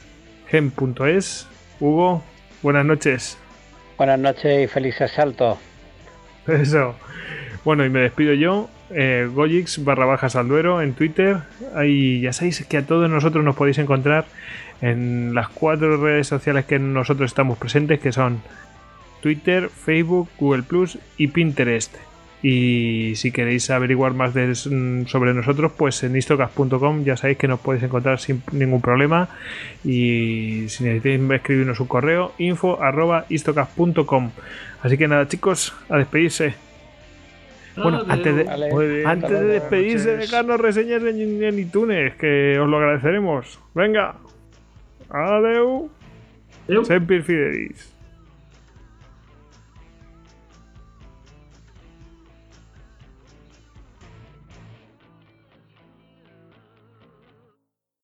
Speaker 1: gen.es. Hugo, buenas noches.
Speaker 4: Buenas noches y feliz asalto.
Speaker 1: Eso. Bueno, y me despido yo, eh, Gojix barra bajas al duero en Twitter. Ahí ya sabéis que a todos nosotros nos podéis encontrar en las cuatro redes sociales que nosotros estamos presentes, que son Twitter, Facebook, Google Plus y Pinterest. Y si queréis averiguar más mm, sobre nosotros, pues en istocas.com ya sabéis que nos podéis encontrar sin ningún problema. Y si necesitáis escribirnos un correo, info arroba. Así que nada, chicos, a despedirse. Bueno, antes de, antes de despedirse, dejarnos reseñas en, en iTunes, que os lo agradeceremos. Venga, adeu. Sempre Fidelis.